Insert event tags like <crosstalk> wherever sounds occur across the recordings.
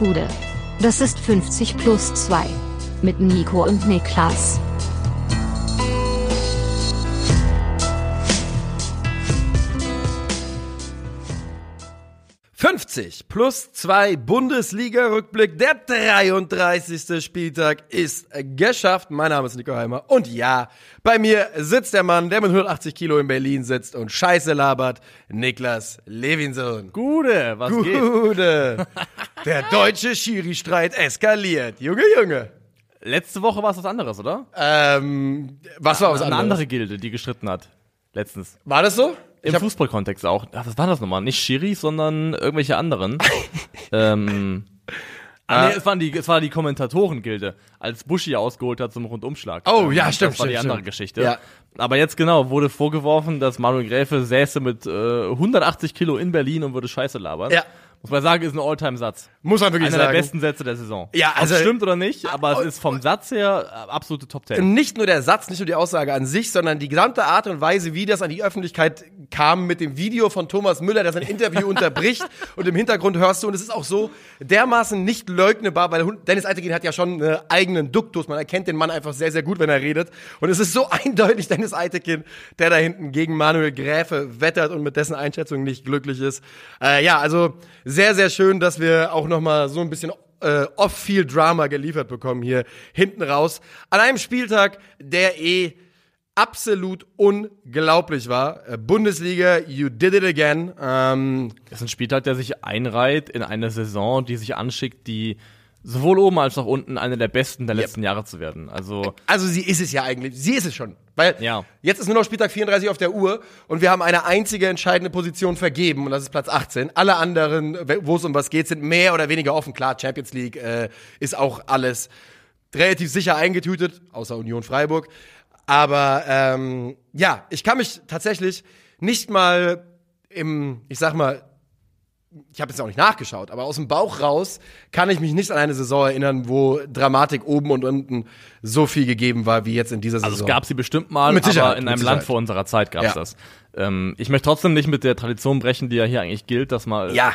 Gude. Das ist 50 plus 2. Mit Nico und Niklas. »50 plus 2 Bundesliga-Rückblick. Der 33. Spieltag ist geschafft. Mein Name ist Nico Heimer. Und ja, bei mir sitzt der Mann, der mit 180 Kilo in Berlin sitzt und Scheiße labert. Niklas Levinson. Gude, was geht? Gude. <laughs> Der deutsche Schiri-Streit eskaliert. Junge, Junge. Letzte Woche war es was anderes, oder? Ähm, was war was Eine anderes? andere Gilde, die gestritten hat. Letztens. War das so? Im Fußballkontext auch. Ach, was war das nochmal? Nicht Schiris, sondern irgendwelche anderen. <laughs> ähm, ah, nee, es, waren die, es war die Kommentatorengilde, als Buschi ausgeholt hat zum Rundumschlag. Oh, Ähm, ja, stimmt, Das war die stimmt, andere stimmt. Geschichte. Ja. Aber jetzt genau, wurde vorgeworfen, dass Manuel Gräfe säße mit äh, 180 Kilo in Berlin und würde Scheiße labern. Ja. Muss man sagen, ist ein Alltime-Satz. Muss man wirklich Einer sagen. der besten Sätze der Saison. Ja, also- Ob stimmt oder nicht, aber es ist vom Satz her äh, absolute Top Ten. Nicht nur der Satz, nicht nur die Aussage an sich, sondern die gesamte Art und Weise, wie das an die Öffentlichkeit kam mit dem Video von Thomas Müller, der sein Interview <laughs> unterbricht und im Hintergrund hörst du, und es ist auch so dermaßen nicht leugnbar, weil Dennis Eitekin hat ja schon einen eigenen Duktus, man erkennt den Mann einfach sehr, sehr gut, wenn er redet. Und es ist so <laughs> eindeutig Dennis Eitekin, der da hinten gegen Manuel Gräfe wettert und mit dessen Einschätzung nicht glücklich ist. Äh, ja, also sehr, sehr schön, dass wir auch nochmal so ein bisschen äh, off-field Drama geliefert bekommen hier hinten raus. An einem Spieltag, der eh absolut unglaublich war. Äh, Bundesliga, you did it again. Ähm, Das ist ein Spieltag, der sich einreiht in eine Saison, die sich anschickt, die sowohl oben als auch unten eine der besten der letzten Jahre zu werden. Also also sie ist es ja eigentlich. Sie ist es schon. Weil Ja. jetzt ist nur noch Spieltag 34 auf der Uhr und wir haben eine einzige entscheidende Position vergeben und das ist Platz 18. Alle anderen, wo es um was geht, sind mehr oder weniger offen. Klar, Champions League äh, ist auch alles relativ sicher eingetütet, außer Union Freiburg. Aber ähm, ja, ich kann mich tatsächlich nicht mal im, ich sag mal, ich habe jetzt auch nicht nachgeschaut, aber aus dem Bauch raus kann ich mich nicht an eine Saison erinnern, wo Dramatik oben und unten so viel gegeben war wie jetzt in dieser Saison. Also es gab sie bestimmt mal, Mit Sicherheit, aber in einem Sicherheit. Land vor unserer Zeit gab es Ja. das. Ähm, ich möchte trotzdem nicht mit der Tradition brechen, die ja hier eigentlich gilt, dass mal ja,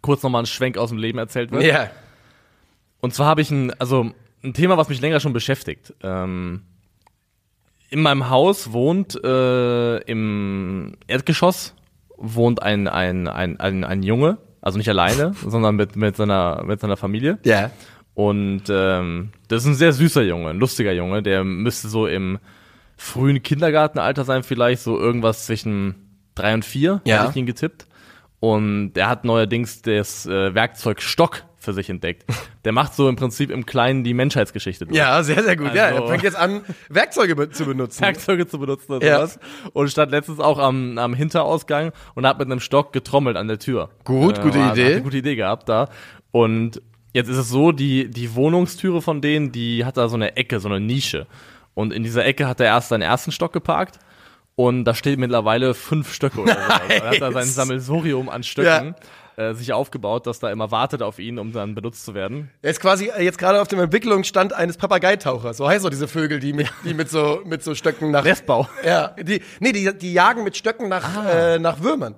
kurz nochmal ein Schwenk aus dem Leben erzählt wird. ja, Und zwar habe ich ein, also ein Thema, was mich länger schon beschäftigt. Ähm, in meinem Haus wohnt äh, im Erdgeschoss wohnt ein, ein, ein, ein, ein Junge, also nicht alleine, <laughs> sondern mit, mit, seiner, mit seiner Familie. ja. Und ähm, das ist ein sehr süßer Junge, ein lustiger Junge, der müsste so im frühen Kindergartenalter sein, vielleicht so irgendwas zwischen drei und vier, Ja. hätte ich ihn getippt. Und der hat neuerdings das äh, Werkzeug Stock für sich entdeckt. Der macht so im Prinzip im Kleinen die Menschheitsgeschichte durch. Ja, sehr, sehr gut. ja, Also- er fängt jetzt an, Werkzeuge be zu benutzen. Werkzeuge zu benutzen und Ja. sowas. Und stand letztens auch am, am Hinterausgang und hat mit einem Stock getrommelt an der Tür. Gut, gute hat- Idee. Hat eine gute Idee gehabt da. Und jetzt ist es so, die, die Wohnungstüre von denen, die hat da so eine Ecke, so eine Nische. Und in dieser Ecke hat er erst seinen ersten Stock geparkt. Und da steht mittlerweile fünf Stöcke oder so. <laughs> Er hat da sein. Sammelsurium an Stöcken äh, sich aufgebaut, das da immer wartet auf ihn, um dann benutzt zu werden. Er ist quasi äh, jetzt gerade auf dem Entwicklungsstand eines Papageitauchers. So heißt doch diese Vögel, die mit, die mit so, mit so Stöcken nach, Restbau. Ja, die, nee, die, die jagen mit Stöcken nach, Ah. äh, nach Würmern.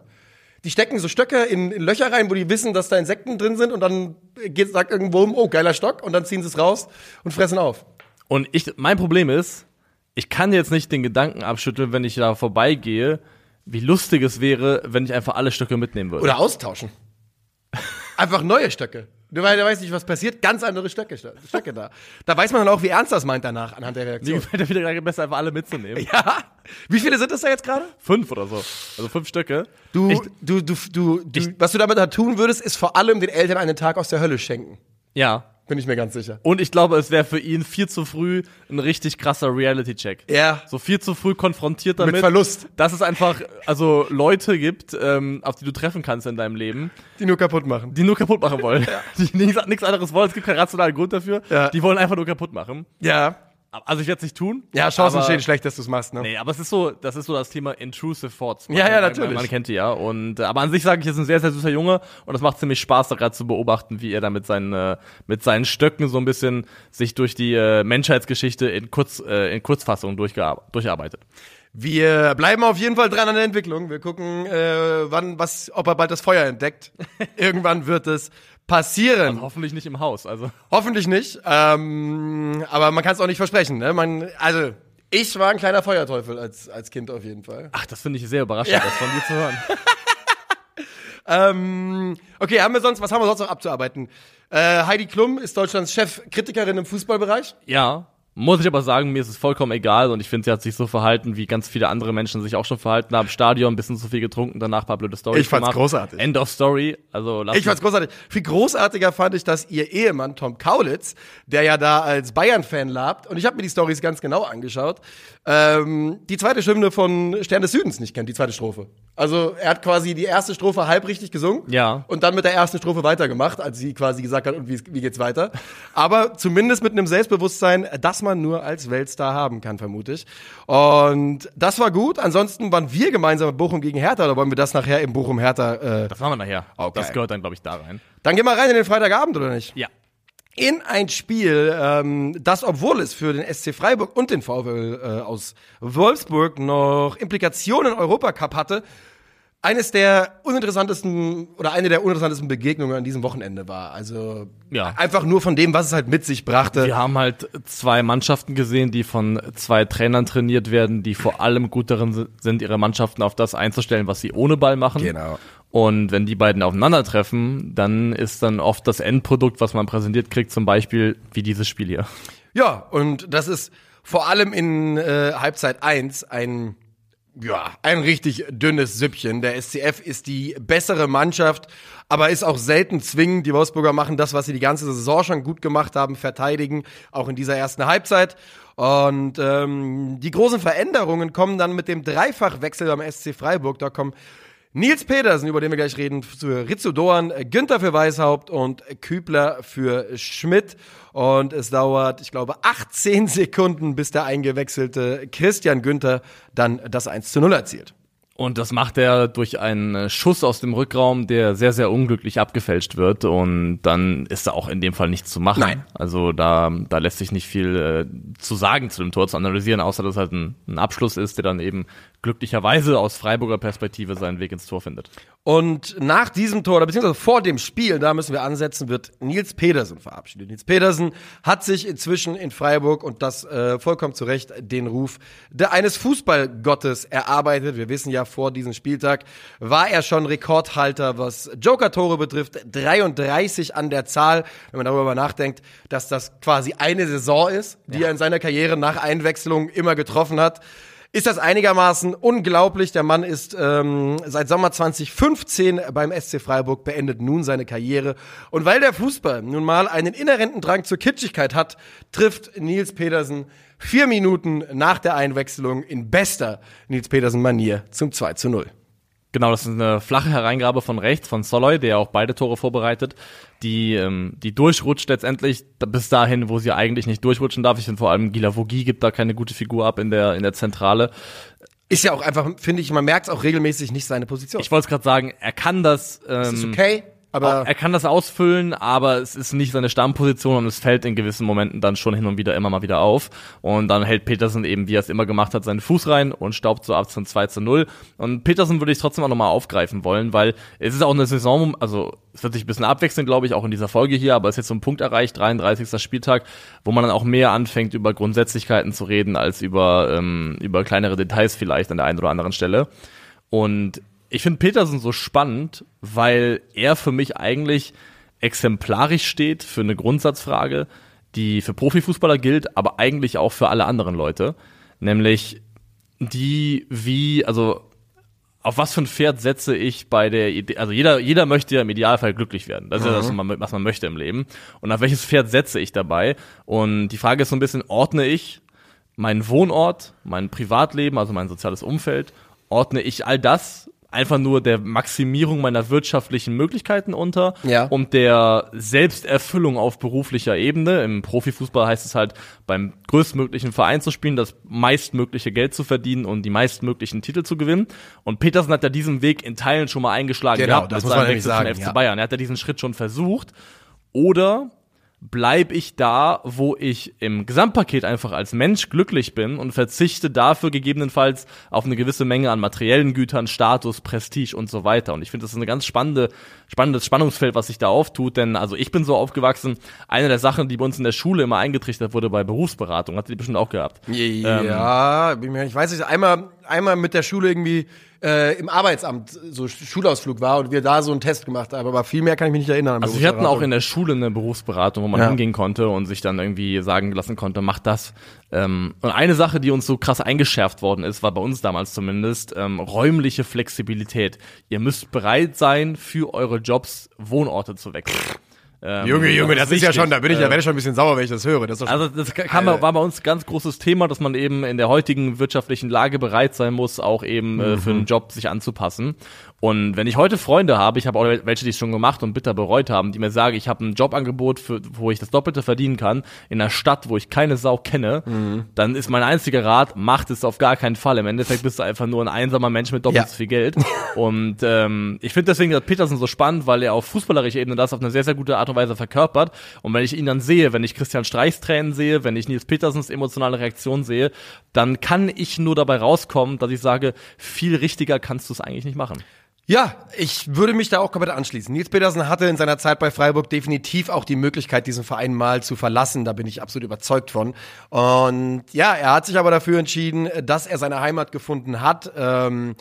Die stecken so Stöcke in, in Löcher rein, wo die wissen, dass da Insekten drin sind und dann geht, sagt irgendein Wurm, oh, geiler Stock und dann ziehen sie es raus und fressen auf. Und ich, mein Problem ist, ich kann jetzt nicht den Gedanken abschütteln, wenn ich da vorbeigehe, wie lustig es wäre, wenn ich einfach alle Stöcke mitnehmen würde. Oder austauschen. Einfach neue Stöcke. Du weißt, du weißt nicht, was passiert, ganz andere Stöcke, Stöcke da. Da weiß man dann auch, wie ernst das meint danach, anhand der Mir Reaktion. gefällt der Wiedergedanke besser, einfach alle mitzunehmen. <laughs> Ja. Wie viele sind das da jetzt gerade? Fünf oder so. Also fünf Stöcke. Du, Ich, du, du, du, du, was du damit da tun würdest, ist vor allem den Eltern einen Tag aus der Hölle schenken. ja. Bin ich mir ganz sicher. Und ich glaube, es wäre für ihn viel zu früh ein richtig krasser Reality-Check. Ja. So viel zu früh konfrontiert damit. Verlust. Dass es einfach, also Leute gibt, ähm, auf die du treffen kannst in deinem Leben, Die nur kaputt machen. die nur kaputt machen wollen. <laughs> Die nichts, nichts anderes wollen. Es gibt keinen rationalen Grund dafür. Ja. Die wollen einfach nur kaputt machen. Ja. Also ich werde es nicht tun. Ja, Chancen aber- stehen schlecht, dass du es machst, ne? Nee, aber es ist so, das ist so das Thema intrusive thoughts. Ja, ja, natürlich. Man, kennt die ja. Und äh, aber an sich sage ich, er ist ein sehr, sehr süßer Junge und es macht ziemlich Spaß, da gerade zu beobachten, wie er da mit seinen äh, mit seinen Stöcken so ein bisschen sich durch die äh, Menschheitsgeschichte in Kurz äh, in Kurzfassung durcharbeitet. Wir bleiben auf jeden Fall dran an der Entwicklung. Wir gucken, äh, wann, was, ob er bald das Feuer entdeckt. <laughs> Irgendwann wird es passieren. Also hoffentlich nicht im Haus. Also Hoffentlich nicht. Ähm, aber man kann es auch nicht versprechen. Ne? Man, also, ich war ein kleiner Feuerteufel als, als Kind auf jeden Fall. Ach, das finde ich sehr überraschend, das von dir zu hören. <laughs> <laughs> Ähm, okay, haben wir sonst, was haben wir sonst noch abzuarbeiten? Äh, Heidi Klum ist Deutschlands Chefkritikerin im Fußballbereich. Ja, muss ich aber sagen, mir ist es vollkommen egal und ich finde, sie hat sich so verhalten, wie ganz viele andere Menschen sich auch schon verhalten haben. Stadion, ein bisschen zu viel getrunken, danach paar blöde Storys Ich fand's gemacht. großartig. End of Story. Also lass Ich fand's großartig. Viel großartiger fand ich, dass ihr Ehemann Tom Kaulitz, der ja da als Bayern-Fan labt, und ich habe mir die Stories ganz genau angeschaut, ähm, die zweite Hymne von Stern des Südens nicht kennt, die zweite Strophe. Also er hat quasi die erste Strophe halb richtig gesungen Ja. und dann mit der ersten Strophe weitergemacht, als sie quasi gesagt hat, und wie, wie geht's weiter. Aber zumindest mit einem Selbstbewusstsein, das man nur als Weltstar haben kann, vermute ich. Und das war gut. Ansonsten waren wir gemeinsam mit Bochum gegen Hertha, oder wollen wir das nachher im Bochum-Hertha äh, Das machen wir nachher. Okay. Das gehört dann, glaube ich, da rein. dann gehen wir rein in den Freitagabend, oder nicht? Ja. In ein Spiel, ähm, das, obwohl es für den SC Freiburg und den VfL äh, aus Wolfsburg noch Implikationen im Europacup hatte, eines der uninteressantesten oder eine der uninteressantesten Begegnungen an diesem Wochenende war. Also Ja. einfach nur von dem, was es halt mit sich brachte. Wir haben halt zwei Mannschaften gesehen, die von zwei Trainern trainiert werden, die vor allem gut darin si- sind, ihre Mannschaften auf das einzustellen, was sie ohne Ball machen. Genau. Und wenn die beiden aufeinandertreffen, dann ist dann oft das Endprodukt, was man präsentiert kriegt, zum Beispiel wie dieses Spiel hier. Ja, und das ist vor allem in äh, Halbzeit 1 ein ja, ein richtig dünnes Süppchen. Der SCF ist die bessere Mannschaft, aber ist auch selten zwingend. Die Wolfsburger machen das, was sie die ganze Saison schon gut gemacht haben, verteidigen, auch in dieser ersten Halbzeit. Und ähm, die großen Veränderungen kommen dann mit dem Dreifachwechsel am SC Freiburg. Da kommen Nils Petersen, über den wir gleich reden, für Rizzo Doan, Günther für Weishaupt und Kübler für Schmidt. Und es dauert, ich glaube, 18 Sekunden, bis der eingewechselte Christian Günther dann das 1 zu 0 erzielt. Und das macht er durch einen äh, Schuss aus dem Rückraum, der sehr, sehr unglücklich abgefälscht wird. Und dann ist da auch in dem Fall nichts zu machen. Nein. Also da, da lässt sich nicht viel äh, zu sagen zu dem Tor, zu analysieren, außer dass es halt ein, ein Abschluss ist, der dann eben glücklicherweise aus Freiburger Perspektive seinen Weg ins Tor findet. Und nach diesem Tor, oder beziehungsweise vor dem Spiel, da müssen wir ansetzen, wird Nils Pedersen verabschiedet. Nils Pedersen hat sich inzwischen in Freiburg und das äh, vollkommen zu Recht den Ruf eines Fußballgottes erarbeitet. Wir wissen ja, vor diesem Spieltag war er schon Rekordhalter, was Joker-Tore betrifft. 33 an der Zahl, wenn man darüber nachdenkt, dass das quasi eine Saison ist, die er in seiner Karriere nach Einwechslung immer getroffen hat ist das einigermaßen unglaublich. Der Mann ist ähm, seit Sommer 2015 beim SC Freiburg, beendet nun seine Karriere. Und weil der Fußball nun mal einen inhärenten Drang zur Kitschigkeit hat, trifft Nils Petersen vier Minuten nach der Einwechslung in bester Nils Petersen-Manier zum 2 zu 0. Genau, das ist eine flache Hereingabe von rechts, von Soloy, der auch beide Tore vorbereitet, die, ähm, die durchrutscht letztendlich bis dahin, wo sie eigentlich nicht durchrutschen darf. Ich finde vor allem Gila Vogie gibt da keine gute Figur ab in der, in der Zentrale. Ist ja auch einfach, finde ich, man merkt es auch regelmäßig nicht seine Position. Ich wollte es gerade sagen, er kann das, ähm, ist okay, aber er kann das ausfüllen, aber es ist nicht seine Stammposition und es fällt in gewissen Momenten dann schon hin und wieder immer mal wieder auf. Und dann hält Petersen eben, wie er es immer gemacht hat, seinen Fuß rein und staubt so ab zum 2 zu 0. Und Petersen würde ich trotzdem auch nochmal aufgreifen wollen, weil es ist auch eine Saison, also es wird sich ein bisschen abwechseln, glaube ich, auch in dieser Folge hier, aber es ist jetzt so ein Punkt erreicht, 33. Spieltag, wo man dann auch mehr anfängt, über Grundsätzlichkeiten zu reden, als über, ähm, über kleinere Details vielleicht an der einen oder anderen Stelle. Und ich finde Petersen so spannend, weil er für mich eigentlich exemplarisch steht für eine Grundsatzfrage, die für Profifußballer gilt, aber eigentlich auch für alle anderen Leute. Nämlich die, wie, also auf was für ein Pferd setze ich bei der Idee, also jeder, jeder möchte ja im Idealfall glücklich werden. Das ist ja das, was man, was man möchte im Leben. Und auf welches Pferd setze ich dabei? Und die Frage ist so ein bisschen, ordne ich meinen Wohnort, mein Privatleben, also mein soziales Umfeld, ordne ich all das einfach nur der Maximierung meiner wirtschaftlichen Möglichkeiten unter Ja. und der Selbsterfüllung auf beruflicher Ebene. Im Profifußball heißt es halt, beim größtmöglichen Verein zu spielen, das meistmögliche Geld zu verdienen und die meistmöglichen Titel zu gewinnen. Und Petersen hat ja diesen Weg in Teilen schon mal eingeschlagen Genau, gehabt das mit seinem Wechsel sagen, FC ja. Bayern. Er hat ja diesen Schritt schon versucht. Oder bleibe ich da, wo ich im Gesamtpaket einfach als Mensch glücklich bin und verzichte dafür gegebenenfalls auf eine gewisse Menge an materiellen Gütern, Status, Prestige und so weiter. Und ich finde, das ist eine ganz spannende, spannendes Spannungsfeld, was sich da auftut, denn also ich bin so aufgewachsen, eine der Sachen, die bei uns in der Schule immer eingetrichtert wurde bei Berufsberatung, hat die bestimmt auch gehabt. Ja, ich weiß nicht, einmal, einmal mit der Schule irgendwie äh, im Arbeitsamt so Schulausflug war und wir da so einen Test gemacht haben, aber viel mehr kann ich mich nicht erinnern. Also wir hatten auch in der Schule eine Berufsberatung, wo man Ja. hingehen konnte und sich dann irgendwie sagen lassen konnte, mach das. Ähm, und eine Sache, die uns so krass eingeschärft worden ist, war bei uns damals zumindest, ähm, räumliche Flexibilität. Ihr müsst bereit sein, für eure Jobs Wohnorte zu wechseln. Ähm, Junge, Junge, das ist ja schon, da bin ich ja, werde ich schon ein bisschen sauer, wenn ich das höre. Das Also das kam, war bei uns ein ganz großes Thema, dass man eben in der heutigen wirtschaftlichen Lage bereit sein muss, auch eben äh, für einen Job sich anzupassen. Und wenn ich heute Freunde habe, ich habe auch welche, die es schon gemacht und bitter bereut haben, die mir sagen, ich habe ein Jobangebot, für, wo ich das Doppelte verdienen kann, in einer Stadt, wo ich keine Sau kenne, dann ist mein einziger Rat, macht es auf gar keinen Fall. Im Endeffekt bist du einfach nur ein einsamer Mensch mit doppelt Ja. so viel Geld. <laughs> und ähm, ich finde deswegen das Peterson so spannend, weil er auf fußballerischer Ebene das auf eine sehr, sehr gute Art und Weise verkörpert. Und wenn ich ihn dann sehe, wenn ich Christian Streichs Tränen sehe, wenn ich Nils Petersens emotionale Reaktion sehe, dann kann ich nur dabei rauskommen, dass ich sage, viel richtiger kannst du es eigentlich nicht machen. Ja, ich würde mich da auch komplett anschließen. Nils Petersen hatte in seiner Zeit bei Freiburg definitiv auch die Möglichkeit, diesen Verein mal zu verlassen. Da bin ich absolut überzeugt von. Und ja, er hat sich aber dafür entschieden, dass er seine Heimat gefunden hat. Ähm,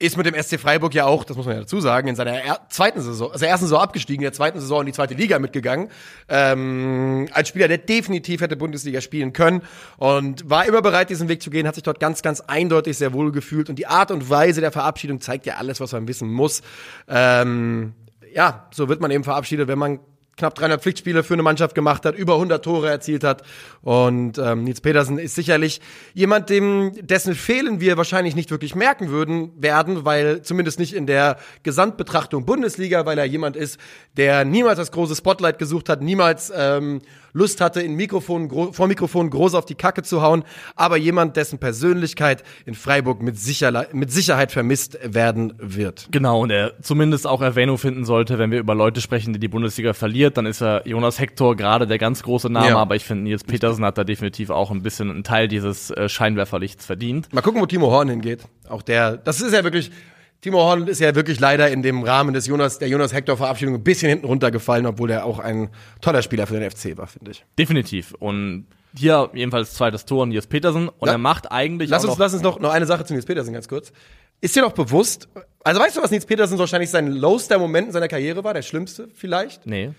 ist mit dem SC Freiburg ja auch, das muss man ja dazu sagen, in seiner er zweiten Saison, also ersten Saison abgestiegen, in der zweiten Saison in die zweite Liga mitgegangen. Ähm, als Spieler, der definitiv hätte Bundesliga spielen können und war immer bereit, diesen Weg zu gehen, hat sich dort ganz, ganz eindeutig sehr wohl gefühlt. Und die Art und Weise der Verabschiedung zeigt ja alles, was man wissen muss. Ähm, ja, so wird man eben verabschiedet, wenn man knapp 300 Pflichtspiele für eine Mannschaft gemacht hat, über 100 Tore erzielt hat. Und ähm, Nils Petersen ist sicherlich jemand, dem dessen Fehlen wir wahrscheinlich nicht wirklich merken würden werden, weil zumindest nicht in der Gesamtbetrachtung Bundesliga, weil er jemand ist, der niemals das große Spotlight gesucht hat, niemals ähm, Lust hatte, in Mikrofon, vor Mikrofon groß auf die Kacke zu hauen, aber jemand, dessen Persönlichkeit in Freiburg mit, Sicherle mit Sicherheit vermisst werden wird. Genau, und er zumindest auch Erwähnung finden sollte, wenn wir über Leute sprechen, die die Bundesliga verliert, dann ist er Jonas Hector gerade der ganz große Name, Ja. aber ich finde, Nils Petersen hat da definitiv auch ein bisschen einen Teil dieses äh, Scheinwerferlichts verdient. Mal gucken, wo Timo Horn hingeht. Auch der, das ist ja wirklich, Timo Horn ist ja wirklich leider in dem Rahmen des Jonas, der Jonas Hector Verabschiedung ein bisschen hinten runtergefallen, obwohl er auch ein toller Spieler für den FC war, finde ich. Definitiv. Und hier jedenfalls zweites Tor Nils Petersen und Ja. er macht eigentlich Lass uns, noch lass uns noch, noch eine Sache zu Nils Petersen ganz kurz. Ist dir noch bewusst, also weißt du, was Nils Petersen wahrscheinlich sein lowster Moment in seiner Karriere war, der schlimmste vielleicht? Nee.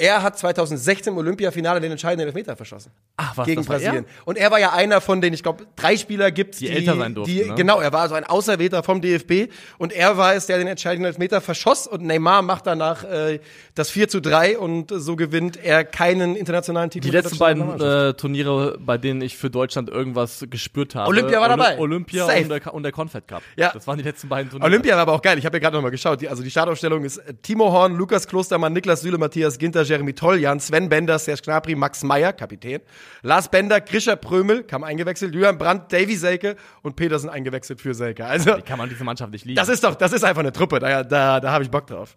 Er hat 2016 im Olympiafinale den entscheidenden Elfmeter verschossen. Ach, was, gegen Brasilien. Und er war ja einer von den, ich glaube, drei Spieler gibt, Die älter sein durften, Die, ne? Genau, er war so ein Auserwählter vom DFB und er war es, der den entscheidenden Elfmeter verschoss und Neymar macht danach äh, das 4 zu 3 und so gewinnt er keinen internationalen Titel. Die letzten beiden äh, Turniere, bei denen ich für Deutschland irgendwas gespürt habe. Olympia war dabei. Olympia Safe. und der, und der Confed Cup. Ja. Das waren die letzten beiden Turniere. Olympia war aber auch geil. Ich habe ja gerade noch mal geschaut. Die, also die Startaufstellung ist Timo Horn, Lukas Klostermann, Niklas Süle, Matthias Ginter, Jeremy Toljan, Sven Bender, Serge Gnabry, Max Meyer, Kapitän, Lars Bender, Grisha Prömel, kam eingewechselt, Julian Brandt, Davy Selke und Petersen eingewechselt für Selke. Also Wie kann man diese Mannschaft nicht lieben? das ist doch, das ist einfach eine Truppe. Da, da, da habe ich Bock drauf.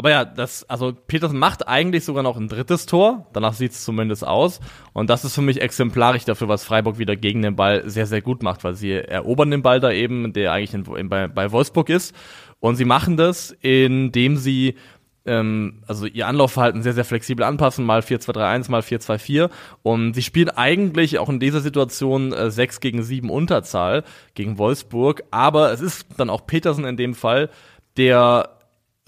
Aber ja, das, also Petersen macht eigentlich sogar noch ein drittes Tor. Danach sieht es zumindest aus. Und das ist für mich exemplarisch dafür, was Freiburg wieder gegen den Ball sehr, sehr gut macht, weil sie erobern den Ball da eben, der eigentlich in, in, bei, bei Wolfsburg ist. Und sie machen das, indem sie ähm, also ihr Anlaufverhalten sehr, sehr flexibel anpassen, mal 4-2-3-1, mal 4-2-4. Und sie spielen eigentlich auch in dieser Situation äh, 6 gegen 7 Unterzahl gegen Wolfsburg. Aber es ist dann auch Petersen in dem Fall, der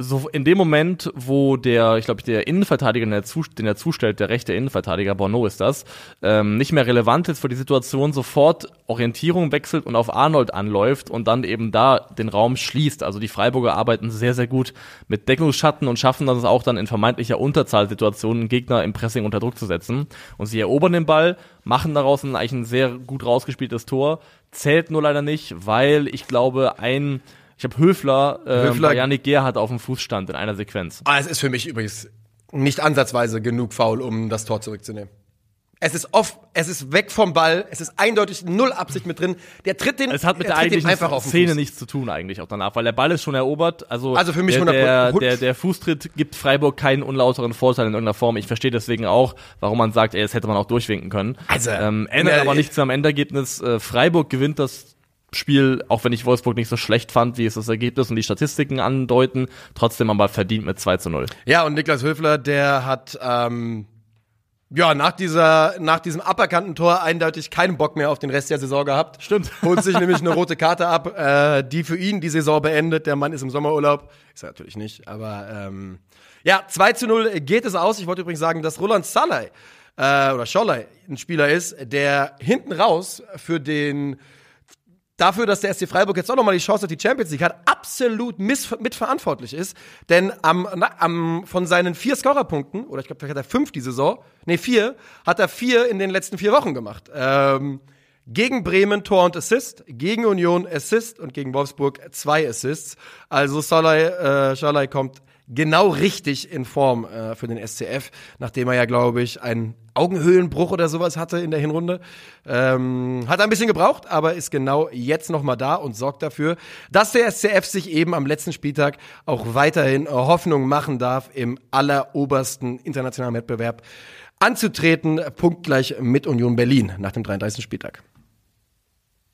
so in dem Moment, wo der, ich glaube, der Innenverteidiger, den er, zu, den er zustellt, der rechte Innenverteidiger, Bono ist das, ähm, nicht mehr relevant ist für die Situation, sofort Orientierung wechselt und auf Arnold anläuft und dann eben da den Raum schließt. Also die Freiburger arbeiten sehr, sehr gut mit Deckungsschatten und schaffen das auch dann in vermeintlicher Unterzahlsituation, einen Gegner im Pressing unter Druck zu setzen. Und sie erobern den Ball, machen daraus eigentlich ein sehr gut rausgespieltes Tor, zählt nur leider nicht, weil ich glaube, ein ich habe Höfler, äh, Höfler- bei Yannick Gerhardt auf dem Fuß stand in einer Sequenz. Ah, es ist für mich übrigens nicht ansatzweise genug faul, um das Tor zurückzunehmen. Es ist off, es ist weg vom Ball, es ist eindeutig null Absicht mit drin. Der tritt den, Es hat mit er der eigentlichen Szene nichts zu tun eigentlich auch danach, weil der Ball ist schon erobert. Also, Also für mich der, 100 der, der, der Fußtritt gibt Freiburg keinen unlauteren Vorteil in irgendeiner Form. Ich verstehe deswegen auch, warum man sagt, ey, das hätte man auch durchwinken können. Also, ähm, ändert äh, aber nichts am Endergebnis. Äh, Freiburg gewinnt das Spiel, auch wenn ich Wolfsburg nicht so schlecht fand, wie es das Ergebnis und die Statistiken andeuten, trotzdem aber verdient mit 2 zu 0. Ja, und Niklas Höfler, der hat ähm, ja nach dieser nach diesem aberkannten Tor eindeutig keinen Bock mehr auf den Rest der Saison gehabt. Stimmt. <laughs> Holt sich nämlich eine rote Karte ab, äh, die für ihn die Saison beendet. Der Mann ist im Sommerurlaub. Ist er natürlich nicht, aber ähm, ja, 2 zu 0 geht es aus. Ich wollte übrigens sagen, dass Roland Salai äh, oder Scholley ein Spieler ist, der hinten raus für den dafür, dass der SC Freiburg jetzt auch nochmal die Chance auf die Champions League hat, absolut mitverantwortlich ist. Denn am, am, von seinen vier Scorerpunkten, oder ich glaube, vielleicht hat er fünf die Saison, nee, vier, hat er vier in den letzten vier Wochen gemacht. Ähm, gegen Bremen Tor und Assist, gegen Union Assist und gegen Wolfsburg zwei Assists. Also Salai, äh, Schalai kommt genau richtig in Form äh, für den SCF, nachdem er ja, glaube ich, einen Augenhöhlenbruch oder sowas hatte in der Hinrunde. Ähm, hat ein bisschen gebraucht, aber ist genau jetzt nochmal da und sorgt dafür, dass der SCF sich eben am letzten Spieltag auch weiterhin Hoffnung machen darf, im allerobersten internationalen Wettbewerb anzutreten, punktgleich mit Union Berlin nach dem 33. Spieltag.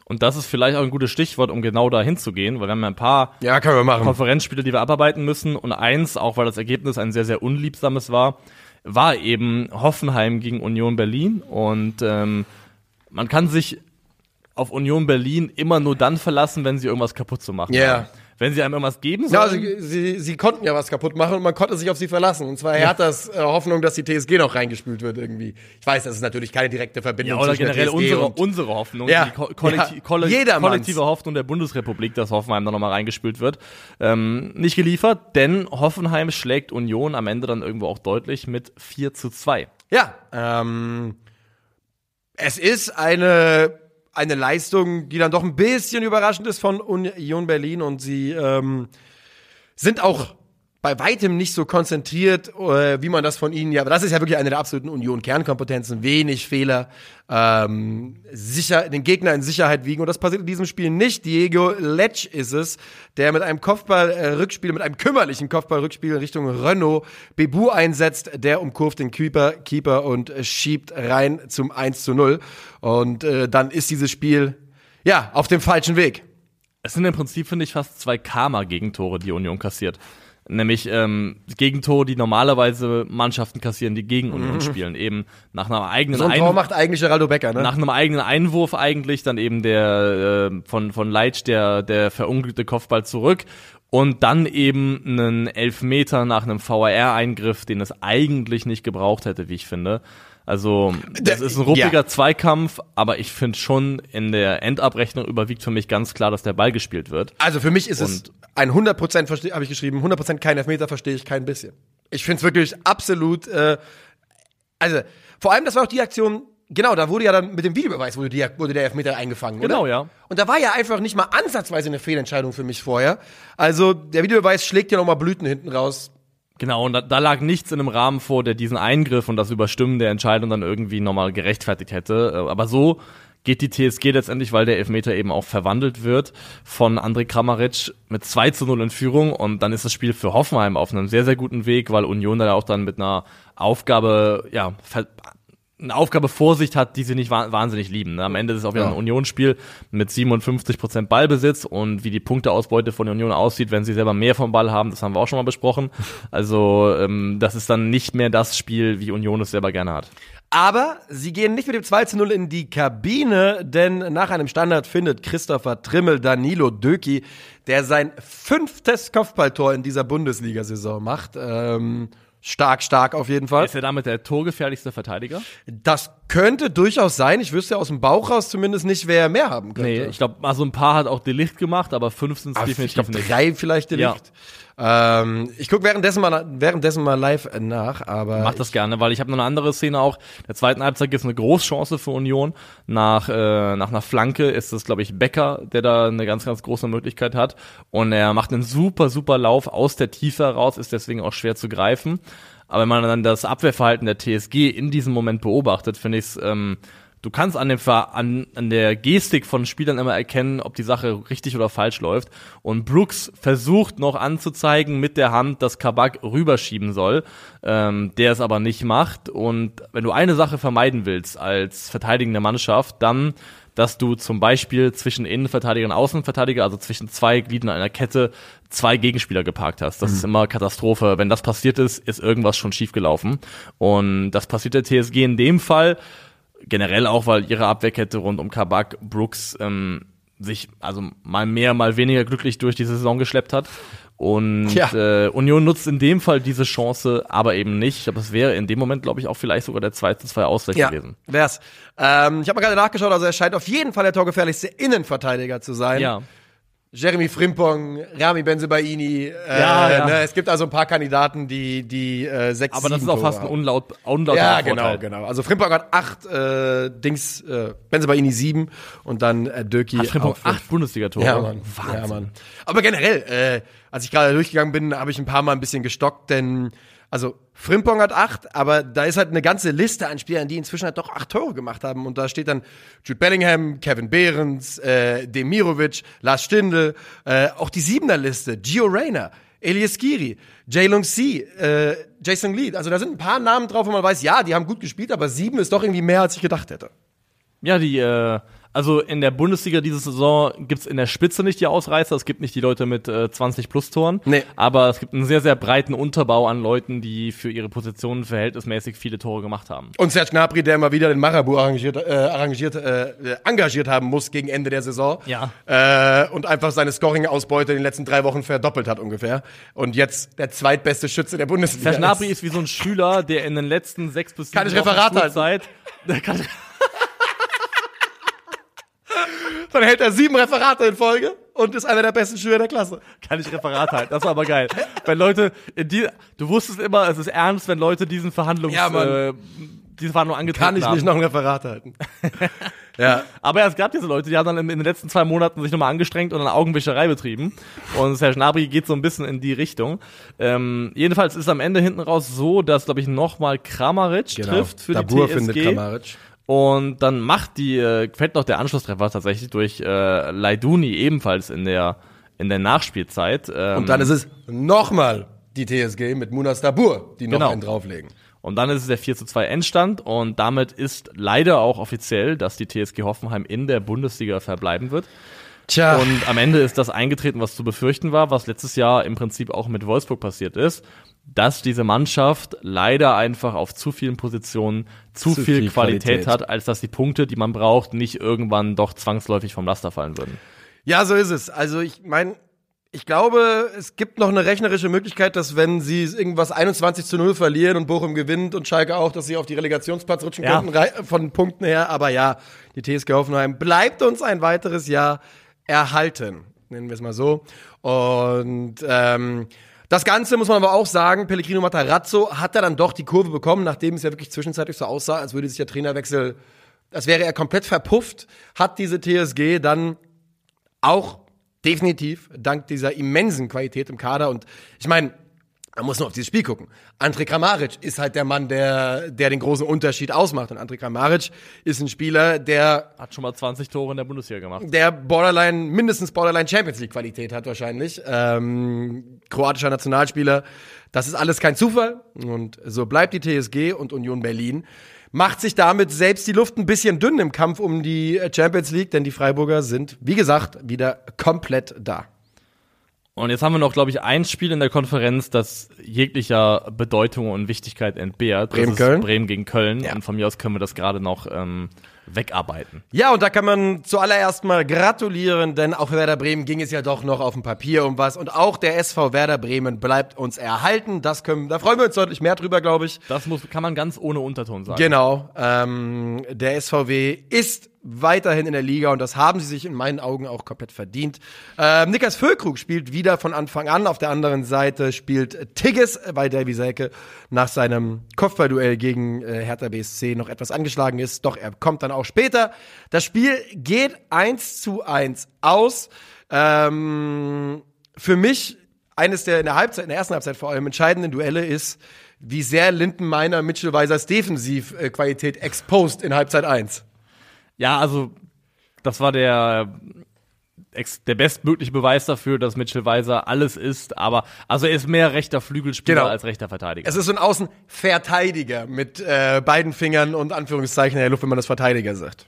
Und das ist vielleicht auch ein gutes Stichwort, um genau da hinzugehen, weil wir haben ja ein paar Ja. Konferenzspiele, die wir abarbeiten müssen. Und eins, auch weil das Ergebnis ein sehr, sehr unliebsames war, war eben Hoffenheim gegen Union Berlin. Und ähm, man kann sich auf Union Berlin immer nur dann verlassen, wenn sie irgendwas kaputt zu machen Ja. haben. Wenn sie einem irgendwas geben Ja, sollen. sie, sie, sie konnten ja was kaputt machen und man konnte sich auf sie verlassen. Und zwar er hat das äh, Hoffnung, dass die TSG noch reingespült wird irgendwie. Ich weiß, das ist natürlich keine direkte ja, Verbindung oder zwischen der generell unsere, unsere Hoffnung, Ja. die ko kollekti Ja. kollektive Hoffnung der Bundesrepublik, dass Hoffenheim da nochmal reingespült wird. Ähm, nicht geliefert, denn Hoffenheim schlägt Union am Ende dann irgendwo auch deutlich mit 4 zu 2. Ja, ähm, es ist eine, eine Leistung, die dann doch ein bisschen überraschend ist von Union Berlin und sie ähm, sind auch bei weitem nicht so konzentriert, äh, wie man das von ihnen ja, aber das ist ja wirklich eine der absoluten Union-Kernkompetenzen, wenig Fehler, ähm, sicher, den Gegner in Sicherheit wiegen und das passiert in diesem Spiel nicht. Diego Letsch ist es, der mit einem Kopfball-Rückspiel, mit einem kümmerlichen Kopfball-Rückspiel in Richtung Renault Bebu einsetzt, der umkurvt den Keeper, Keeper und schiebt rein zum 1 zu 0 und äh, dann ist dieses Spiel, ja, auf dem falschen Weg. Es sind im Prinzip, finde ich, fast zwei Karma-Gegentore, die Union kassiert. Nämlich ähm, Gegentore, die normalerweise Mannschaften kassieren, die gegen Union spielen. Eben nach einer eigenen Mhm. So ein Ein- Tor macht eigentlich Geraldo Becker, ne? nach einem eigenen Einwurf eigentlich, dann eben der äh, von, von Leitsch, der, der verunglückte Kopfball zurück und dann eben einen Elfmeter nach einem VAR-Eingriff, den es eigentlich nicht gebraucht hätte, wie ich finde. Also, das ist ein ruppiger ja. Zweikampf, aber ich finde schon, in der Endabrechnung überwiegt für mich ganz klar, dass der Ball gespielt wird. Also für mich ist es Und- ein 100% verstehe, habe ich geschrieben, 100% kein Elfmeter verstehe ich kein bisschen. Ich finde es wirklich absolut, äh, also vor allem, das war auch die Aktion, genau, da wurde ja dann mit dem Videobeweis wurde, die, wurde der Elfmeter eingefangen, Genau, oder? ja. Und da war ja einfach nicht mal ansatzweise eine Fehlentscheidung für mich vorher. Also der Videobeweis schlägt ja nochmal Blüten hinten raus. Genau, und da, da lag nichts in einem Rahmen vor, der diesen Eingriff und das Überstimmen der Entscheidung dann irgendwie nochmal gerechtfertigt hätte. Äh, Aber so geht die TSG letztendlich, weil der Elfmeter eben auch verwandelt wird von André Kramaric mit 2 zu 0 in Führung und dann ist das Spiel für Hoffenheim auf einem sehr, sehr guten Weg, weil Union da auch dann mit einer Aufgabe, ja, eine Aufgabe vor sich hat, die sie nicht wa- wahnsinnig lieben. Ne? Am Ende ist es auch wieder Ja. ein Unionsspiel mit 57% Ballbesitz und wie die Punkteausbeute von Union aussieht, wenn sie selber mehr vom Ball haben, das haben wir auch schon mal besprochen. Also ähm, das ist dann nicht mehr das Spiel, wie Union es selber gerne hat. Aber sie gehen nicht mit dem 2 zu 0 in die Kabine, denn nach einem Standard findet Christopher Trimmel Danilo Döki, der sein fünftes Kopfballtor in dieser Bundesliga-Saison macht. Ähm, stark, stark auf jeden Fall. Ist er damit der torgefährlichste Verteidiger? Das könnte durchaus sein. Ich wüsste aus dem Bauch raus zumindest nicht, wer mehr haben könnte. Nee, ich glaube, also ein paar hat auch Delicht gemacht, aber fünf sind es ich definitiv glaube, nicht. drei vielleicht Delikt. Ähm, ich gucke währenddessen mal, währenddessen mal live nach, aber Mach das gerne, weil ich habe noch eine andere Szene auch. In der zweiten Halbzeit gibt es eine Großchance für Union. Nach, äh, nach einer Flanke ist es, glaube ich, Becker, der da eine ganz, ganz große Möglichkeit hat. Und er macht einen super, super Lauf aus der Tiefe heraus, ist deswegen auch schwer zu greifen. Aber wenn man dann das Abwehrverhalten der TSG in diesem Moment beobachtet, finde ich es, ähm, du kannst an, dem, an, an der Gestik von Spielern immer erkennen, ob die Sache richtig oder falsch läuft. Und Brooks versucht noch anzuzeigen mit der Hand, dass Kabak rüberschieben soll, ähm, der es aber nicht macht. Und wenn du eine Sache vermeiden willst als verteidigende Mannschaft, dann dass du zum Beispiel zwischen Innenverteidiger und Außenverteidiger, also zwischen zwei Gliedern einer Kette, zwei Gegenspieler geparkt hast. Das ist immer Katastrophe. Wenn das passiert ist, ist irgendwas schon schiefgelaufen. Und das passiert der TSG in dem Fall generell auch, weil ihre Abwehrkette rund um Kabak, Brooks ähm, sich also mal mehr, mal weniger glücklich durch die Saison geschleppt hat. Und Ja. äh, Union nutzt in dem Fall diese Chance, aber eben nicht. Ich glaube, es wäre in dem Moment, glaube ich, auch vielleicht sogar der zweite zwei Ausgleich Ja, gewesen. wär's. Ähm, ich habe mal gerade nachgeschaut, also er scheint auf jeden Fall der torgefährlichste Innenverteidiger zu sein. Ja. Jeremy Frimpong, Rami Benzebaini. Äh, Ja. Ne, es gibt also ein paar Kandidaten, die die äh, sechs, Aber das ist auch fast ein unlaut, unlauter Ja, Vorteil. genau, genau. Also Frimpong hat acht äh, Dings, äh, Benzebaini sieben und dann äh, Döki Hat Frimpong acht Bundesliga-Tore. Ja, Mann. Wahnsinn. Ja, Mann. Aber generell, äh, als ich gerade durchgegangen bin, habe ich ein paar Mal ein bisschen gestockt, denn also Frimpong hat acht, aber da ist halt eine ganze Liste an Spielern, die inzwischen halt doch acht Tore gemacht haben. Und da steht dann Jude Bellingham, Kevin Behrens, äh, Demirovic, Lars Stindl, äh, auch die Siebener-Liste, Gio Reyna, Elias Giri, Jaylong C, äh, Jason Lee. Also da sind ein paar Namen drauf, wo man weiß, ja, die haben gut gespielt, aber sieben ist doch irgendwie mehr, als ich gedacht hätte. Ja, die, äh, also in der Bundesliga diese Saison gibt's in der Spitze nicht die Ausreißer, es gibt nicht die Leute mit äh, 20 plus Toren, Nee. aber es gibt einen sehr, sehr breiten Unterbau an Leuten, die für ihre Positionen verhältnismäßig viele Tore gemacht haben. Und Serge Gnabry, der mal wieder den Marabu arrangiert, äh, arrangiert, äh, engagiert haben muss gegen Ende der Saison. Ja. Äh, und einfach seine Scoring-Ausbeute in den letzten drei Wochen verdoppelt hat ungefähr. Und jetzt der zweitbeste Schütze der Bundesliga. Serge Gnabry ist. wie so ein Schüler, der in den letzten sechs bis Kann sieben ich Referat halten? <laughs> Der kann, Dann hält er sieben Referate in Folge und ist einer der besten Schüler der Klasse. kann ich Referat halten. Das war aber geil. Wenn Leute, in die, du wusstest immer, es ist ernst, wenn Leute diesen Verhandlungs, Ja, Mann. äh, diese Verhandlung angetreten Kann ich haben. nicht noch ein Referat halten. <laughs> ja. Aber ja, es gab diese Leute, die haben dann in, in den letzten zwei Monaten sich nochmal angestrengt und eine Augenwischerei betrieben. Und Serge Gnabry geht so ein bisschen in die Richtung. Ähm, jedenfalls ist am Ende hinten raus so, dass, glaube ich, nochmal Kramaric trifft für Dabur die Genau. findet TSG. Kramaric. Und dann macht die, äh, fällt noch der Anschlusstreffer tatsächlich durch äh, Leiduni ebenfalls in der, in der Nachspielzeit. Ähm, Und dann ist es nochmal die TSG mit Munas Dabur, die noch Genau. einen drauflegen. Und dann ist es der 4 zu 2 Endstand und damit ist leider auch offiziell, dass die TSG Hoffenheim in der Bundesliga verbleiben wird. Tja. Und am Ende ist das eingetreten, was zu befürchten war, was letztes Jahr im Prinzip auch mit Wolfsburg passiert ist, dass diese Mannschaft leider einfach auf zu vielen Positionen zu, Zu viel, viel Qualität, Qualität. hat, als dass die Punkte, die man braucht, nicht irgendwann doch zwangsläufig vom Laster fallen würden. Ja, so ist es. Also ich meine, ich glaube, es gibt noch eine rechnerische Möglichkeit, dass wenn sie irgendwas 21 zu 0 verlieren und Bochum gewinnt und Schalke auch, dass sie auf die Relegationsplatz rutschen Ja. könnten, von Punkten her. Aber ja, die TSG Hoffenheim bleibt uns ein weiteres Jahr erhalten. Nennen wir es mal so. Und ähm, das Ganze muss man aber auch sagen, Pellegrino Matarazzo hat er dann doch die Kurve bekommen, nachdem es ja wirklich zwischenzeitlich so aussah, als würde sich der Trainerwechsel, als wäre er komplett verpufft, hat diese TSG dann auch definitiv dank dieser immensen Qualität im Kader. Und ich meine, man muss nur auf dieses Spiel gucken. André Kramaric ist halt der Mann, der, der den großen Unterschied ausmacht. Und André Kramaric ist ein Spieler, der, Hat schon mal 20 Tore in der Bundesliga gemacht. der Borderline, mindestens Borderline Champions League Qualität hat wahrscheinlich. Ähm, kroatischer Nationalspieler. Das ist alles kein Zufall. Und so bleibt die TSG und Union Berlin. Macht sich damit selbst die Luft ein bisschen dünn im Kampf um die Champions League, denn die Freiburger sind, wie gesagt, wieder komplett da. Und jetzt haben wir noch, glaube ich, ein Spiel in der Konferenz, das jeglicher Bedeutung und Wichtigkeit entbehrt. Das Bremen-Köln? ist Bremen gegen Köln. Ja. Und von mir aus können wir das gerade noch ähm, wegarbeiten. Ja, und da kann man zuallererst mal gratulieren, denn auch für Werder Bremen ging es ja doch noch auf dem Papier um was. Und auch der SV Werder Bremen bleibt uns erhalten. Das können, da freuen wir uns deutlich mehr drüber, glaube ich. Das muss, kann man ganz ohne Unterton sagen. Genau. Ähm, der SVW ist weiterhin in der Liga und das haben sie sich in meinen Augen auch komplett verdient. Ähm, Niklas Füllkrug spielt wieder von Anfang an. Auf der anderen Seite spielt Tigges bei Davy Selke nach seinem Kopfballduell gegen äh, Hertha BSC noch etwas angeschlagen ist. Doch er kommt dann auch später. Das Spiel geht 1 zu 1 aus. Ähm, für mich eines der in der Halbzeit, in der ersten Halbzeit vor allem entscheidenden Duelle ist wie sehr Lindenmeiner Mitchell Weisers Defensivqualität exposed in Halbzeit 1. Ja, also das war der der bestmögliche Beweis dafür, dass Mitchell Weiser alles ist, aber also er ist mehr rechter Flügelspieler Genau. als rechter Verteidiger. Es ist so ein Außenverteidiger mit äh, beiden Fingern und Anführungszeichen in der Luft, wenn man das Verteidiger sagt.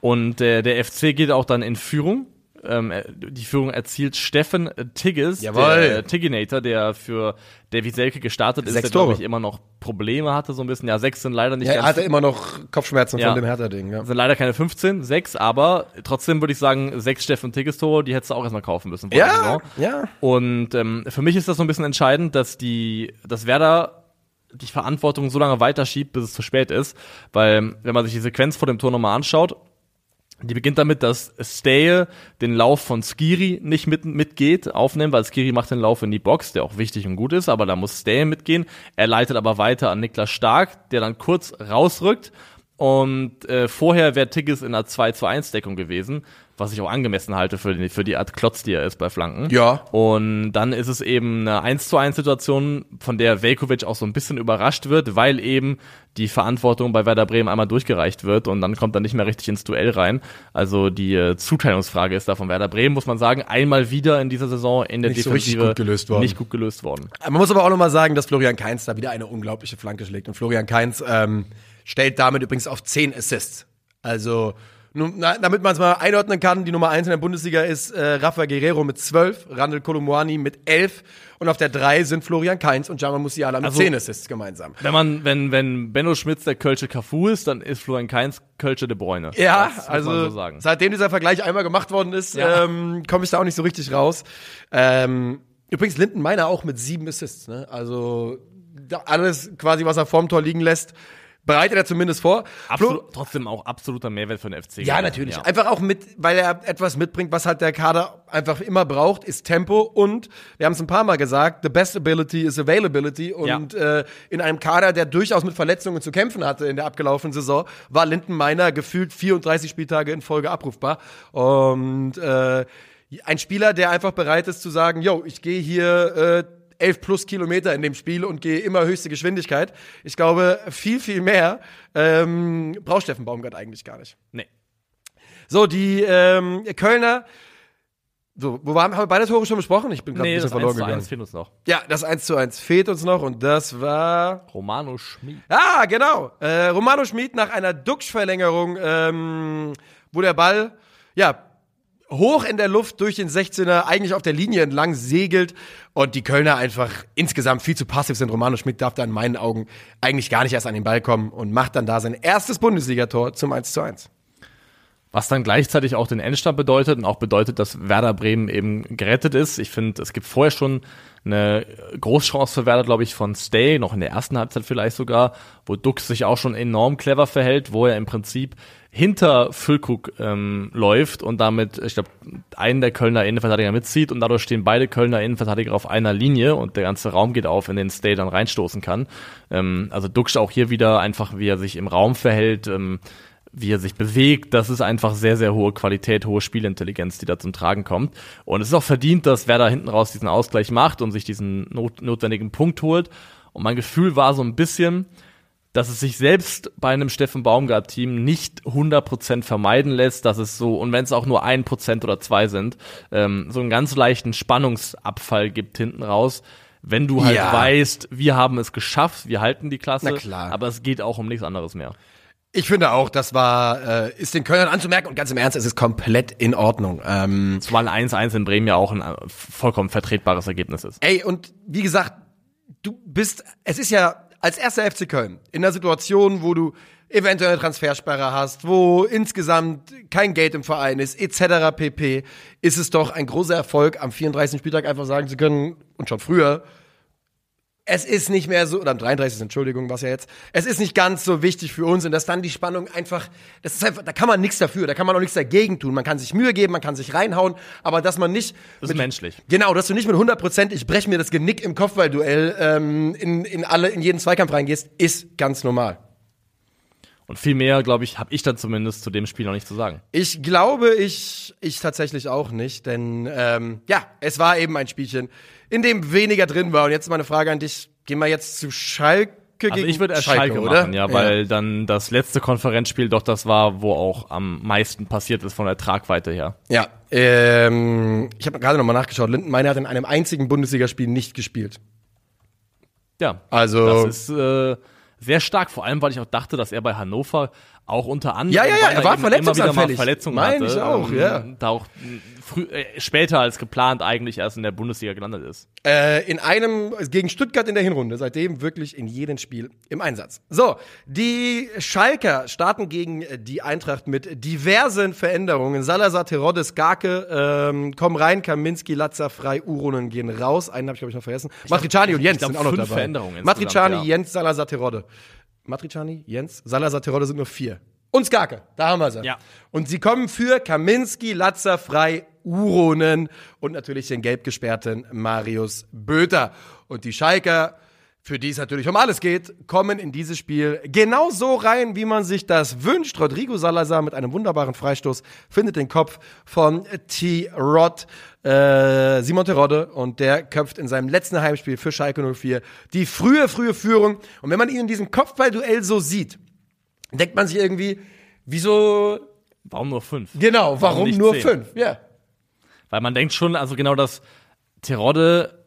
Und äh, der FC geht auch dann in Führung. Ähm, er- die Führung erzielt Steffen Tigges, Jawohl. der äh, Tigginator, der für Davy Selke gestartet ist, Sechs der glaube ich immer noch Probleme hatte so ein bisschen. Ja, sechs sind leider nicht Ja, er ganz hatte immer noch Kopfschmerzen Ja. von dem Hertha-Ding. Ja. sind leider keine 15, sechs, aber trotzdem würde ich sagen, sechs Steffen Tigges Tore, die hättest du auch erstmal kaufen müssen. Ja, ja. Und ähm, für mich ist das so ein bisschen entscheidend, dass die, dass Werder die Verantwortung so lange weiterschiebt, bis es zu spät ist. Weil, wenn man sich die Sequenz vor dem Tor nochmal anschaut, die beginnt damit, dass Stay den Lauf von Skiri nicht mit, mitgeht, aufnimmt, weil Skiri macht den Lauf in die Box, der auch wichtig und gut ist, aber da muss Stay mitgehen. Er leitet aber weiter an Niklas Stark, der dann kurz rausrückt. Und äh, vorher wäre Tigges in einer 2 zu 1 Deckung gewesen, was ich auch angemessen halte für die, für die Art Klotz, die er ist bei Flanken. Ja. Und dann ist es eben eine 1 zu 1 Situation, von der Velkovic auch so ein bisschen überrascht wird, weil eben die Verantwortung bei Werder Bremen einmal durchgereicht wird und dann kommt er nicht mehr richtig ins Duell rein. Also die äh, Zuteilungsfrage ist da von Werder Bremen, muss man sagen, einmal wieder in dieser Saison in der Nicht so Defensive gut gelöst worden. nicht gut gelöst worden. Man muss aber auch nochmal sagen, dass Florian Kainz da wieder eine unglaubliche Flanke schlägt. Und Florian Kainz ähm, stellt damit übrigens auf 10 Assists. Also, nun, na, damit man es mal einordnen kann, die Nummer 1 in der Bundesliga ist äh, Rafa Guerrero mit 12, Randall Kolomwani mit 11 und auf der 3 sind Florian Kainz und Jamal Musiala mit Also- 10 Assists gemeinsam. Wenn man, wenn, wenn Benno Schmitz der Kölsche Cafu ist, dann ist Florian Keins Kölsche de Bruyne. Ja, also so sagen. seitdem dieser Vergleich einmal gemacht worden ist, Ja. ähm, komme ich da auch nicht so richtig raus. Ähm, übrigens Linden Meiner auch mit sieben Assists, ne? Also alles quasi, was er vorm Tor liegen lässt, bereitet er zumindest vor. Flo- Absolut, trotzdem auch absoluter Mehrwert für den FC. ja, natürlich. Ja. Einfach auch mit, weil er etwas mitbringt, was halt der Kader einfach immer braucht, ist Tempo und wir haben es ein paar Mal gesagt, the best ability is availability und äh, in einem Kader, der durchaus mit Verletzungen zu kämpfen hatte in der abgelaufenen Saison, war Linden Meiner gefühlt 34 Spieltage in Folge abrufbar und äh, ein Spieler, der einfach bereit ist zu sagen, yo, ich gehe hier äh, 11 plus Kilometer in dem Spiel und gehe immer höchste Geschwindigkeit. Ich glaube, viel, viel mehr ähm, braucht Steffen Baumgart eigentlich gar nicht. Nee. So, die ähm, Kölner. So, wo waren, haben wir beide Tore schon besprochen? Ich bin gerade Nee, ein bisschen 1 verloren zu 1 gegangen. fehlt uns noch. Ja, das 1 zu 1 fehlt uns noch und das war. Romano Schmid. Ah, genau. Äh, Romano Schmid nach einer Duxch-Verlängerung, ähm, wo der Ball, ja, hoch in der Luft durch den 16er, eigentlich auf der Linie entlang segelt und die Kölner einfach insgesamt viel zu passiv sind. Romano Schmid darf da in meinen Augen eigentlich gar nicht erst an den Ball kommen und macht dann da sein erstes Bundesligator zum 1 zu 1. Was dann gleichzeitig auch den Endstand bedeutet und auch bedeutet, dass Werder Bremen eben gerettet ist. Ich finde, es gibt vorher schon eine Großchance für Werder, glaube ich, von Stay, noch in der ersten Halbzeit vielleicht sogar, wo Dux sich auch schon enorm clever verhält, wo er im Prinzip hinter Füllkrug ähm, läuft und damit, ich glaube, einen der Kölner Innenverteidiger mitzieht und dadurch stehen beide Kölner Innenverteidiger auf einer Linie und der ganze Raum geht auf, in den Stay dann reinstoßen kann. Ähm, also Dux auch hier wieder einfach, wie er sich im Raum verhält, ähm, wie er sich bewegt, das ist einfach sehr, sehr hohe Qualität, hohe Spielintelligenz, die da zum Tragen kommt. Und es ist auch verdient, dass Werder hinten raus diesen Ausgleich macht und sich diesen not notwendigen Punkt holt. Und mein Gefühl war so ein bisschen, dass es sich selbst bei einem Steffen Baumgart-Team nicht 100% vermeiden lässt, dass es so, und wenn es auch nur 1% oder 2 sind, ähm, so einen ganz leichten Spannungsabfall gibt hinten raus, wenn du halt Ja. weißt, wir haben es geschafft, wir halten die Klasse, Na klar. aber es geht auch um nichts anderes mehr. Ich finde auch, das war, äh, ist den Kölnern anzumerken und ganz im Ernst, es ist komplett in Ordnung. Ähm, Zumal 1-1 in Bremen ja auch ein äh, vollkommen vertretbares Ergebnis ist. ey, und wie gesagt, du bist, es ist ja als erster FC Köln in einer Situation, wo du eventuell eine Transfersperre hast, wo insgesamt kein Geld im Verein ist, etc. pp, ist es doch ein großer Erfolg, am 34. Spieltag einfach sagen zu können, und schon früher, es ist nicht mehr so, oder am 33. Entschuldigung, was ja jetzt, es ist nicht ganz so wichtig für uns und dass dann die Spannung einfach, das ist einfach, da kann man nichts dafür, da kann man auch nichts dagegen tun. Man kann sich Mühe geben, man kann sich reinhauen, aber dass man nicht. Das ist menschlich. Genau, dass du nicht mit 100 Prozent, ich breche mir das Genick im Kopfballduell ähm, in, in alle, in jeden Zweikampf reingehst, ist ganz normal. Und viel mehr, glaube ich, habe ich dann zumindest zu dem Spiel noch nicht zu sagen. Ich glaube, ich, ich tatsächlich auch nicht, denn ähm, ja, es war eben ein Spielchen, in dem weniger drin war. Und jetzt meine Frage an dich, Gehen wir jetzt zu Schalke Also gegen ich würde Schalke, Schalke, oder? machen, ja, weil dann das letzte Konferenzspiel doch das war, wo auch am meisten passiert ist von der Tragweite her. Ja, ähm, ich habe gerade nochmal nachgeschaut. Lindenmeiner hat in einem einzigen Bundesligaspiel nicht gespielt. Ja, Also- das ist äh, sehr stark, vor allem weil ich auch dachte, dass er bei Hannover auch unter anderem Ja, ja, ja, er war verletzungsanfällig. Verletzungen Meine hatte, ich auch, ähm, ja. Da auch mh, früh, äh, später als geplant eigentlich erst in der Bundesliga gelandet ist. Äh, in einem gegen Stuttgart in der Hinrunde, seitdem wirklich in jedem Spiel im Einsatz. So, die Schalker starten gegen äh, die Eintracht mit diversen Veränderungen. Salazar, Terodde, Garke ähm, kommen rein, Kaminski, Latza, Frei, Uronen gehen raus. Einen habe ich glaube ich noch vergessen. Matriciani und Jens glaub, sind auch noch fünf dabei. Veränderungen Matriciani, ja. Jens, Salazar, Terodde. Matriciani, Jens, Salazar, Terodde sind nur vier. Und Skarke, da haben wir sie. Ja. Und sie kommen für Kaminski, Latzer, Frei, Uronen und natürlich den gelb gesperrten Marius Böter. Und die Schalker, für die es natürlich um alles geht, kommen in dieses Spiel genau so rein, wie man sich das wünscht. Rodrigo Salazar mit einem wunderbaren Freistoß findet den Kopf von T-Rod. Äh, Simon Terodde und der köpft in seinem letzten Heimspiel für Schalke 04 die frühe, frühe Führung. Und wenn man ihn in diesem Kopfballduell so sieht, denkt man sich irgendwie, wieso, Warum nur fünf? genau, warum, nicht nur zehn? fünf? Ja. Weil man denkt schon, also genau das Terodde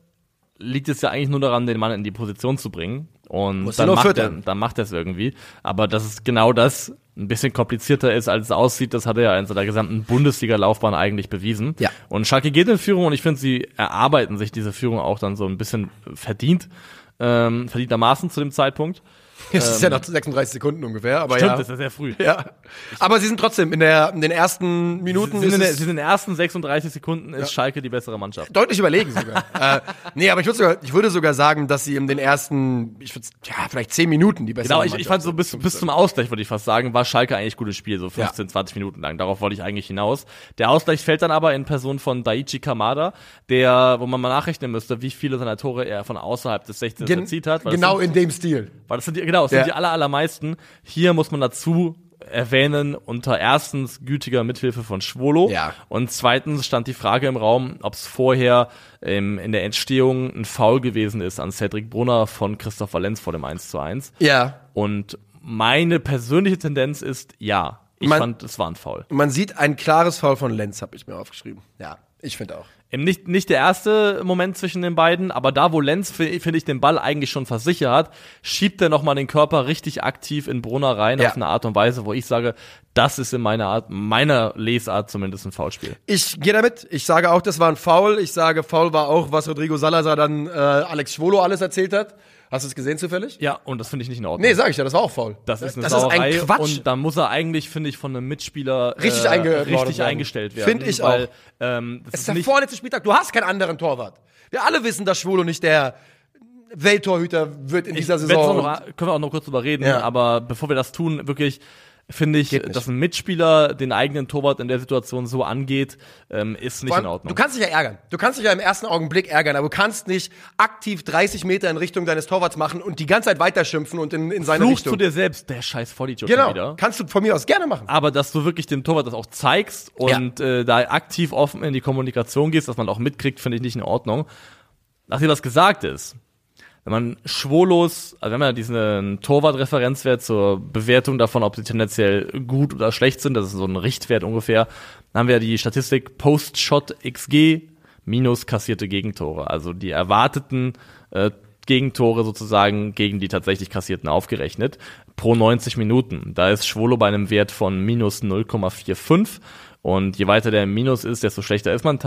liegt es ja eigentlich nur daran, den Mann in die Position zu bringen. Und Muss dann macht, er, dann macht er es irgendwie. Aber dass es genau das ein bisschen komplizierter ist, als es aussieht, das hat er ja in seiner gesamten Bundesliga-Laufbahn eigentlich bewiesen. Ja. Und Schalke geht in Führung und ich finde, sie erarbeiten sich diese Führung auch dann so ein bisschen verdient, ähm, verdientermaßen zu dem Zeitpunkt. <laughs> Es ist ja noch 36 Sekunden ungefähr, aber Stimmt, ja. das ist ja sehr früh. ja. Aber sie sind trotzdem in, der, in den ersten Minuten Sie sind, in der, sie sind in den ersten 36 Sekunden ist Schalke die bessere Mannschaft. deutlich überlegen <laughs> sogar. äh, nee, aber ich würde sogar, ich würde sogar sagen, dass sie in den ersten, ich würde, ja, vielleicht 10 Minuten die bessere Genau, ich, Mannschaft ich fand so bis, bis zum Ausgleich, würde ich fast sagen, war Schalke eigentlich gutes Spiel, so 15, 20 Minuten lang. Darauf wollte ich eigentlich hinaus. Der Ausgleich fällt dann aber in Person von Daichi Kamada, der, wo man mal nachrechnen müsste, wie viele seiner Tore er von außerhalb des 16 Gen erzielt hat. Genau das in dem Stil. weil das sind die, genau, Ja. sind die aller, allermeisten. Hier muss man dazu erwähnen, unter erstens gütiger Mithilfe von Schwolo Ja. und zweitens stand die Frage im Raum, ob es vorher ähm, in der Entstehung ein Foul gewesen ist an Cedric Brunner von Christoph Valenz vor dem 1 zu 1. Ja. Und meine persönliche Tendenz ist ja. Ich Man- fand, es war ein Foul. Man sieht ein klares Foul von Lenz, habe ich mir aufgeschrieben. Ja, ich finde auch. Nicht, nicht der erste Moment zwischen den beiden, aber da, wo Lenz, fi- finde ich, den Ball eigentlich schon versichert hat, schiebt er nochmal den Körper richtig aktiv in Brunner rein, Ja. auf eine Art und Weise, wo ich sage, das ist in meiner Art, meiner Lesart zumindest ein Foulspiel. Ich gehe damit. Ich sage auch, das war ein Foul. Ich sage, Foul war auch, was Rodrigo Salazar dann äh, Alex Schwolo alles erzählt hat. Hast du es gesehen zufällig? Ja, und das finde ich nicht in Ordnung. Nee, sag ich ja, das war auch faul. Das ist eine das Sauerei ist ein Quatsch. und da muss er eigentlich, finde ich, von einem Mitspieler Richtig äh, richtig werden. eingestellt werden. Find ich weil, auch. Ähm, das es ist ist der vorletzte Spieltag. Du hast keinen anderen Torwart. Wir alle wissen, dass Schwolo nicht der Welttorhüter wird in dieser Ich Saison. noch, können wir auch noch kurz drüber reden, Ja. aber bevor wir das tun, wirklich finde ich, nicht. dass ein Mitspieler den eigenen Torwart in der Situation so angeht, ähm, ist nicht Vor in allem, Ordnung. Du kannst dich ja ärgern. Du kannst dich ja im ersten Augenblick ärgern, aber du kannst nicht aktiv 30 Meter in Richtung deines Torwarts machen und die ganze Zeit weiterschimpfen und in, in seine Fluch Richtung. zu dir selbst, der scheiß Vollidiot genau. wieder. Kannst du von mir aus gerne machen. Aber dass du wirklich dem Torwart das auch zeigst und äh, da aktiv offen in die Kommunikation gehst, dass man auch mitkriegt, finde ich nicht in Ordnung. Nachdem das gesagt ist, wenn man Schwolos, also wir haben ja diesen Torwart-Referenzwert zur Bewertung davon, ob sie tendenziell gut oder schlecht sind, das ist so ein Richtwert ungefähr, dann haben wir die Statistik Post-Shot XG minus kassierte Gegentore, also die erwarteten äh, Gegentore sozusagen gegen die tatsächlich kassierten aufgerechnet pro 90 Minuten. Da ist Schwolo bei einem Wert von minus 0,45 und je weiter der Minus ist, desto schlechter ist man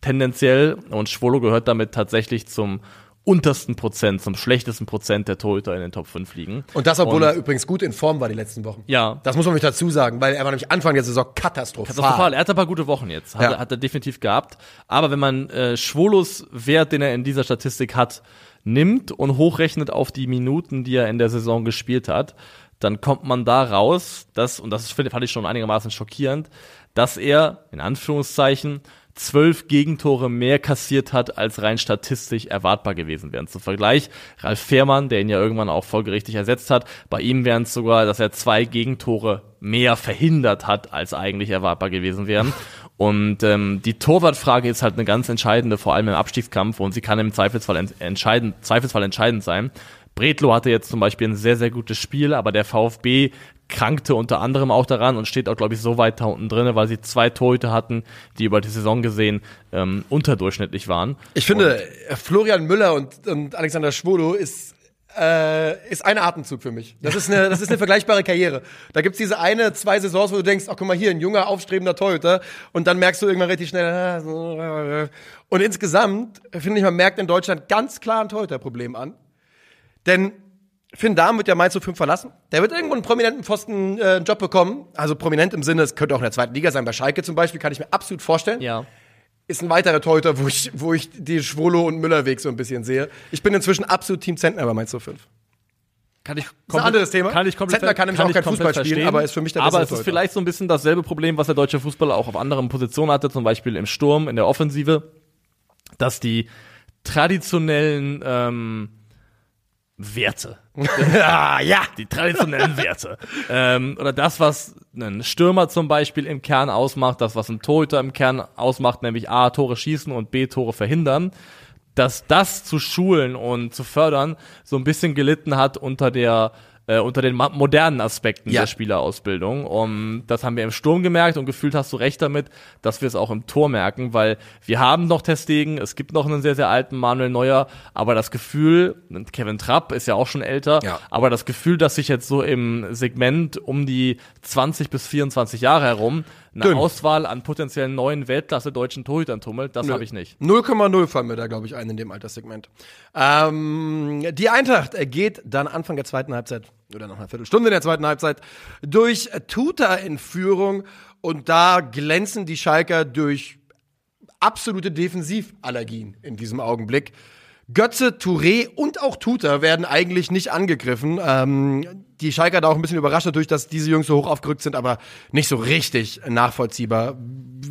tendenziell und Schwolo gehört damit tatsächlich zum untersten Prozent, zum schlechtesten Prozent der Torhüter in den Top 5 liegen. Und das, obwohl Und- er übrigens gut in Form war die letzten Wochen. Ja. Das muss man mich dazu sagen, weil er war nämlich Anfang der Saison katastrophal. Katastrophal. Er hat ein paar gute Wochen jetzt. Hat, Ja. er, hat er definitiv gehabt. Aber wenn man äh, Schwolos Wert, den er in dieser Statistik hat, nimmt und hochrechnet auf die Minuten, die er in der Saison gespielt hat, dann kommt man da raus, dass, und das fand ich schon einigermaßen schockierend, dass er, in Anführungszeichen, zwölf Gegentore mehr kassiert hat, als rein statistisch erwartbar gewesen wären. Zum Vergleich, Ralf Fährmann, der ihn ja irgendwann auch folgerichtig ersetzt hat, bei ihm wären es sogar, dass er zwei Gegentore mehr verhindert hat, als eigentlich erwartbar gewesen wären. <laughs> Und ähm, die Torwartfrage ist halt eine ganz entscheidende, vor allem im Abstiegskampf, und sie kann im Zweifelsfall ent entscheidend, Zweifelsfall entscheidend sein. Bretlo hatte jetzt zum Beispiel ein sehr, sehr gutes Spiel, aber der VfB krankte unter anderem auch daran und steht auch, glaube ich, so weit da unten drin, weil sie zwei Torhüter hatten, die über die Saison gesehen ähm, unterdurchschnittlich waren. Ich finde, und Florian Müller und, und Alexander Schwolo ist äh, ist ein Atemzug für mich. Das ist eine, das ist eine vergleichbare Karriere. Da gibt's diese eine, zwei Saisons, wo du denkst, ach guck mal hier, ein junger, aufstrebender Torhüter. Und dann merkst du irgendwann richtig schnell. Ah, und insgesamt, finde ich, man merkt in Deutschland ganz klar ein Torhüterproblem an. Denn Finn Dahm wird ja Mainz 05 verlassen. Der wird irgendwo einen prominenten Pfosten äh, Job bekommen. Also prominent im Sinne, es könnte auch in der zweiten Liga sein, bei Schalke zum Beispiel, kann ich mir absolut vorstellen. Ja. Ist ein weiterer Torhüter, wo ich, wo ich die Schwolo und Müller-Weg so ein bisschen sehe. Ich bin inzwischen absolut Team Zentner bei Mainz 05. Kann ich Das ist ein anderes Thema. Kann ich komplett, Zentner kann nämlich kann auch kein komplett Fußball spielen, verstehen. aber ist für mich der Aber es ist Torhüter. vielleicht so ein bisschen dasselbe Problem, was der deutsche Fußballer auch auf anderen Positionen hatte, zum Beispiel im Sturm, in der Offensive, dass die traditionellen ähm, Werte, <laughs> <laughs> ah, ja. die traditionellen Werte. Ähm, oder das, was ein Stürmer zum Beispiel im Kern ausmacht, das, was ein Torhüter im Kern ausmacht, nämlich A, Tore schießen und B, Tore verhindern, dass das zu schulen und zu fördern so ein bisschen gelitten hat unter der äh, unter den modernen Aspekten Ja. der Spielerausbildung. Und das haben wir im Sturm gemerkt und gefühlt hast du recht damit, dass wir es auch im Tor merken, weil wir haben noch Testegen, es gibt noch einen sehr, sehr alten Manuel Neuer, aber das Gefühl, Kevin Trapp ist ja auch schon älter, Ja. aber das Gefühl, dass sich jetzt so im Segment um die 20 bis 24 Jahre herum eine Dünn. Auswahl an potenziellen neuen Weltklasse-deutschen Torhütern tummelt, das habe ich nicht. 0,0 fallen mir da, glaube ich, ein in dem Alterssegment. Ähm, die Eintracht äh, geht dann Anfang der zweiten Halbzeit oder noch eine Viertelstunde in der zweiten Halbzeit durch Tuta in Führung und da glänzen die Schalker durch absolute Defensivallergien in diesem Augenblick. Götze, Touré und auch Tuta werden eigentlich nicht angegriffen. Ähm, die Schalker da auch ein bisschen überrascht dadurch, dass diese Jungs so hoch aufgerückt sind, aber nicht so richtig nachvollziehbar,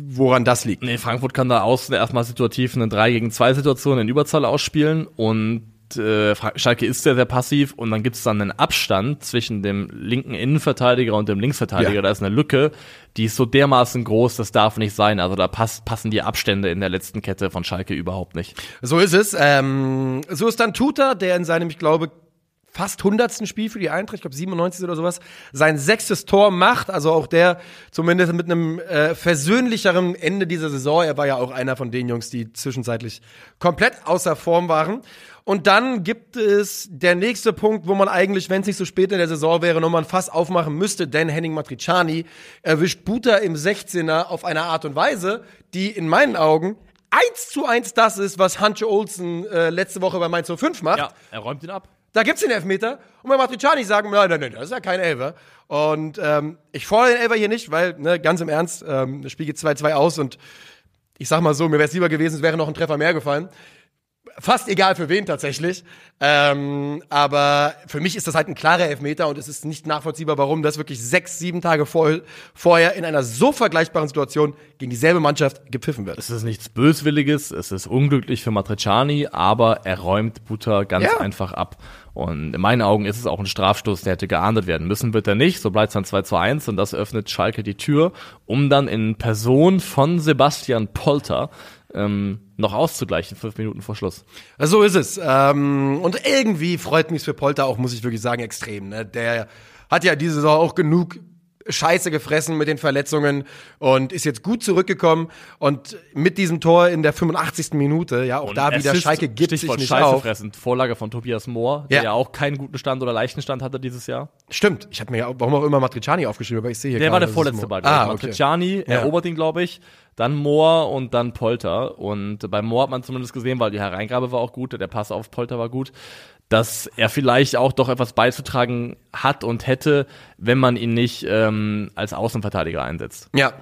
woran das liegt. Nee, Frankfurt kann da außen erstmal situativ eine 3 gegen 2 Situation in Überzahl ausspielen und äh, Schalke ist sehr, sehr passiv und dann gibt es dann einen Abstand zwischen dem linken Innenverteidiger und dem Linksverteidiger. Ja. Da ist eine Lücke, die ist so dermaßen groß, das darf nicht sein. Also da passt, passen die Abstände in der letzten Kette von Schalke überhaupt nicht. So ist es. Ähm, so ist dann Tuta, der in seinem, ich glaube, fast hundertsten Spiel für die Eintracht, ich glaube 97 oder sowas, sein sechstes Tor macht. Also auch der zumindest mit einem äh, versöhnlicheren Ende dieser Saison. Er war ja auch einer von den Jungs, die zwischenzeitlich komplett außer Form waren. Und dann gibt es der nächste Punkt, wo man eigentlich, wenn es nicht so spät in der Saison wäre, nochmal ein Fass aufmachen müsste, denn Henning Matriciani erwischt Buta im 16er auf eine Art und Weise, die in meinen Augen eins zu eins das ist, was Hanche Olsen äh, letzte Woche bei Mainz 05 macht. er räumt ihn ab. Da gibt's den Elfmeter. Und bei Matriciani sagen, nein, nein, nein, das ist ja kein Elfer. Und ähm, ich fordere den Elfer hier nicht, weil, ne, ganz im Ernst, ähm, das Spiel geht 2-2 aus und ich sag mal so, mir wäre es lieber gewesen, es wäre noch ein Treffer mehr gefallen. Fast egal für wen tatsächlich. Ähm, aber für mich ist das halt ein klarer Elfmeter und es ist nicht nachvollziehbar, warum das wirklich sechs, sieben Tage vor, vorher in einer so vergleichbaren Situation gegen dieselbe Mannschaft gepfiffen wird. Es ist nichts Böswilliges, es ist unglücklich für Matriciani, aber er räumt Butter ganz Ja. einfach ab. Und in meinen Augen ist es auch ein Strafstoß, der hätte geahndet werden müssen, wird er nicht. So bleibt es dann 2 zu 1 und das öffnet Schalke die Tür, um dann in Person von Sebastian Polter ähm, noch auszugleichen, fünf Minuten vor Schluss. So ist es. Ähm, und irgendwie freut mich für Polter auch, muss ich wirklich sagen, extrem. Ne? Der hat ja diese Saison auch genug Scheiße gefressen mit den Verletzungen und ist jetzt gut zurückgekommen und mit diesem Tor in der 85. Minute, ja, auch da wieder Schalke gibt Stichwort sich nicht Scheiße auf. fressen. Vorlage von Tobias Mohr, der Ja. ja auch keinen guten Stand oder leichten Stand hatte dieses Jahr. Stimmt, ich habe mir ja, auch- warum auch immer Matriciani aufgeschrieben, aber ich sehe hier Der gerade, war der vorletzte Ball. Ah, Ah, okay. Matriciani Ja. erobert ihn, glaube ich. Dann Mohr und dann Polter. Und bei Mohr hat man zumindest gesehen, weil die Hereingabe war auch gut, der Pass auf Polter war gut, dass er vielleicht auch doch etwas beizutragen hat und hätte, wenn man ihn nicht ähm, als Außenverteidiger einsetzt. Ja.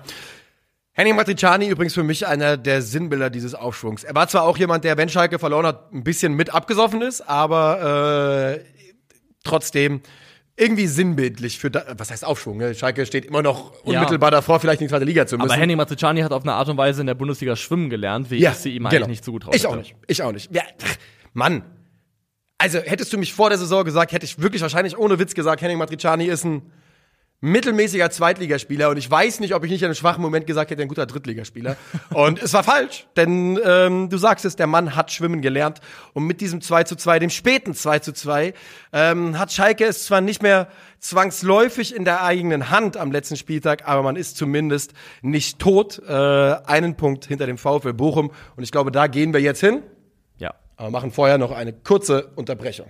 Henning Matriciani übrigens für mich einer der Sinnbilder dieses Aufschwungs. Er war zwar auch jemand, der, wenn Schalke verloren hat, ein bisschen mit abgesoffen ist, aber äh, trotzdem irgendwie sinnbildlich für, da, was heißt Aufschwung? Ne? Schalke steht immer noch Ja. unmittelbar davor, vielleicht in die zweite Liga zu müssen. Aber Henning Matriciani hat auf eine Art und Weise in der Bundesliga schwimmen gelernt, wie ich sie ihm eigentlich nicht zugetraut genau. Ich auch nicht. Ich auch nicht. Ja, Mann. Also hättest du mich vor der Saison gesagt, hätte ich wirklich wahrscheinlich ohne Witz gesagt, Henning Matriciani ist ein mittelmäßiger Zweitligaspieler und ich weiß nicht, ob ich nicht in einem schwachen Moment gesagt hätte, ein guter Drittligaspieler. <laughs> und es war falsch, denn ähm, du sagst es, der Mann hat schwimmen gelernt und mit diesem 2 zu 2, dem späten 2 zu 2, ähm, hat Schalke es zwar nicht mehr zwangsläufig in der eigenen Hand am letzten Spieltag, aber man ist zumindest nicht tot, äh, einen Punkt hinter dem VfL Bochum und ich glaube, da gehen wir jetzt hin. Aber machen vorher noch eine kurze Unterbrechung.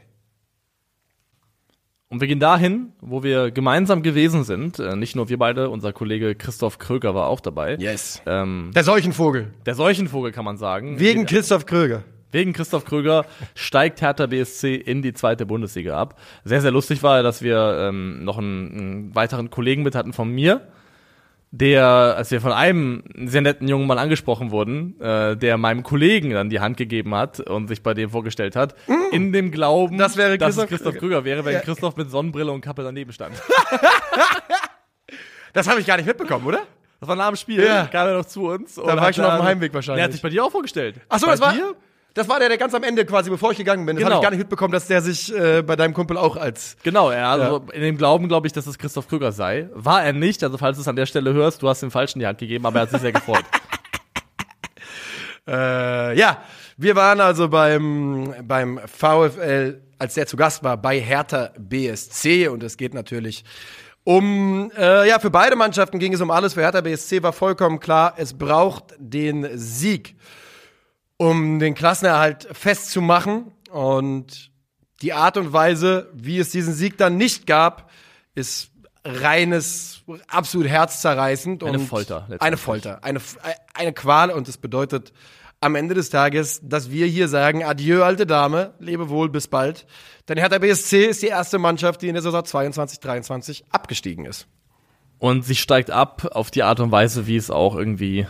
Und wir gehen dahin, wo wir gemeinsam gewesen sind. Äh, nicht nur wir beide, unser Kollege Christoph Kröger war auch dabei. Yes. Ähm, Der Seuchenvogel. der Seuchenvogel kann man sagen. Wegen Christoph Kröger. Wegen Christoph Kröger steigt Hertha BSC in die zweite Bundesliga ab. Sehr, sehr lustig war, dass wir ähm, noch einen, einen weiteren Kollegen mit hatten von mir, der, als wir von einem sehr netten jungen Mann angesprochen wurden, äh, der meinem Kollegen dann die Hand gegeben hat und sich bei dem vorgestellt hat, in dem Glauben, Mm. Das wäre dass es Christoph. Kröger wäre, wenn Ja. Christoph mit Sonnenbrille und Kappe daneben stand. <laughs> Das habe ich gar nicht mitbekommen, oder? Das war nach dem Spiel, Ja. kam er noch zu uns. Da war ich schon auf dem Heimweg wahrscheinlich. Der hat sich bei dir auch vorgestellt. Ach so, bei das war, dir? Das war der, der ganz am Ende quasi, bevor ich gegangen bin. Das Genau. habe ich gar nicht mitbekommen, dass der sich äh, bei deinem Kumpel auch als. Genau, er also in dem Glauben, glaube ich, dass es Christoph Krüger sei. War er nicht, also falls du es an der Stelle hörst, du hast den Falschen die Hand gegeben, aber er hat sich sehr gefreut. <laughs> Äh, ja, wir waren also beim, beim VfL, als der zu Gast war, bei Hertha BSC und es geht natürlich um, äh, ja, für beide Mannschaften ging es um alles. Für Hertha BSC war vollkommen klar, es braucht den Sieg, um den Klassenerhalt festzumachen und die Art und Weise, wie es diesen Sieg dann nicht gab, ist reines, absolut herzzerreißend. Eine und Folter. Eine Folter, eine, eine Qual und es bedeutet am Ende des Tages, dass wir hier sagen, adieu, alte Dame, lebe wohl, bis bald. Denn Hertha BSC ist die erste Mannschaft, die in der Saison 22, 23 abgestiegen ist. Und sie steigt ab auf die Art und Weise, wie es auch irgendwie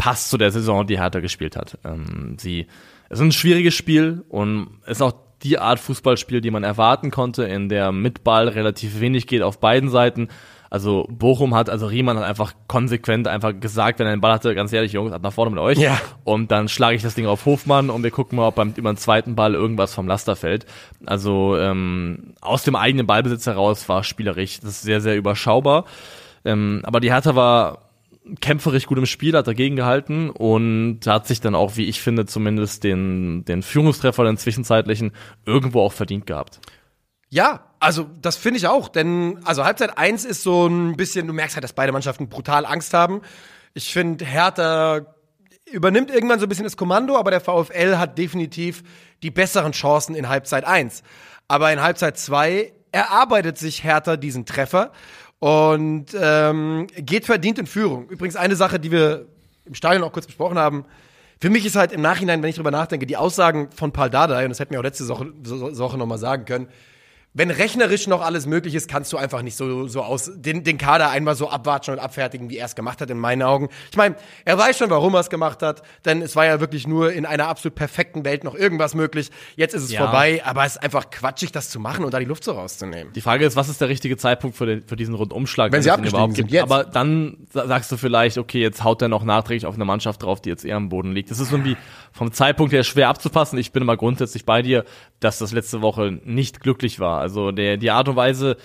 passt zu der Saison, die Hertha gespielt hat. Ähm, sie, es ist ein schwieriges Spiel und es ist auch die Art Fußballspiel, die man erwarten konnte, in der mit Ball relativ wenig geht auf beiden Seiten. Also Bochum hat, also Riemann hat einfach konsequent einfach gesagt, wenn er den Ball hatte, ganz ehrlich, Jungs, ab nach vorne mit euch. Ja. Und dann schlage ich das Ding auf Hofmann und wir gucken mal, ob beim über den zweiten Ball irgendwas vom Laster fällt. Also ähm, aus dem eigenen Ballbesitz heraus war spielerisch das ist sehr, sehr überschaubar. Ähm, aber die Hertha war kämpferisch gut im Spiel, hat dagegen gehalten und hat sich dann auch, wie ich finde, zumindest den, den Führungstreffer, den zwischenzeitlichen, irgendwo auch verdient gehabt. Ja, also das finde ich auch, denn also Halbzeit 1 ist so ein bisschen, du merkst halt, dass beide Mannschaften brutal Angst haben. Ich finde, Hertha übernimmt irgendwann so ein bisschen das Kommando, aber der VfL hat definitiv die besseren Chancen in Halbzeit 1. Aber in Halbzeit 2 erarbeitet sich Hertha diesen Treffer und ähm, geht verdient in Führung. Übrigens eine Sache, die wir im Stadion auch kurz besprochen haben. Für mich ist halt im Nachhinein, wenn ich drüber nachdenke, die Aussagen von Paul Dardai, und das hätten wir auch letzte Woche, Woche nochmal sagen können, wenn rechnerisch noch alles möglich ist, kannst du einfach nicht so, so aus den, den Kader einmal so abwatschen und abfertigen, wie er es gemacht hat, in meinen Augen. Ich meine, er weiß schon, warum er es gemacht hat, denn es war ja wirklich nur in einer absolut perfekten Welt noch irgendwas möglich. Jetzt ist es Ja. vorbei, aber es ist einfach quatschig, das zu machen und da die Luft so rauszunehmen. Die Frage ist, was ist der richtige Zeitpunkt für, den, für diesen Rundumschlag? Wenn sie abgestiegen sind, jetzt. Aber dann sa- sagst du vielleicht, okay, jetzt haut er noch nachträglich auf eine Mannschaft drauf, die jetzt eher am Boden liegt. Das ist irgendwie vom Zeitpunkt her schwer abzupassen. Ich bin immer grundsätzlich bei dir, dass das letzte Woche nicht glücklich war. Also der, die Art und Weise,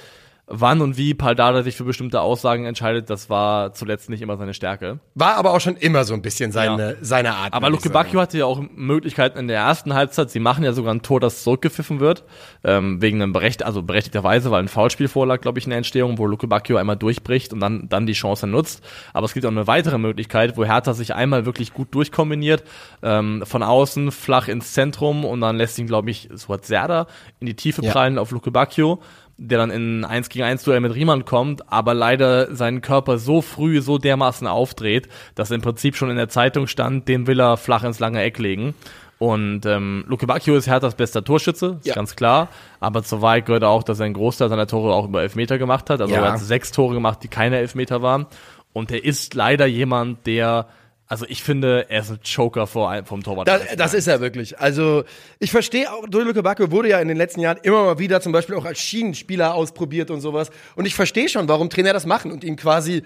wann und wie Paldada sich für bestimmte Aussagen entscheidet, das war zuletzt nicht immer seine Stärke. War aber auch schon immer so ein bisschen seine, seine Art. Aber Luke. Bacchio hatte ja auch Möglichkeiten in der ersten Halbzeit. Sie machen ja sogar ein Tor, das zurückgepfiffen wird, ähm, wegen einem berecht, also berechtigterweise, weil ein Foulspiel vorlag, glaube ich, in der Entstehung, wo Luke Bacchio einmal durchbricht und dann, dann die Chance nutzt. Aber es gibt auch eine weitere Möglichkeit, wo Hertha sich einmal wirklich gut durchkombiniert, ähm, von außen flach ins Zentrum und dann lässt ihn, glaube ich, Suat Serda in die Tiefe Ja. prallen auf Luke Bacchio der dann in 1 gegen 1 Duell mit Riemann kommt, aber leider seinen Körper so früh so dermaßen aufdreht, dass im Prinzip schon in der Zeitung stand, den will er flach ins lange Eck legen. Und ähm, Luke Bacchio ist Herthas bester Torschütze, ist Ja. ganz klar. Aber zur Wahrheit gehört auch, dass er einen Großteil seiner Tore auch über Elfmeter gemacht hat. Also Ja. er hat sechs Tore gemacht, die keine Elfmeter waren. Und er ist leider jemand, der, also ich finde, er ist ein Joker vor, ein- vom Torwart. Das, das ist er wirklich. Also ich verstehe auch, Luke Backe wurde ja in den letzten Jahren immer mal wieder zum Beispiel auch als Schienenspieler ausprobiert und sowas. Und ich verstehe schon, warum Trainer das machen und ihn quasi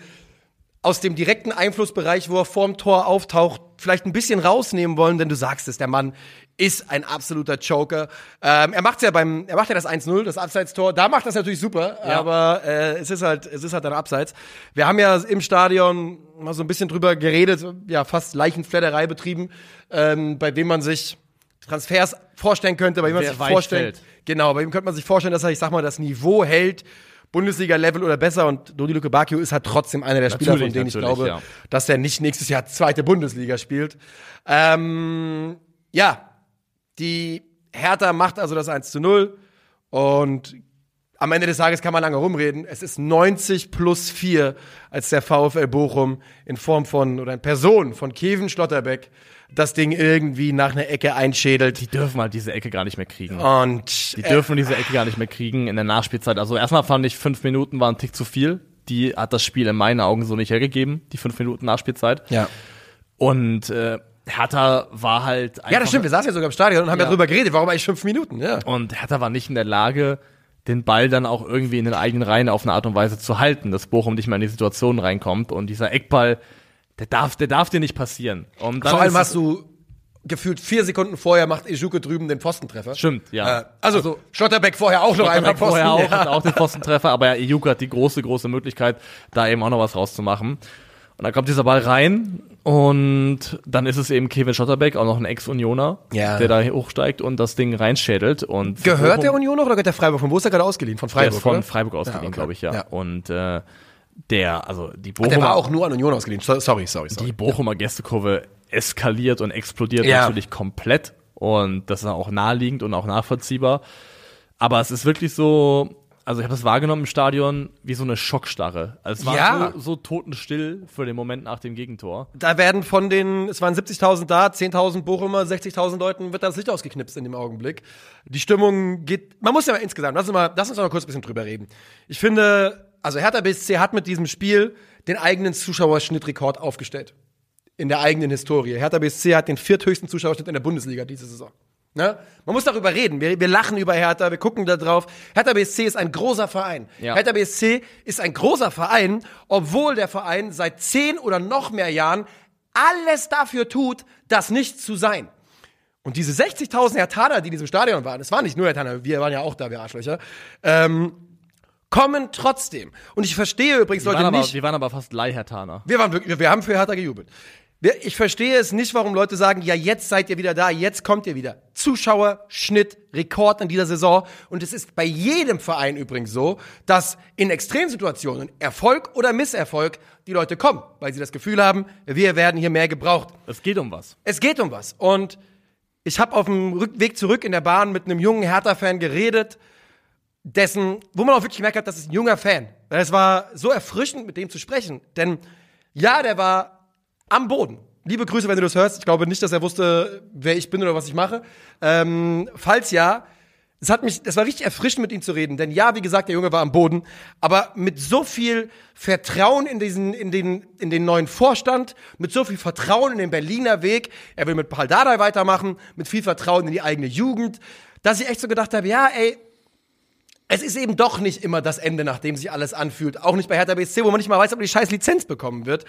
aus dem direkten Einflussbereich, wo er vorm Tor auftaucht, vielleicht ein bisschen rausnehmen wollen, denn du sagst es, der Mann ist ein absoluter Joker. Ähm, er macht's ja beim, er macht ja das 1-0, das Abseitstor. Da macht das natürlich super, Ja. aber äh, es ist halt, es ist halt ein Abseits. Wir haben ja im Stadion mal so ein bisschen drüber geredet, ja fast Leichenfledderei betrieben, ähm, bei dem man sich Transfers vorstellen könnte, bei dem man Wer sich vorstellt, fällt. genau, bei dem könnte man sich vorstellen, dass er, ich sag mal, das Niveau hält. Bundesliga-Level oder besser und Dodi Luke Bacchio ist halt trotzdem einer der Spieler, von Natürlich, denen ich glaube, ja. dass er nicht nächstes Jahr zweite Bundesliga spielt. Ähm, ja, die Hertha macht also das 1 zu 0 und am Ende des Tages kann man lange rumreden. Es ist 90 plus 4, als der VfL Bochum in Form von oder in Person von Kevin Schlotterbeck das Ding irgendwie nach einer Ecke einschädelt. Die dürfen halt diese Ecke gar nicht mehr kriegen. Und Die dürfen diese Ecke gar nicht mehr kriegen in der Nachspielzeit. Also erstmal fand ich, fünf Minuten waren ein Tick zu viel. Die hat das Spiel in meinen Augen so nicht hergegeben, die fünf Minuten Nachspielzeit. ja. Und äh, Hertha war halt einfach, ja, das stimmt. Wir saßen ja sogar im Stadion und haben ja, Ja. drüber geredet. Warum eigentlich fünf Minuten? Ja. Und Hertha war nicht in der Lage, den Ball dann auch irgendwie in den eigenen Reihen auf eine Art und Weise zu halten, dass Bochum nicht mehr in die Situation reinkommt. Und dieser Eckball, der darf, der darf dir nicht passieren. Und dann Vor allem hast du gefühlt vier Sekunden vorher macht Ejuke drüben den Pfostentreffer. Stimmt, ja. Äh, also, Schlotterbeck vorher auch noch einmal Schlotterbeck vorher auch, ja. auch den Pfostentreffer, aber Ejuk hat die große, große Möglichkeit, da eben auch noch was rauszumachen. Und dann kommt dieser Ball rein und dann ist es eben Kevin Schotterbeck, auch noch ein Ex-Unioner, Ja. der da hochsteigt und das Ding reinschädelt. Und Gehört der Bochum- Union noch oder gehört der Freiburg? Von wo ist er gerade ausgeliehen? Von Der Freiburg, ist von oder? Freiburg ausgeliehen, Ja, okay. glaube ich, ja. Ja. Und äh, der, also die Der war Bochumer, auch nur an Union ausgeliehen. So- Sorry, sorry, sorry. die Bochumer Gästekurve eskaliert und explodiert Ja. natürlich komplett. Und das ist auch naheliegend und auch nachvollziehbar. Aber es ist wirklich so, also ich habe das wahrgenommen im Stadion wie so eine Schockstarre. Also es war Ja. so, so totenstill für den Moment nach dem Gegentor. Da werden von den, es waren 70.000 da, 10.000 Bochumer, 60.000 Leuten wird das Licht ausgeknipst in dem Augenblick. Die Stimmung geht, man muss ja mal insgesamt, lass uns mal, lass uns mal kurz ein bisschen drüber reden. Ich finde, also Hertha BSC hat mit diesem Spiel den eigenen Zuschauerschnittrekord aufgestellt. In der eigenen Historie. Hertha BSC hat den vierthöchsten Zuschauerschnitt in der Bundesliga diese Saison. Ne? Man muss darüber reden. Wir, wir lachen über Hertha, wir gucken da drauf. Hertha BSC ist ein großer Verein. Ja. Hertha BSC ist ein großer Verein, obwohl der Verein seit zehn oder noch mehr Jahren alles dafür tut, das nicht zu sein. Und diese 60.000 Hertaner, die in diesem Stadion waren, es waren nicht nur Hertaner, wir waren ja auch da, wir Arschlöcher, ähm, kommen trotzdem. Und ich verstehe übrigens Wir Leute aber, nicht. wir waren aber fast Leihhertaner. Wir, waren wirklich, wir haben für Hertha gejubelt. Wir, ich verstehe es nicht, warum Leute sagen, ja, jetzt seid ihr wieder da, jetzt kommt ihr wieder. Zuschauer, Schnitt, Rekord in dieser Saison. Und es ist bei jedem Verein übrigens so, dass in Extremsituationen, Erfolg oder Misserfolg, die Leute kommen, weil sie das Gefühl haben, wir werden hier mehr gebraucht. Es geht um was. Es geht um was. Und ich habe auf dem Rückweg zurück in der Bahn mit einem jungen Hertha-Fan geredet, dessen, wo man auch wirklich gemerkt hat, das ist ein junger Fan. Es war so erfrischend, mit dem zu sprechen. Denn ja, der war am Boden. Liebe Grüße, wenn du das hörst. Ich glaube nicht, dass er wusste, wer ich bin oder was ich mache. Ähm, falls ja, es hat mich, es war richtig erfrischend, mit ihm zu reden. Denn ja, wie gesagt, der Junge war am Boden, aber mit so viel Vertrauen in diesen, in den, in den neuen Vorstand, mit so viel Vertrauen in den Berliner Weg. Er will mit Paul Dardai weitermachen, mit viel Vertrauen in die eigene Jugend, dass ich echt so gedacht habe, ja, ey, es ist eben doch nicht immer das Ende, nachdem sich alles anfühlt. Auch nicht bei Hertha BSC, wo man nicht mal weiß, ob die scheiß Lizenz bekommen wird.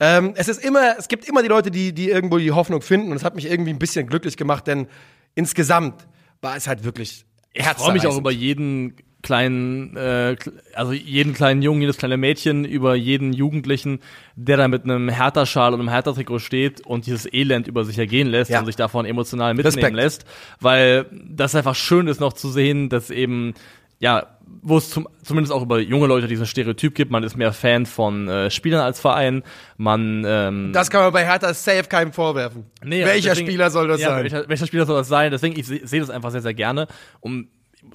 Ähm, es ist immer, es gibt immer die Leute, die, die irgendwo die Hoffnung finden. Und es hat mich irgendwie ein bisschen glücklich gemacht, denn insgesamt war es halt wirklich Ich freue mich auch über jeden kleinen, äh, also jeden kleinen Jungen, jedes kleine Mädchen, über jeden Jugendlichen, der da mit einem Hertha-Schal und einem Hertha-Trikot steht und dieses Elend über sich ergehen lässt Ja. und sich davon emotional mitnehmen Respekt. lässt, weil das einfach schön ist noch zu sehen, dass eben ja, wo es zum, zumindest auch über junge Leute diesen Stereotyp gibt, man ist mehr Fan von äh, Spielern als Verein, man ähm, Das kann man bei Hertha safe keinem vorwerfen. Nee, Welcher deswegen- Spieler soll das ja, sein? Welcher, welcher Spieler soll das sein? Deswegen, ich sehe seh das einfach sehr, sehr gerne. Um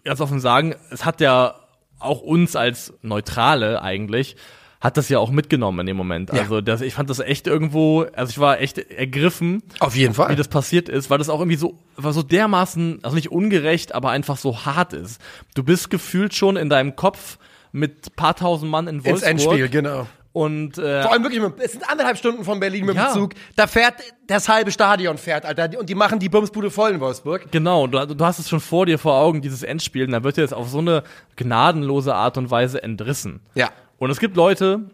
ganz offen sagen, es hat ja auch uns als Neutrale eigentlich, hat das ja auch mitgenommen in dem Moment. Ja. Also das, ich fand das echt irgendwo, also ich war echt ergriffen, Auf jeden Fall. wie das passiert ist, weil das auch irgendwie so, war so dermaßen, also nicht ungerecht, aber einfach so hart ist. Du bist gefühlt schon in deinem Kopf mit paar tausend Mann in Ins Wolfsburg. Endspiel, genau. Und äh, Vor allem wirklich, mit- es sind anderthalb Stunden von Berlin mit Ja. dem Zug. Da fährt das halbe Stadion fährt, Alter. Und die machen die Bumsbude voll in Wolfsburg. Genau, du, du hast es schon vor dir vor Augen, dieses Endspiel, und da wird dir jetzt auf so eine gnadenlose Art und Weise entrissen. Ja. Und es gibt Leute,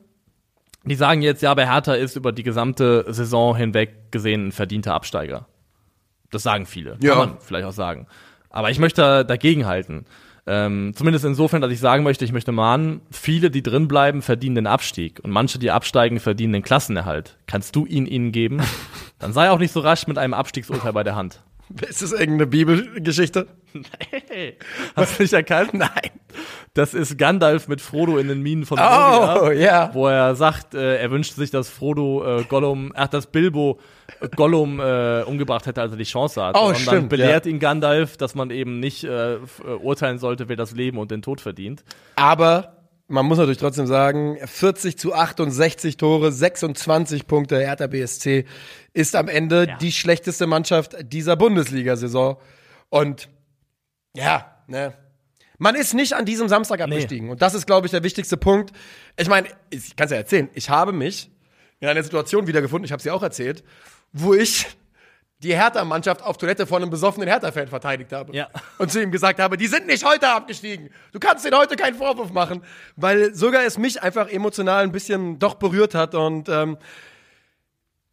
die sagen jetzt, ja, aber Hertha ist über die gesamte Saison hinweg gesehen ein verdienter Absteiger. Das sagen viele. Ja. Kann man vielleicht auch sagen. Aber ich möchte dagegen halten. Ähm, zumindest insofern, dass ich sagen möchte, ich möchte mahnen, viele, die drin bleiben, verdienen den Abstieg und manche, die absteigen, verdienen den Klassenerhalt. Kannst du ihn ihnen geben? <laughs> Dann sei auch nicht so rasch mit einem Abstiegsurteil bei der Hand. Ist das irgendeine Bibelgeschichte? Hey, hast du nicht erkannt? Nein. Das ist Gandalf mit Frodo in den Minen von Oh, Moria, ja. wo er sagt, äh, er wünscht sich, dass Frodo äh, Gollum, ach, dass Bilbo äh, Gollum äh, umgebracht hätte, als er die Chance hatte. Oh, und dann belehrt ihn Gandalf, dass man eben nicht äh, äh, urteilen sollte, wer das Leben und den Tod verdient. Aber man muss natürlich trotzdem sagen, 40 zu 68 Tore, 26 Punkte, Hertha BSC ist am Ende Ja. die schlechteste Mannschaft dieser Bundesliga-Saison. Und ja, ne. Man ist nicht an diesem Samstag abgestiegen. Und das ist, glaube ich, der wichtigste Punkt. Ich meine, ich kann es ja erzählen, ich habe mich in einer Situation wiedergefunden, ich habe sie auch erzählt, wo ich die Hertha-Mannschaft auf Toilette von einem besoffenen Hertha-Fan verteidigt habe. Ja. Und zu ihm gesagt habe, die sind nicht heute abgestiegen. Du kannst denen heute keinen Vorwurf machen. Weil sogar es mich einfach emotional ein bisschen doch berührt hat. Und ähm,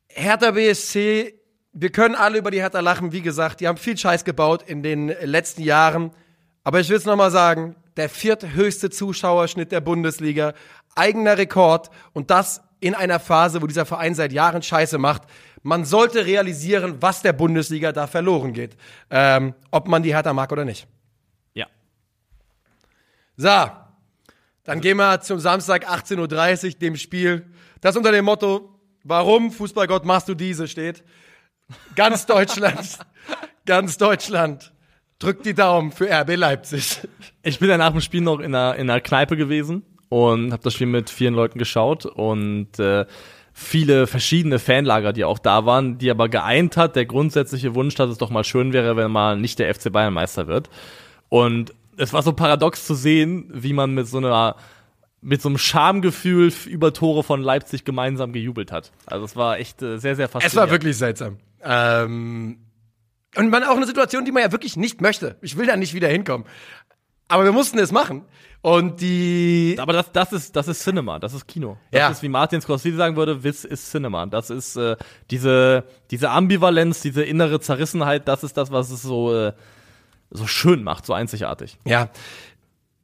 Hertha BSC, wir können alle über die Hertha lachen, wie gesagt, die haben viel Scheiß gebaut in den letzten Jahren. Aber ich will es nochmal sagen, der vierthöchste Zuschauerschnitt der Bundesliga, eigener Rekord und das in einer Phase, wo dieser Verein seit Jahren Scheiße macht. Man sollte realisieren, was der Bundesliga da verloren geht. Ähm, ob man die Hertha mag oder nicht. Ja. So, dann gehen wir zum Samstag 18.30 Uhr, dem Spiel, das unter dem Motto, warum, Fußballgott, machst du diese, steht. Ganz Deutschland, <laughs> ganz Deutschland drückt die Daumen für RB Leipzig. Ich bin ja nach dem Spiel noch in einer, in einer Kneipe gewesen und habe das Spiel mit vielen Leuten geschaut und äh, viele verschiedene Fanlager, die auch da waren, die aber geeint hat, der grundsätzliche Wunsch, dass es doch mal schön wäre, wenn mal nicht der FC Bayern Meister wird. Und es war so paradox zu sehen, wie man mit so einer mit so einem Schamgefühl über Tore von Leipzig gemeinsam gejubelt hat. Also es war echt äh, sehr, sehr faszinierend. Es war wirklich seltsam. Ähm, und man auch eine Situation, die man ja wirklich nicht möchte. Ich will da nicht wieder hinkommen. Aber wir mussten es machen. Und die. Aber das, das ist, das ist Cinema, das ist Kino. Das Ja. ist, wie Martin Scorsese sagen würde, Wiss ist Cinema. Das ist äh, diese, diese Ambivalenz, diese innere Zerrissenheit, das ist das, was es so, äh, so schön macht, so einzigartig. Ja.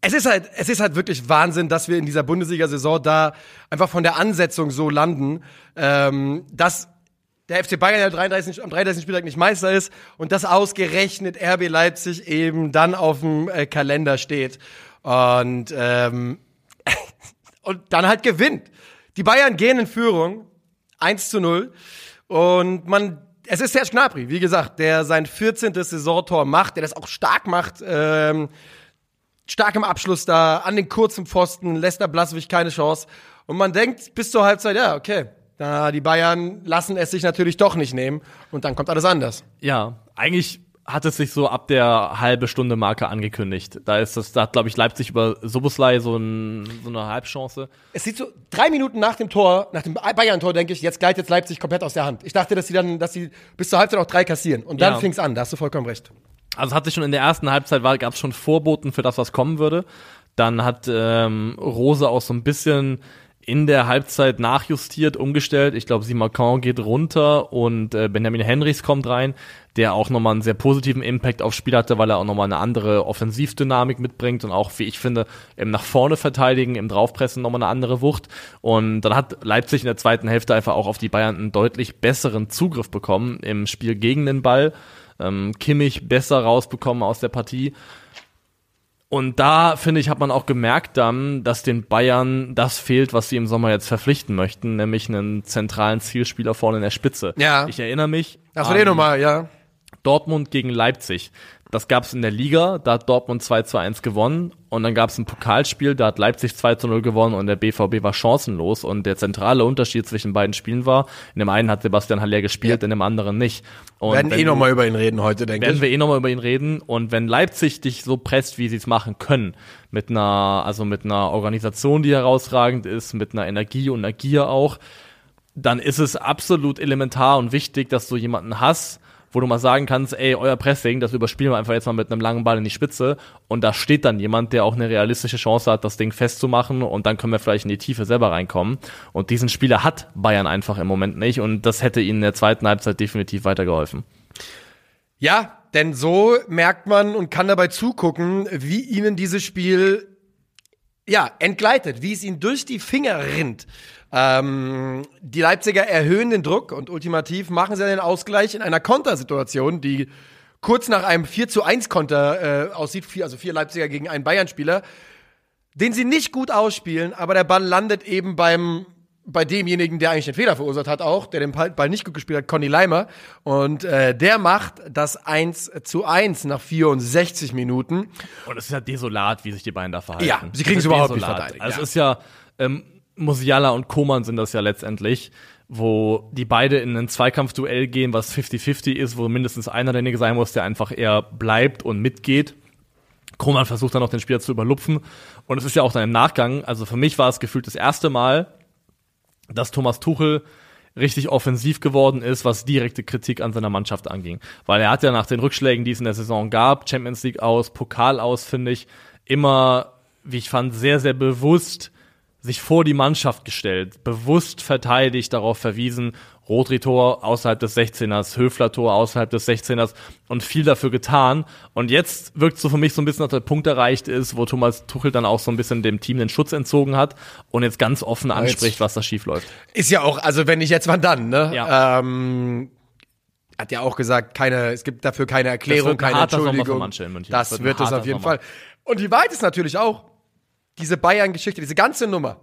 Es ist halt, es ist halt wirklich Wahnsinn, dass wir in dieser Bundesliga-Saison da einfach von der Ansetzung so landen, ähm, dass der FC Bayern ja 33, am 33. Spieltag nicht Meister ist und dass ausgerechnet RB Leipzig eben dann auf dem äh, Kalender steht und ähm, <laughs> und dann halt gewinnt. Die Bayern gehen in Führung 1 zu 0 und man es ist Serge Gnabry, wie gesagt, der sein 14. Saisontor macht, der das auch stark macht, ähm, stark im Abschluss da, an den kurzen Pfosten, lässt der Blaswig keine Chance. Und man denkt bis zur Halbzeit, ja, okay, da die Bayern lassen es sich natürlich doch nicht nehmen und dann kommt alles anders. Ja, eigentlich hat es sich so ab der halbe Stunde Marke angekündigt. Da ist das, da hat, glaube ich, Leipzig über Soboslai so, ein, so eine Halbchance. Es sieht so, drei Minuten nach dem Tor, nach dem Bayern-Tor, denke ich, jetzt gleitet Leipzig komplett aus der Hand. Ich dachte, dass sie dann, dass sie bis zur Halbzeit auch drei kassieren. Und dann Ja. fing's an, da hast du vollkommen recht. Also es hat sich schon in der ersten Halbzeit gab es schon Vorboten für das, was kommen würde. Dann hat ähm, Rose auch so ein bisschen in der Halbzeit nachjustiert, umgestellt. Ich glaube, Simacan geht runter und äh, Benjamin Henrichs kommt rein, der auch nochmal einen sehr positiven Impact aufs Spiel hatte, weil er auch nochmal eine andere Offensivdynamik mitbringt und auch, wie ich finde, im nach vorne verteidigen, im Draufpressen nochmal eine andere Wucht. Und dann hat Leipzig in der zweiten Hälfte einfach auch auf die Bayern einen deutlich besseren Zugriff bekommen im Spiel gegen den Ball. Ähm, Kimmich besser rausbekommen aus der Partie. Und da, finde ich, hat man auch gemerkt dann, dass den Bayern das fehlt, was sie im Sommer jetzt verpflichten möchten, nämlich einen zentralen Zielspieler vorne in der Spitze. Ja. Ich erinnere mich. Das war eh nochmal, ja. Dortmund gegen Leipzig. Das gab es in der Liga, da hat Dortmund 2 zu 1 gewonnen und dann gab es ein Pokalspiel, da hat Leipzig 2 zu 0 gewonnen und der BVB war chancenlos und der zentrale Unterschied zwischen beiden Spielen war, in dem einen hat Sebastian Haller gespielt, Ja. in dem anderen nicht. Und Wir werden wenn eh nochmal über ihn reden heute, denke werden ich. wir eh nochmal über ihn reden. Und wenn Leipzig dich so presst, wie sie es machen können, mit einer, also mit einer Organisation, die herausragend ist, mit einer Energie und einer Gier auch, dann ist es absolut elementar und wichtig, dass du jemanden hast, wo du mal sagen kannst, ey, euer Pressing, das überspielen wir einfach jetzt mal mit einem langen Ball in die Spitze und da steht dann jemand, der auch eine realistische Chance hat, das Ding festzumachen und dann können wir vielleicht in die Tiefe selber reinkommen. Und diesen Spieler hat Bayern einfach im Moment nicht und das hätte ihnen in der zweiten Halbzeit definitiv weitergeholfen. Ja, denn so merkt man und kann dabei zugucken, wie ihnen dieses Spiel ja, entgleitet, wie es ihnen durch die Finger rinnt. Ähm, die Leipziger erhöhen den Druck und ultimativ machen sie den Ausgleich in einer Kontersituation, die kurz nach einem 4 zu 1 Konter äh, aussieht, vier, also vier Leipziger gegen einen Bayern-Spieler, den sie nicht gut ausspielen, aber der Ball landet eben beim bei demjenigen, der eigentlich den Fehler verursacht hat, auch, der den Ball nicht gut gespielt hat, Conny Leimer. Und äh, der macht das 1 zu 1 nach 64 Minuten. Und es ist ja desolat, wie sich die beiden da verhalten. Ja, sie kriegen es überhaupt desolat. nicht verteidigt. Also ja. es ist ja, ähm, Musiala und Koman sind das ja letztendlich, wo die beide in ein Zweikampfduell gehen, was 50-50 ist, wo mindestens einer derjenige sein muss, der einfach eher bleibt und mitgeht. Koman versucht dann noch den Spieler zu überlupfen. Und es ist ja auch dann im Nachgang, also für mich war es gefühlt das erste Mal, dass Thomas Tuchel richtig offensiv geworden ist, was direkte Kritik an seiner Mannschaft anging. Weil er hat ja nach den Rückschlägen, die es in der Saison gab, Champions League aus, Pokal aus, finde ich, immer, wie ich fand, sehr, sehr bewusst sich vor die Mannschaft gestellt, bewusst verteidigt, darauf verwiesen, Rodri-Tor außerhalb des 16ers, Höfler-Tor außerhalb des 16ers und viel dafür getan. Und jetzt wirkt so für mich so ein bisschen, dass der Punkt erreicht ist, wo Thomas Tuchel dann auch so ein bisschen dem Team den Schutz entzogen hat und jetzt ganz offen anspricht, was da schief läuft. Ist ja auch, also wenn nicht jetzt, wann dann, ne? Ja. Ähm, hat ja auch gesagt, keine, es gibt dafür keine Erklärung, Das wird ein keine Entschuldigung. Das Das wird wird ein es auf jeden Sommer. Fall. Und die Wahrheit ist natürlich auch, diese Bayern-Geschichte, diese ganze Nummer.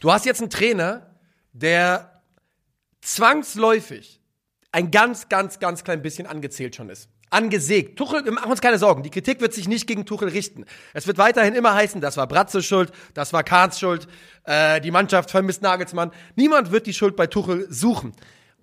Du hast jetzt einen Trainer, der zwangsläufig ein ganz, ganz, ganz klein bisschen angezählt schon ist. Angesägt. Tuchel, wir machen uns keine Sorgen. Die Kritik wird sich nicht gegen Tuchel richten. Es wird weiterhin immer heißen, das war Bratze schuld, das war Kahns schuld, äh, die Mannschaft vermisst Nagelsmann. Niemand wird die Schuld bei Tuchel suchen.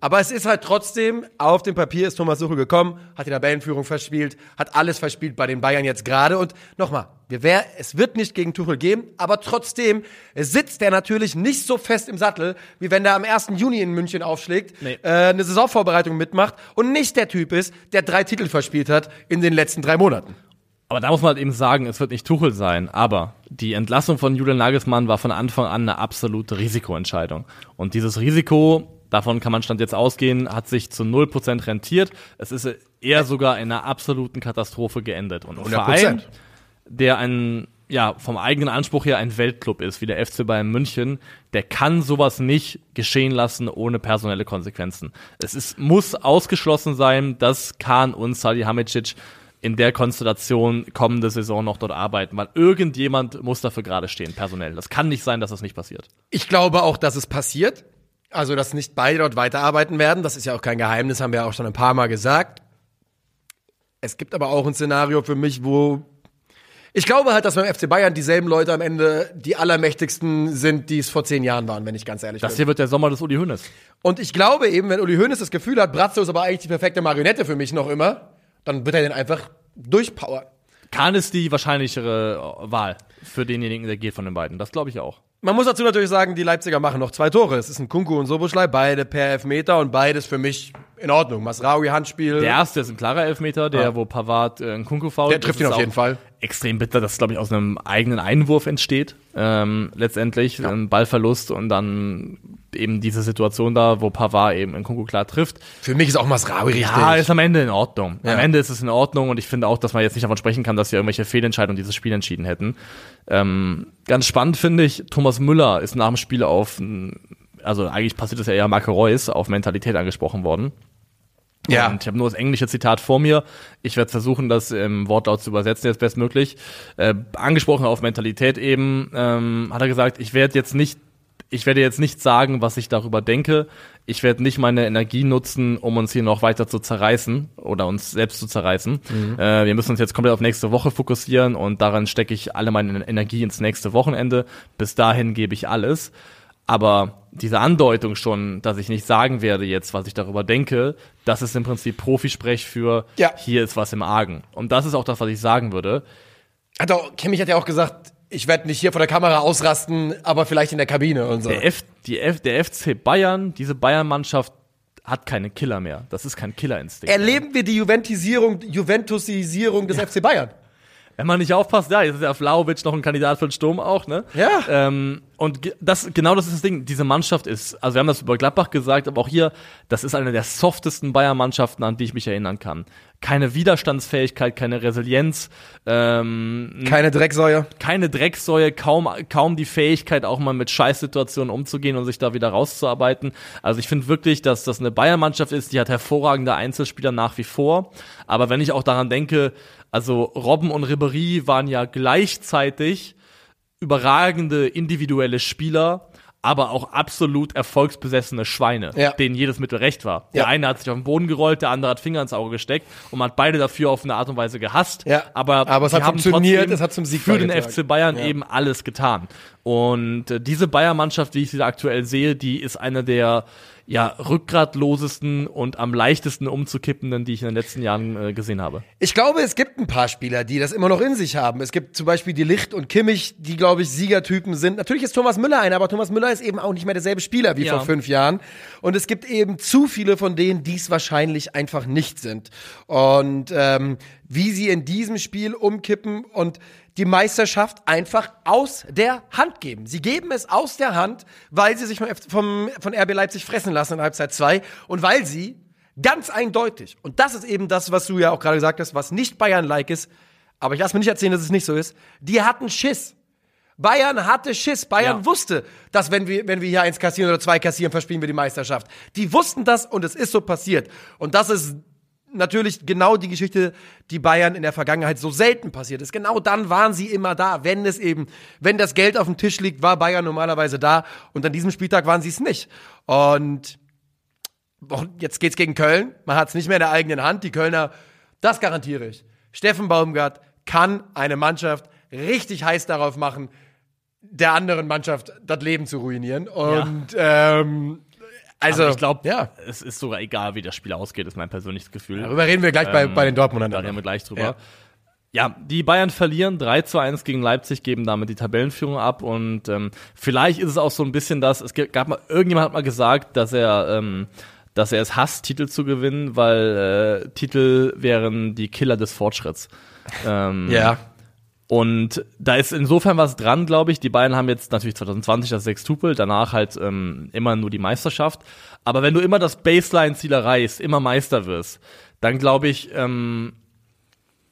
Aber es ist halt trotzdem, auf dem Papier ist Thomas Tuchel gekommen, hat die Tabellenführung verspielt, hat alles verspielt bei den Bayern jetzt gerade. Und nochmal, wir wär, es wird nicht gegen Tuchel geben, aber trotzdem sitzt er natürlich nicht so fest im Sattel, wie wenn der am 1. Juni in München aufschlägt, Nee. äh, eine Saisonvorbereitung mitmacht und nicht der Typ ist, der drei Titel verspielt hat in den letzten drei Monaten. Aber da muss man halt eben sagen, es wird nicht Tuchel sein, aber die Entlassung von Julian Nagelsmann war von Anfang an eine absolute Risikoentscheidung. Und dieses Risiko, davon kann man Stand jetzt ausgehen, hat sich zu 0% rentiert. Es ist eher sogar in einer absoluten Katastrophe geendet. Und ein 100%. Verein, der ein, ja, vom eigenen Anspruch her ein Weltclub ist, wie der FC Bayern München, der kann sowas nicht geschehen lassen ohne personelle Konsequenzen. Es ist, muss ausgeschlossen sein, dass Kahn und Salihamidzic in der Konstellation kommende Saison noch dort arbeiten, weil irgendjemand muss dafür gerade stehen, personell. Das kann nicht sein, dass das nicht passiert. Ich glaube auch, dass es passiert. Also, dass nicht beide dort weiterarbeiten werden. Das ist ja auch kein Geheimnis, haben wir auch schon ein paar Mal gesagt. Es gibt aber auch ein Szenario für mich, wo ich glaube halt, dass beim FC Bayern dieselben Leute am Ende die allermächtigsten sind, die es vor zehn Jahren waren, wenn ich ganz ehrlich Das bin. hier wird der Sommer des Uli Hoeneß. Und ich glaube eben, wenn Uli Hoeneß das Gefühl hat, Brazzo ist aber eigentlich die perfekte Marionette für mich noch immer, dann wird er den einfach durchpowern. Kahn ist die wahrscheinlichere Wahl für denjenigen, der geht von den beiden. Das glaube ich auch. Man muss dazu natürlich sagen, die Leipziger machen noch zwei Tore. Es ist ein Kunku und Soboschlei, beide per Elfmeter und beides für mich in Ordnung. Masraoui Handspiel. Der erste ist ein klarer Elfmeter, der, wo Pavard äh, einen Kunku fault. Der trifft ihn auf jeden Fall. Extrem bitter, dass es, glaube ich, aus einem eigenen Einwurf entsteht, ähm, letztendlich. Ein Ballverlust und dann eben diese Situation da, wo Pavard eben in Kunku klar trifft. Für mich ist auch Masraoui richtig. Ja, ist am Ende in Ordnung. Ja. Am Ende ist es in Ordnung und ich finde auch, dass man jetzt nicht davon sprechen kann, dass wir irgendwelche Fehlentscheidungen dieses Spiel entschieden hätten. Ähm, ganz spannend finde ich, Thomas Müller ist nach dem Spiel auf, also eigentlich passiert das ja eher Marco Reus, auf Mentalität angesprochen worden. Ja. Und ich habe nur das englische Zitat vor mir. Ich werde versuchen, das im Wortlaut zu übersetzen, jetzt bestmöglich. Äh, angesprochen auf Mentalität eben, ähm, hat er gesagt, ich werde jetzt nicht, ich werde jetzt nicht sagen, was ich darüber denke. Ich werde nicht meine Energie nutzen, um uns hier noch weiter zu zerreißen oder uns selbst zu zerreißen. Äh, wir müssen uns jetzt komplett auf nächste Woche fokussieren und daran stecke ich alle meine Energie ins nächste Wochenende. Bis dahin gebe ich alles. Aber diese Andeutung schon, dass ich nicht sagen werde jetzt, was ich darüber denke, das ist im Prinzip Profisprech für Ja. hier ist was im Argen. Und das ist auch das, was ich sagen würde. Hat auch, Kimmich hat ja auch gesagt, ich werde nicht hier vor der Kamera ausrasten, aber vielleicht in der Kabine und so. Der, F, die F, der FC Bayern, diese Bayern-Mannschaft hat keine Killer mehr. Das ist kein Killerinstinkt. Erleben wir die Juventisierung, Juventusisierung des FC Bayern? Wenn man nicht aufpasst, ja, jetzt ist ja Vlaovic noch ein Kandidat für den Sturm auch, ne? Ja. Ähm, und das, genau das ist das Ding. Diese Mannschaft ist, also wir haben das über Gladbach gesagt, aber auch hier, das ist eine der softesten Bayern-Mannschaften, an die ich mich erinnern kann. Keine Widerstandsfähigkeit, keine Resilienz, ähm, Keine Drecksäue. keine Drecksäue, kaum, kaum die Fähigkeit, auch mal mit Scheißsituationen umzugehen und sich da wieder rauszuarbeiten. Also ich finde wirklich, dass das eine Bayern-Mannschaft ist, die hat hervorragende Einzelspieler nach wie vor. Aber wenn ich auch daran denke, also Robben und Ribéry waren ja gleichzeitig überragende individuelle Spieler, aber auch absolut erfolgsbesessene Schweine, Ja. denen jedes Mittel recht war. Der Ja. eine hat sich auf den Boden gerollt, der andere hat Finger ins Auge gesteckt und man hat beide dafür auf eine Art und Weise gehasst. Ja. Aber, Aber es hat funktioniert, es hat zum Sieg für den. FC Bayern Ja. eben alles getan. Und äh, diese Bayern-Mannschaft, wie ich sie aktuell sehe, die ist eine der ja, rückgratlosesten und am leichtesten umzukippenden, die ich in den letzten Jahren äh, gesehen habe. Ich glaube, es gibt ein paar Spieler, die das immer noch in sich haben. Es gibt zum Beispiel die Licht und Kimmich, die, glaube ich, Siegertypen sind. Natürlich ist Thomas Müller einer, aber Thomas Müller ist eben auch nicht mehr derselbe Spieler wie Ja. vor fünf Jahren. Und es gibt eben zu viele von denen, die es wahrscheinlich einfach nicht sind. Und ähm, wie sie in diesem Spiel umkippen und die Meisterschaft einfach aus der Hand geben. Sie geben es aus der Hand, weil sie sich vom, von RB Leipzig fressen lassen in Halbzeit 2 und weil sie Ganz eindeutig. Und das ist eben das, was du ja auch gerade gesagt hast, was nicht Bayern-like ist. Aber ich lasse mir nicht erzählen, dass es nicht so ist. Die hatten Schiss. Bayern hatte Schiss. Bayern Ja. wusste, dass wenn wir, wenn wir hier eins kassieren oder zwei kassieren, verspielen wir die Meisterschaft. Die wussten das und es ist so passiert. Und das ist natürlich genau die Geschichte, die Bayern in der Vergangenheit so selten passiert ist. Genau dann waren sie immer da. Wenn es eben, wenn das Geld auf dem Tisch liegt, war Bayern normalerweise da. Und an diesem Spieltag waren sie es nicht. Und Och, jetzt geht's gegen Köln. Man hat es nicht mehr in der eigenen Hand. Die Kölner, das garantiere ich. Steffen Baumgart kann eine Mannschaft richtig heiß darauf machen, der anderen Mannschaft das Leben zu ruinieren. Und ähm, also, Aber ich glaube, ja, es ist sogar egal, wie das Spiel ausgeht, ist mein persönliches Gefühl. darüber reden wir gleich bei, bei den Dortmundern. Da reden wir gleich drüber. Ja. Ja. die Bayern verlieren 3 zu 1 gegen Leipzig, geben damit die Tabellenführung ab und ähm, vielleicht ist es auch so ein bisschen das, es gab mal, irgendjemand hat mal gesagt, dass er, ähm, dass er es hasst, Titel zu gewinnen, weil äh, Titel wären die Killer des Fortschritts. Ähm, Ja. Und da ist insofern was dran, glaube ich. Die Bayern haben jetzt natürlich 2020 das Sextupel, danach halt ähm, immer nur die Meisterschaft. Aber wenn du immer das Baseline-Ziel erreichst, immer Meister wirst, dann glaube ich, ähm,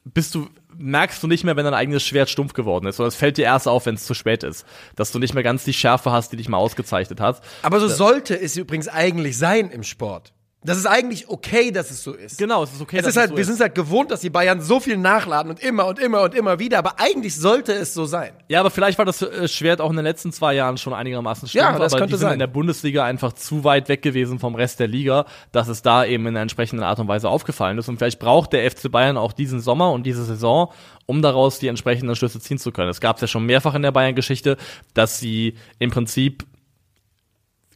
bist du, merkst du nicht mehr, wenn dein eigenes Schwert stumpf geworden ist. Sondern es fällt dir erst auf, wenn es zu spät ist. Dass du nicht mehr ganz die Schärfe hast, die dich mal ausgezeichnet hat. Aber so sollte es übrigens eigentlich sein im Sport. Das ist eigentlich okay, dass es so ist. Genau, es ist okay. Es dass ist halt, so wir sind halt gewohnt, dass die Bayern so viel nachladen und immer und immer und immer wieder, aber eigentlich sollte es so sein. Ja, aber vielleicht war das äh, Schwert auch in den letzten zwei Jahren schon einigermaßen stumpf, Ja, das aber könnte die sind sein. in der Bundesliga einfach zu weit weg gewesen vom Rest der Liga, dass es da eben in einer entsprechenden Art und Weise aufgefallen ist. Und vielleicht braucht der FC Bayern auch diesen Sommer und diese Saison, um daraus die entsprechenden Schlüsse ziehen zu können. Es gab es ja schon mehrfach in der Bayern-Geschichte, dass sie im Prinzip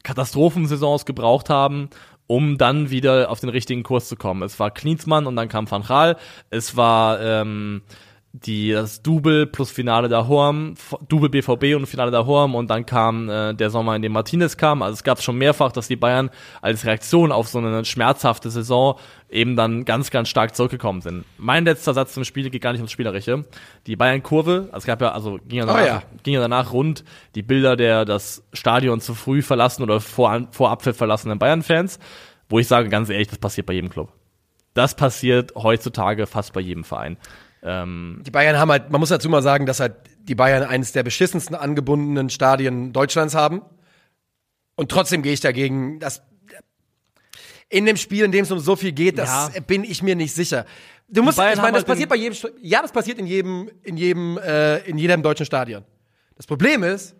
Katastrophensaisons gebraucht haben, um dann wieder auf den richtigen Kurs zu kommen. Es war Klinsmann und dann kam Van Gaal. Es war ähm, die, das Double plus Finale der Horm, Double BVB und Finale der Horm und dann kam äh, der Sommer, in dem Martinez kam. Also es gab schon mehrfach, dass die Bayern als Reaktion auf so eine schmerzhafte Saison eben dann ganz, ganz stark zurückgekommen sind. Mein letzter Satz zum Spiel geht gar nicht ums Spielerische. Die Bayern-Kurve, also es gab ja, also ging ja, danach, ja. ging ja danach rund die Bilder der das Stadion zu früh verlassen oder vor, vor Abpfiff verlassenen Bayern-Fans, wo ich sage, ganz ehrlich, das passiert bei jedem Club. Das passiert heutzutage fast bei jedem Verein. Ähm, Die Bayern haben halt, man muss dazu mal sagen, dass halt die Bayern eines der beschissensten angebundenen Stadien Deutschlands haben. Und trotzdem gehe ich dagegen, dass in dem Spiel, in dem es um so viel geht, das Ja. bin ich mir nicht sicher. Du musst, ich meine, das halt passiert bei jedem, ja, das passiert in jedem, in jedem, äh, in jedem deutschen Stadion. Das Problem ist,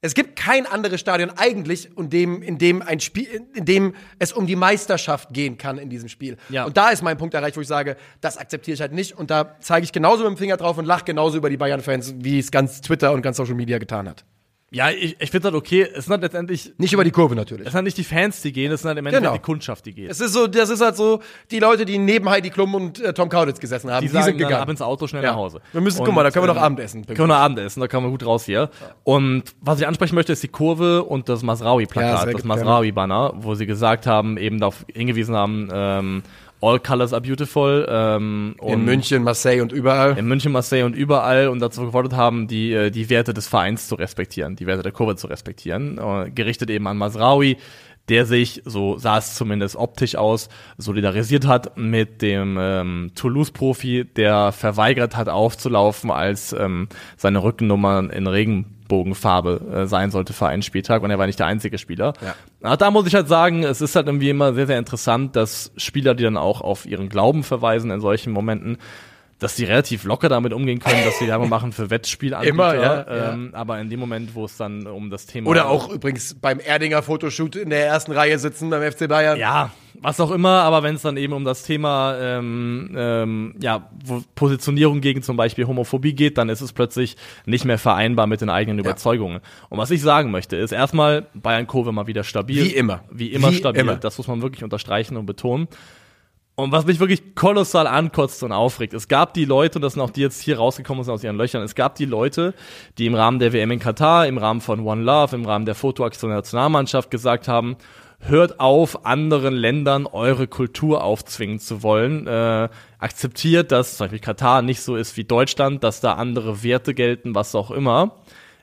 es gibt kein anderes Stadion eigentlich, in dem, in dem ein Spiel, in dem es um die Meisterschaft gehen kann in diesem Spiel. Ja. Und da ist mein Punkt erreicht, wo ich sage, das akzeptiere ich halt nicht. Und da zeige ich genauso mit dem Finger drauf und lache genauso über die Bayern-Fans, wie es ganz Twitter und ganz Social Media getan hat. Ja, ich, ich finde halt okay, es sind halt letztendlich, Nicht über die Kurve natürlich. es sind halt nicht die Fans, die gehen, es sind halt im Endeffekt Genau. die Kundschaft, die geht. Es ist so, das ist halt so, die Leute, die neben Heidi Klum und äh, Tom Kaulitz gesessen haben, die die, sagen sind dann gegangen. ab ins Auto, schnell Ja. nach Hause. Wir müssen, Und, guck mal, da können wir noch ähm, Abendessen. Können wir noch Abendessen, da kann man gut raus hier. Und was ich ansprechen möchte, ist die Kurve und das Ja, Masraoui-Plakat, sehr das gerne. Masraoui-Banner, wo sie gesagt haben, eben darauf hingewiesen haben, ähm, all colors are beautiful. Ähm, In München, Marseille und überall. in München, Marseille und überall und dazu gefordert haben, die, äh, die Werte des Vereins zu respektieren, die Werte der Kurve zu respektieren. Äh, gerichtet eben an Masraoui, der sich, so sah es zumindest optisch aus, solidarisiert hat mit dem ähm, Toulouse-Profi, der verweigert hat aufzulaufen, als ähm, seine Rückennummer in Regenbogenfarbe äh, sein sollte für einen Spieltag und er war nicht der einzige Spieler. Ja. Aber da muss ich halt sagen, es ist halt irgendwie immer sehr, sehr interessant, dass Spieler, die dann auch auf ihren Glauben verweisen in solchen Momenten, dass die relativ locker damit umgehen können, dass sie Werbung <laughs> machen für Wettspielanbieter. Immer, ja, ja. ähm, Aber in dem Moment, wo es dann um das Thema Oder auch übrigens beim Erdinger Fotoshoot in der ersten Reihe sitzen beim FC Bayern. ja, was auch immer, aber wenn es dann eben um das Thema ähm, ähm, ja, Positionierung gegen zum Beispiel Homophobie geht, dann ist es plötzlich nicht mehr vereinbar mit den eigenen Überzeugungen. Und was ich sagen möchte, ist erstmal Bayern Kurve mal wieder stabil. Wie immer. Wie immer Wie stabil. immer. Das muss man wirklich unterstreichen und betonen. Und was mich wirklich kolossal ankotzt und aufregt, es gab die Leute, und das sind auch die jetzt hier rausgekommen sind aus ihren Löchern, es gab die Leute, die im Rahmen der WM in Katar, im Rahmen von One Love, im Rahmen der Fotoaktion der Nationalmannschaft gesagt haben, hört auf, anderen Ländern eure Kultur aufzwingen zu wollen. Äh, akzeptiert, dass zum Beispiel Katar nicht so ist wie Deutschland, dass da andere Werte gelten, was auch immer.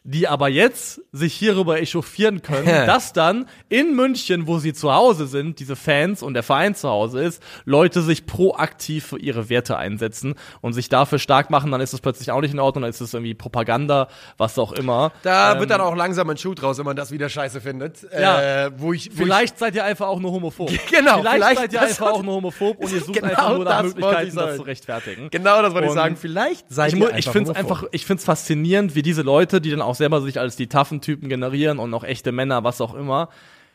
Die aber jetzt sich hierüber echauffieren können, <laughs> dass dann in München, wo sie zu Hause sind, diese Fans und der Verein zu Hause ist, Leute sich proaktiv für ihre Werte einsetzen und sich dafür stark machen, dann ist es plötzlich auch nicht in Ordnung, dann ist es irgendwie Propaganda, was auch immer. Da Ähm, wird dann auch langsam ein Schuh draus, wenn man das wieder scheiße findet. Ja. Äh, wo ich, wo Vielleicht seid ihr einfach auch nur homophob. <laughs> Genau, Vielleicht, vielleicht seid ihr einfach auch nur homophob und ihr sucht Genau einfach nur nach ich Möglichkeiten, das zu rechtfertigen. ich, genau das wollte ich sagen. Vielleicht seid Ich, ihr mu- ich einfach finde es einfach, ich finde es faszinierend, wie diese Leute, die dann auch selber sich als die taffen Typen generieren und auch echte Männer, was auch immer.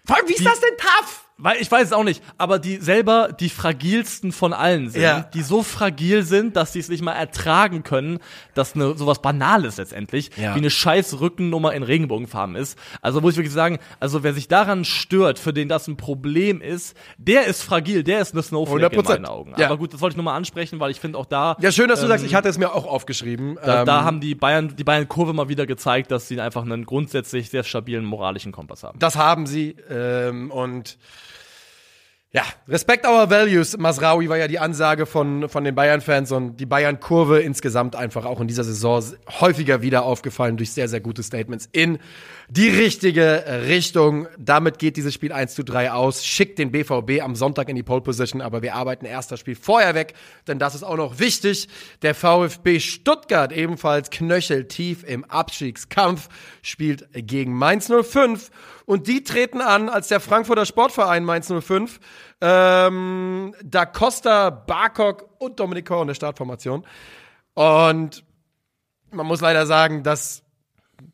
Vor allem, wie ist das denn tough? Weil ich weiß es auch nicht, aber die selber die fragilsten von allen sind, Ja. die so fragil sind, dass sie es nicht mal ertragen können, dass eine sowas Banales letztendlich, Ja. wie eine scheiß Rückennummer in Regenbogenfarben ist. Also muss ich wirklich sagen, also wer sich daran stört, für den das ein Problem ist, der ist fragil, der ist eine Snowflake in 100%. meinen Augen. Ja. Aber gut, das wollte ich nur mal ansprechen, weil ich finde auch da Ja, schön, dass du ähm, sagst, ich hatte es mir auch aufgeschrieben. da, Ähm, da haben die Bayern, die Bayern Kurve mal wieder gezeigt, dass sie einfach einen grundsätzlich sehr stabilen moralischen Kompass haben. Das haben sie. Ähm, und ja, Respect our values. Masraoui war ja die Ansage von, von den Bayern-Fans und die Bayern-Kurve insgesamt einfach auch in dieser Saison häufiger wieder aufgefallen durch sehr, sehr gute Statements in die richtige Richtung. Damit geht dieses Spiel 1 zu 3 aus. Schickt den BVB am Sonntag in die Pole Position, aber wir arbeiten erst das Spiel vorher weg, denn das ist auch noch wichtig. Der VfB Stuttgart, ebenfalls knöcheltief im Abstiegskampf, spielt gegen Mainz 05 und die treten an als der Frankfurter Sportverein Mainz 05. Ähm, da Costa, Barkok und Dominik Kor in der Startformation. Und man muss leider sagen, dass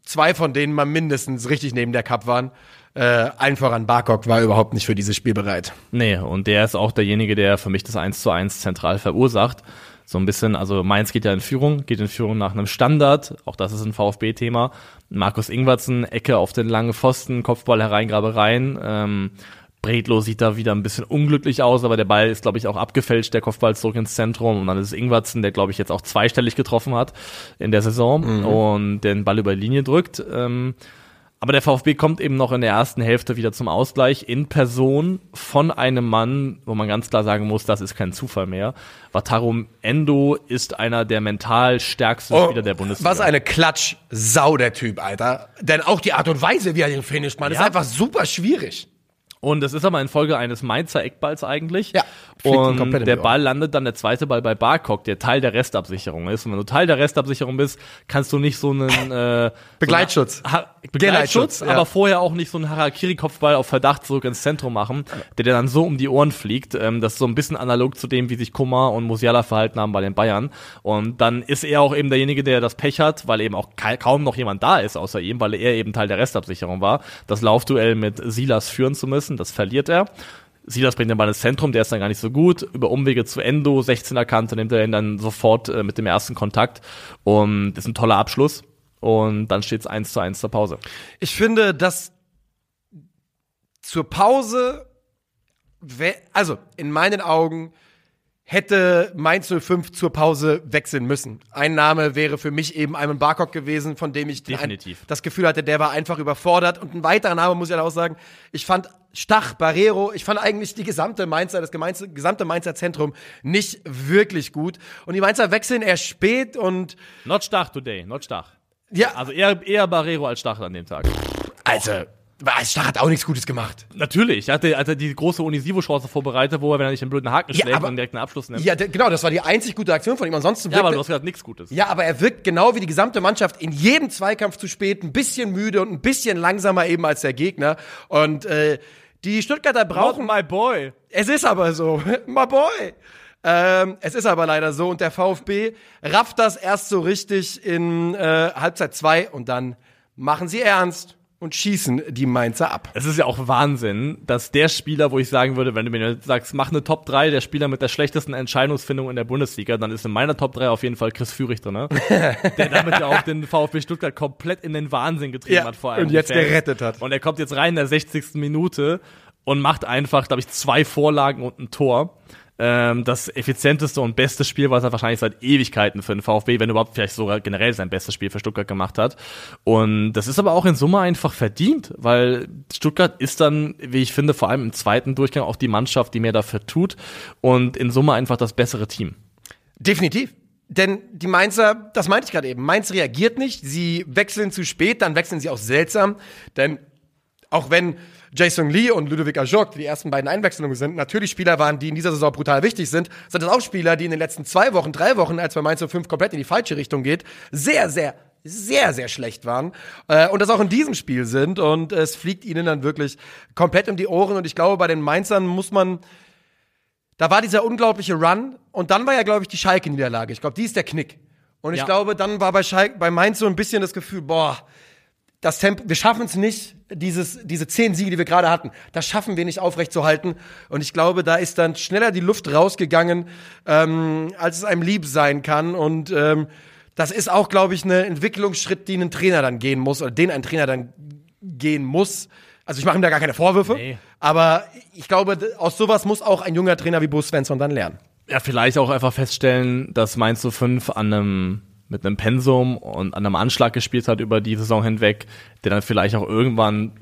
zwei von denen mal mindestens richtig neben der Cup waren. Äh, allen voran Barkok war überhaupt nicht für dieses Spiel bereit. Nee, und der ist auch derjenige, der für mich das 1 zu 1 zentral verursacht. So ein bisschen, also Mainz geht ja in Führung, geht in Führung nach einem Standard, auch das ist ein VfB-Thema. Markus Ingwertsen, Ecke auf den langen Pfosten, Kopfball hereingrabe rein. Ähm, Bredlo sieht da wieder ein bisschen unglücklich aus, aber der Ball ist, glaube ich, auch abgefälscht, der Kopfball zurück ins Zentrum. Und dann ist es Ingwertsen, der, glaube ich, jetzt auch zweistellig getroffen hat in der Saison und den Ball über die Linie drückt. Ähm, aber der VfB kommt eben noch in der ersten Hälfte wieder zum Ausgleich in Person von einem Mann, wo man ganz klar sagen muss, das ist kein Zufall mehr. Wataru Endo ist einer der mental stärksten Spieler der Bundesliga. Oh, Was eine Klatsch-Sau, der Typ, Alter. Denn auch die Art und Weise, wie er den finisht, man, ist Ja. einfach super schwierig. Und es ist aber in Folge eines Mainzer Eckballs eigentlich. Ja, Und der. Ball landet dann der zweite Ball bei Barkok, der Teil der Restabsicherung ist. Und wenn du Teil der Restabsicherung bist, kannst du nicht so einen <laughs> äh, Begleitschutz. So einen Begleitschutz, ja. aber vorher auch nicht so einen Harakiri-Kopfball auf Verdacht zurück ins Zentrum machen, der dir dann so um die Ohren fliegt. Ähm, das ist so ein bisschen analog zu dem, wie sich Kumar und Musiala verhalten haben bei den Bayern. Und dann ist er auch eben derjenige, der das Pech hat, weil eben auch ka kaum noch jemand da ist außer ihm, weil er eben Teil der Restabsicherung war, das Laufduell mit Silas führen zu müssen. Das verliert er. Silas bringt den Ball ins Zentrum, der ist dann gar nicht so gut. Über Umwege zu Endo, 16er Kante, nimmt er ihn dann sofort äh, mit dem ersten Kontakt. Und das ist ein toller Abschluss. Und dann steht es 1 zu 1 zur Pause. Ich finde, dass zur Pause, also in meinen Augen, hätte Mainz 05 zur Pause wechseln müssen. Ein Name wäre für mich eben Ayman Barkok gewesen, von dem ich Definitiv. Das Gefühl hatte, der war einfach überfordert. Und ein weiterer Name muss ich auch sagen, ich fand Stach, Barrero, ich fand eigentlich die gesamte Mainzer, das gesamte Mainzer Zentrum nicht wirklich gut. Und die Mainzer wechseln erst spät und. Not Stach today, not Stach. Ja. Also eher, eher Barrero als Stach an dem Tag. Also, Stach hat auch nichts Gutes gemacht. Natürlich, er hatte, hatte die große Unisivo-Chance vorbereitet, wo er, wenn er nicht einen blöden Haken schlägt, aber, dann direkt einen Abschluss nimmt. Ja, genau, das war die einzig gute Aktion von ihm. Ansonsten ja, aber du hast gesagt, nichts Gutes. Ja, aber er wirkt genau wie die gesamte Mannschaft in jedem Zweikampf zu spät, ein bisschen müde und ein bisschen langsamer eben als der Gegner. Und äh, die Stuttgarter brauchen. Not my boy. Es ist aber so. <laughs> my boy. Ähm, es ist aber leider so und der VfB rafft das erst so richtig in äh, Halbzeit zwei und dann machen sie ernst und schießen die Mainzer ab. Es ist ja auch Wahnsinn, dass der Spieler, wo ich sagen würde, wenn du mir sagst, mach eine Top 3 der Spieler mit der schlechtesten Entscheidungsfindung in der Bundesliga, dann ist in meiner Top 3 auf jeden Fall Chris Führig drin, ne? <laughs> der damit ja auch den VfB Stuttgart komplett in den Wahnsinn getrieben Ja, hat vor allem. und jetzt gerettet hat. Und er kommt jetzt rein in der 60. Minute und macht einfach, glaube ich, zwei Vorlagen und ein Tor. Ähm, das effizienteste und beste Spiel, was er wahrscheinlich seit Ewigkeiten für den VfB, wenn überhaupt vielleicht sogar generell sein bestes Spiel für Stuttgart gemacht hat. Und das ist aber auch in Summe einfach verdient, weil Stuttgart ist dann, wie ich finde, vor allem im zweiten Durchgang auch die Mannschaft, die mehr dafür tut und in Summe einfach das bessere Team. Definitiv. Denn die Mainzer, das meinte ich gerade eben, Mainz reagiert nicht, sie wechseln zu spät, dann wechseln sie auch seltsam, denn auch wenn Jason Lee und Ludovic Ajok, die ersten beiden Einwechslungen sind, natürlich Spieler waren, die in dieser Saison brutal wichtig sind, sind das auch Spieler, die in den letzten zwei Wochen, drei Wochen, als bei Mainz 05 komplett in die falsche Richtung geht, sehr, sehr, sehr, sehr schlecht waren äh, und das auch in diesem Spiel sind und es fliegt ihnen dann wirklich komplett um die Ohren und ich glaube, bei den Mainzern muss man da war dieser unglaubliche Run und dann war ja, glaube ich, die Schalke-Niederlage. Ich glaube, die ist der Knick. Und ich Ja. glaube, dann war bei, Schalke, bei Mainz so ein bisschen das Gefühl, boah, das Tempo, wir schaffen es nicht, dieses, diese zehn Siege, die wir gerade hatten, das schaffen wir nicht aufrechtzuerhalten. Und ich glaube, da ist dann schneller die Luft rausgegangen, ähm, als es einem lieb sein kann. Und ähm, das ist auch, glaube ich, ein Entwicklungsschritt, den ein Trainer dann gehen muss, oder den ein Trainer dann gehen muss. Also ich mache ihm da gar keine Vorwürfe, Nee. aber ich glaube, aus sowas muss auch ein junger Trainer wie Bo Svensson dann lernen. Ja, vielleicht auch einfach feststellen, dass Mainz 05 an einem mit einem Pensum und an einem Anschlag gespielt hat über die Saison hinweg, der dann vielleicht auch irgendwann,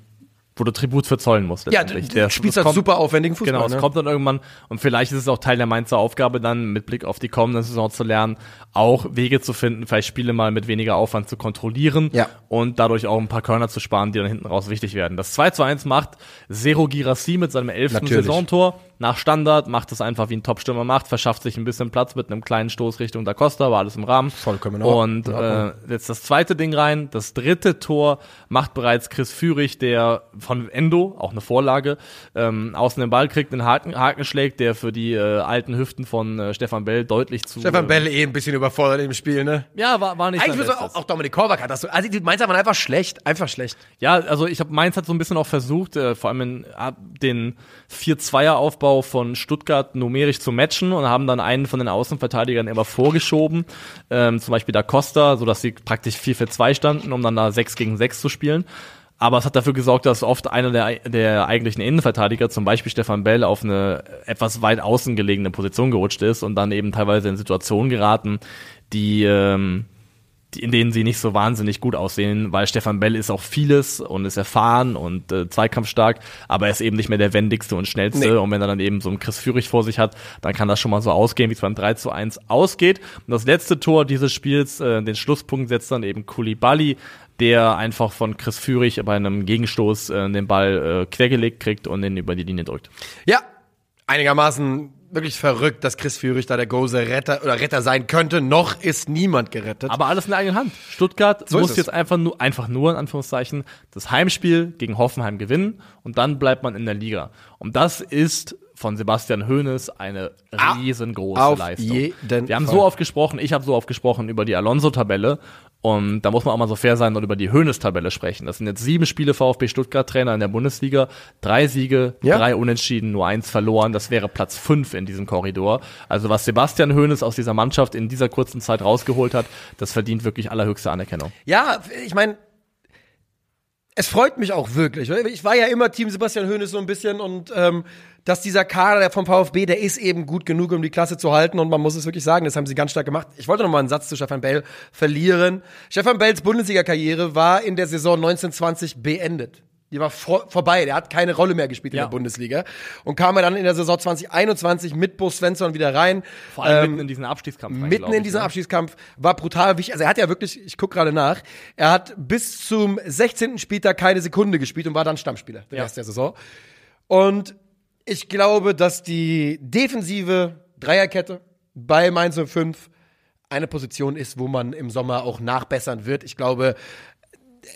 wo du Tribut für zollen musst. Ja, Der- spielst das halt super aufwendigen Fußball. Genau, es ne? kommt dann irgendwann und vielleicht ist es auch Teil der Mainzer Aufgabe dann, mit Blick auf die kommende Saison zu lernen, auch Wege zu finden, vielleicht Spiele mal mit weniger Aufwand zu kontrollieren Ja. und dadurch auch ein paar Körner zu sparen, die dann hinten raus wichtig werden. Das 2 zu 1 macht Zero Girassi mit seinem elften Natürlich. Saisontor nach Standard, macht es einfach wie ein Topstürmer macht, verschafft sich ein bisschen Platz mit einem kleinen Stoß Richtung Da Costa, war alles im Rahmen. Vollkommen. Und äh, jetzt das zweite Ding rein, das dritte Tor macht bereits Chris Führig, der von Endo, auch eine Vorlage, ähm, außen den Ball kriegt, einen Haken, Haken schlägt, der für die äh, alten Hüften von äh, Stefan Bell deutlich zu... Stefan äh, Bell eh ein bisschen überfordert im Spiel, ne? Ja, war, war nicht Eigentlich auch, auch Dominik Kovac hat das so. Also die Mainzer waren einfach schlecht, einfach schlecht. Ja, also ich habe Mainz hat so ein bisschen auch versucht, äh, vor allem in, den 4-2er-Aufbau von Stuttgart numerisch zu matchen und haben dann einen von den Außenverteidigern immer vorgeschoben, ähm, zum Beispiel da Costa, sodass sie praktisch 4-4-2 standen, um dann da 6 gegen 6 zu spielen. Aber es hat dafür gesorgt, dass oft einer der, der eigentlichen Innenverteidiger, zum Beispiel Stefan Bell, auf eine etwas weit außen gelegene Position gerutscht ist und dann eben teilweise in Situationen geraten, die ähm, die- in denen sie nicht so wahnsinnig gut aussehen, weil Stefan Bell ist auch vieles und ist erfahren und äh, zweikampfstark, aber er ist eben nicht mehr der wendigste und schnellste. Nee. Und wenn er dann eben so einen Chris Führig vor sich hat, dann kann das schon mal so ausgehen, wie es beim 3 zu 1 ausgeht. Und das letzte Tor dieses Spiels, äh, den Schlusspunkt setzt dann eben Koulibaly, der einfach von Chris Führig bei einem Gegenstoß äh, den Ball äh, quergelegt kriegt und den über die Linie drückt. Ja, einigermaßen wirklich verrückt, dass Chris Führig da der Gose Retter oder Retter sein könnte. Noch ist niemand gerettet. Aber alles in der eigenen Hand. Stuttgart So muss jetzt einfach nur, einfach nur in Anführungszeichen das Heimspiel gegen Hoffenheim gewinnen und dann bleibt man in der Liga. Und das ist von Sebastian Hoeneß eine riesengroße auf Leistung. Wir haben Fall. so oft gesprochen, ich habe so oft gesprochen über die Alonso-Tabelle Und da muss man auch mal so fair sein und über die Höhnestabelle sprechen. Das sind jetzt sieben Spiele VfB Stuttgart-Trainer in der Bundesliga, drei Siege, Ja. drei Unentschieden, nur eins verloren. Das wäre Platz fünf in diesem Korridor. Also was Sebastian Hoeneß aus dieser Mannschaft in dieser kurzen Zeit rausgeholt hat, das verdient wirklich allerhöchste Anerkennung. Ja, ich meine, es freut mich auch wirklich. Ich war ja immer Team Sebastian Hoeneß so ein bisschen und ähm, dass dieser Kader der vom VfB, der ist eben gut genug, um die Klasse zu halten und man muss es wirklich sagen, das haben sie ganz stark gemacht. Ich wollte noch mal einen Satz zu Stefan Bell verlieren. Stefan Bells Bundesliga-Karriere war in der Saison 1920 beendet. Die war vor, vorbei, der hat keine Rolle mehr gespielt in Ja. der Bundesliga und kam er dann in der Saison 2021 mit Bo Svensson wieder rein. Vor allem Ähm, mitten in diesen Abstiegskampf. rein, mitten in ich, diesem ne? Abschiedskampf war brutal wichtig. Also er hat ja wirklich, ich gucke gerade nach, er hat bis zum 16. Spieltag keine Sekunde gespielt und war dann Stammspieler den Ja. Rest der Saison. Und ich glaube, dass die defensive Dreierkette bei Mainz 05 eine Position ist, wo man im Sommer auch nachbessern wird. Ich glaube,